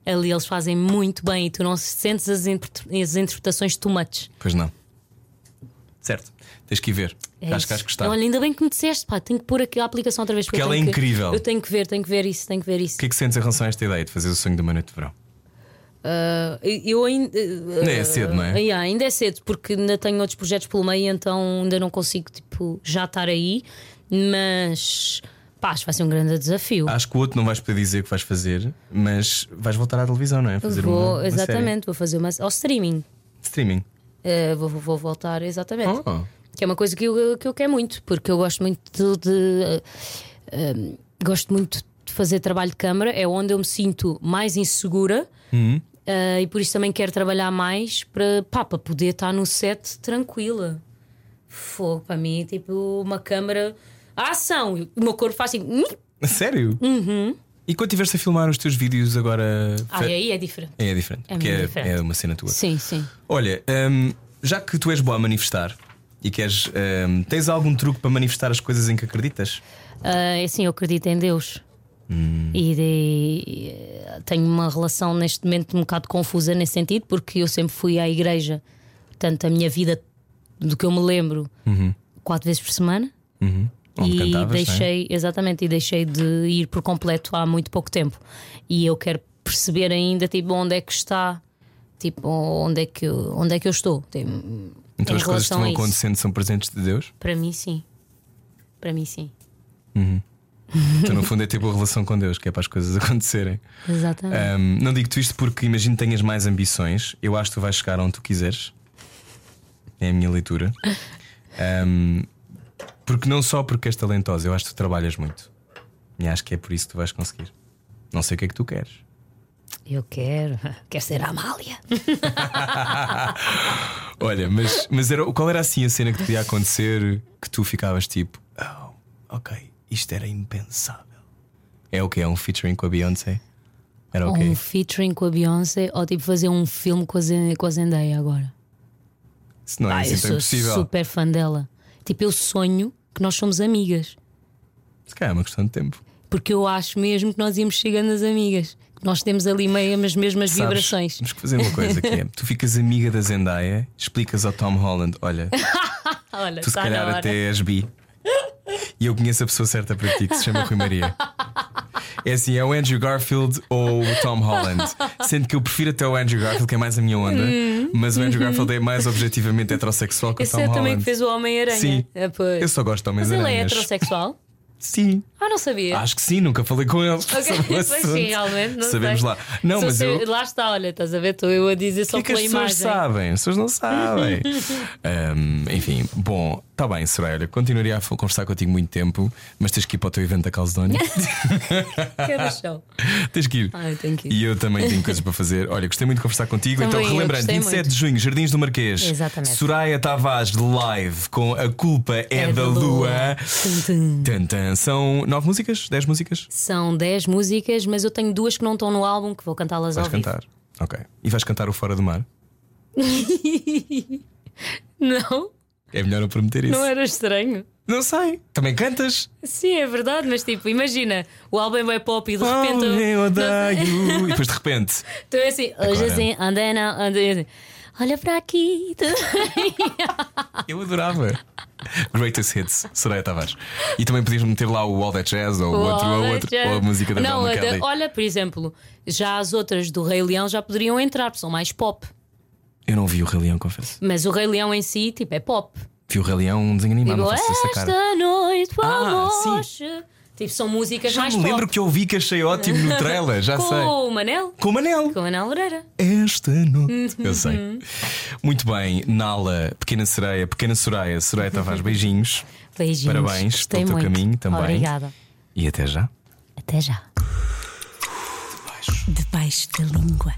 Ali eles fazem muito bem e tu não sentes as interpretações too much. pois não. Certo, tens que ir ver. É Acho que acho que gostar. Olha, ainda bem que me disseste, pá, tenho que pôr aqui a aplicação outra vez Porque eu ela é que- incrível. Eu tenho que ver, tenho que ver isso, tenho que ver isso. O que é que sentes em relação a esta ideia de fazer o sonho de uma noite de verão? Ah, eu ainda. Ainda é cedo, não é? Ah, yeah, ainda é cedo, porque ainda tenho outros projetos pelo meio, então ainda não consigo tipo, já estar aí. Mas pá, acho que vai ser um grande desafio. Acho que o outro não vais poder dizer que vais fazer, mas vais voltar à televisão, não é? Fazer vou, uma, uma exatamente, vou fazer uma. ao streaming. série. Streaming. Ah, vou, vou voltar, exatamente. Oh. Que é uma coisa que eu, que eu quero muito, porque eu gosto muito de. eh, eh, gosto muito de fazer trabalho de câmara, é onde eu me sinto mais insegura eh, e por isso também quero trabalhar mais para, pá, para poder estar no set tranquila. Fogo, para mim, tipo, uma câmara. A ação! O meu corpo faz assim. Sério? Uhum. E quando estiveste a filmar os teus vídeos agora. Ah, aí é diferente. É diferente. É porque muito é, diferente. é uma cena tua. Sim, sim. Olha, hum, já que tu és boa a manifestar e queres. hum, tens algum truque para manifestar as coisas em que acreditas? É assim, eu acredito em Deus. E de- tenho uma relação neste momento um bocado confusa nesse sentido, porque eu sempre fui à igreja, portanto, a minha vida, do que eu me lembro, quatro vezes por semana. Uhum. Onde e cantavas, é? deixei, exatamente, e deixei de ir por completo há muito pouco tempo. E eu quero perceber ainda tipo, onde é que está, tipo, onde é que eu, onde é que eu estou. Tipo, Então as coisas que isso. acontecendo são presentes de Deus? Para mim, sim. Para mim, sim. Então, no fundo, é tipo a relação com Deus, que é para as coisas acontecerem. Exatamente. Hum, não digo-te isto porque imagino que tenhas mais ambições. Eu acho que tu vais chegar onde tu quiseres. É a minha leitura. Hum, porque não só porque és talentosa, eu acho que tu trabalhas muito. E acho que é por isso que tu vais conseguir. Não sei o que é que tu queres. Eu quero. Quero ser a Amália. Olha, mas, mas era, qual era assim a cena que te podia acontecer que tu ficavas tipo, oh, ok, isto era impensável. É o que? É um featuring com a Beyoncé? Era Ou ok. um featuring com a Beyoncé, ou tipo fazer um filme com a, Zen- com a Zendaya agora. Isso não é Ah, assim eu sou impossível. super fã dela. Tipo, eu sonho que nós somos amigas. Se calhar é uma questão de tempo. Porque eu acho mesmo que nós íamos chegando as amigas. Nós temos ali meio as mesmas Sabes, vibrações. Temos que fazer uma coisa que é: tu ficas amiga da Zendaya, explicas ao Tom Holland: olha, Olha, tu se está calhar até és bi. E eu conheço a pessoa certa para ti, que se chama Rui Maria. É assim, é o Andrew Garfield ou o Tom Holland. Sendo que eu prefiro até o Andrew Garfield, que é mais a minha onda, mas o Andrew Garfield é mais objetivamente heterossexual que o Esse Tom é Holland. também que fez o Homem-Aranha. Sim. É, pois. Eu só gosto de Mas ele é heterossexual? Sim. Ah, não sabia. Acho que sim, nunca falei com ele. Ok, sobre o pois sim, realmente. Não Sabemos sei. lá. Não, mas eu. Lá está, olha, estás a ver? Estou eu a dizer só que é que as pela pessoas imagem. sabem? As pessoas não sabem. Ahm, enfim, bom, está bem, Soraya. Continuaria a conversar contigo muito tempo, mas tens que ir para o teu evento da Calzedónia. Quero show. tens que ir. Ai, tenho que ir. E eu também tenho coisas para fazer. Olha, gostei muito de conversar contigo. Também então, relembrando, gostei 27 muito. de junho, Jardins do Marquês. Exatamente. Soraya Tavares live com A Culpa é, da Lua. Tum, tum. Tan, tan. São nove músicas? Dez músicas? São 10 músicas, mas eu tenho duas que não estão no álbum que vou cantá-las ao Vais vivo. cantar. Ok. E vais cantar o Fora do Mar? Não, É melhor eu prometer isso. não era estranho. Não sei. Também cantas? Sim, é verdade, mas tipo, imagina, o álbum é pop e de repente. Oh, eu Não- odeio. E depois de repente. Então é assim, hoje Agora. assim, andei na. Andei, assim, olha para aqui. Eu adorava. Greatest Hits, Soraya Tavares. E também podias meter lá o All That Jazz ou o outro, ou, outro, ou a música da Não, a olha, por exemplo, já as outras do Rei Leão já poderiam entrar, são mais pop. Eu não vi o Rei Leão, confesso. Mas o Rei Leão em si, tipo, é pop. Vi o Rei Leão, um desenho animado, Tipo, esta noite Ah, sim. Tipo, são músicas Já mais me pop. lembro que eu vi que achei ótimo no trailer, já Com sei. o Manel? Com o Manel. Com o Manel Moreira. Esta noite. Eu sei. Muito bem, Nala, Pequena Sereia, Pequena Soraya, Soraya Tavares, beijinhos. Beijinhos. Parabéns pelo teu muito. caminho também. Obrigada. E até já. Até já. Debaixo da língua.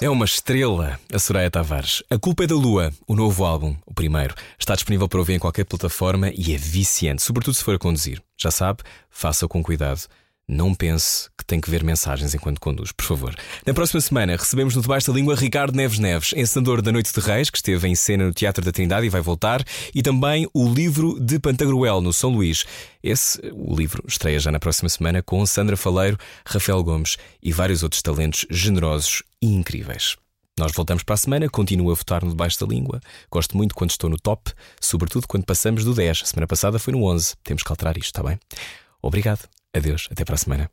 É uma estrela, a Soraya Tavares. A Culpa é da Lua, o novo álbum, o primeiro, está disponível para ouvir em qualquer plataforma e é viciante, sobretudo se for a conduzir. Já sabe, faça com cuidado. Não pense que tem que ver mensagens enquanto conduz, por favor. Na próxima semana recebemos no Debaixo da Língua Ricardo Neves Neves, encenador da Noite de Reis, que esteve em cena no Teatro da Trindade e vai voltar, e também o livro de Pantagruel, no São Luís. Esse, o livro, estreia já na próxima semana com Sandra Faleiro, Rafael Gomes e vários outros talentos generosos e incríveis. Nós voltamos para a semana, continuo a votar no Debaixo da Língua. Gosto muito quando estou no top, sobretudo quando passamos do 10. A semana passada foi no 11. Temos que alterar isto, está bem? Obrigado. Adeus. Até para a semana.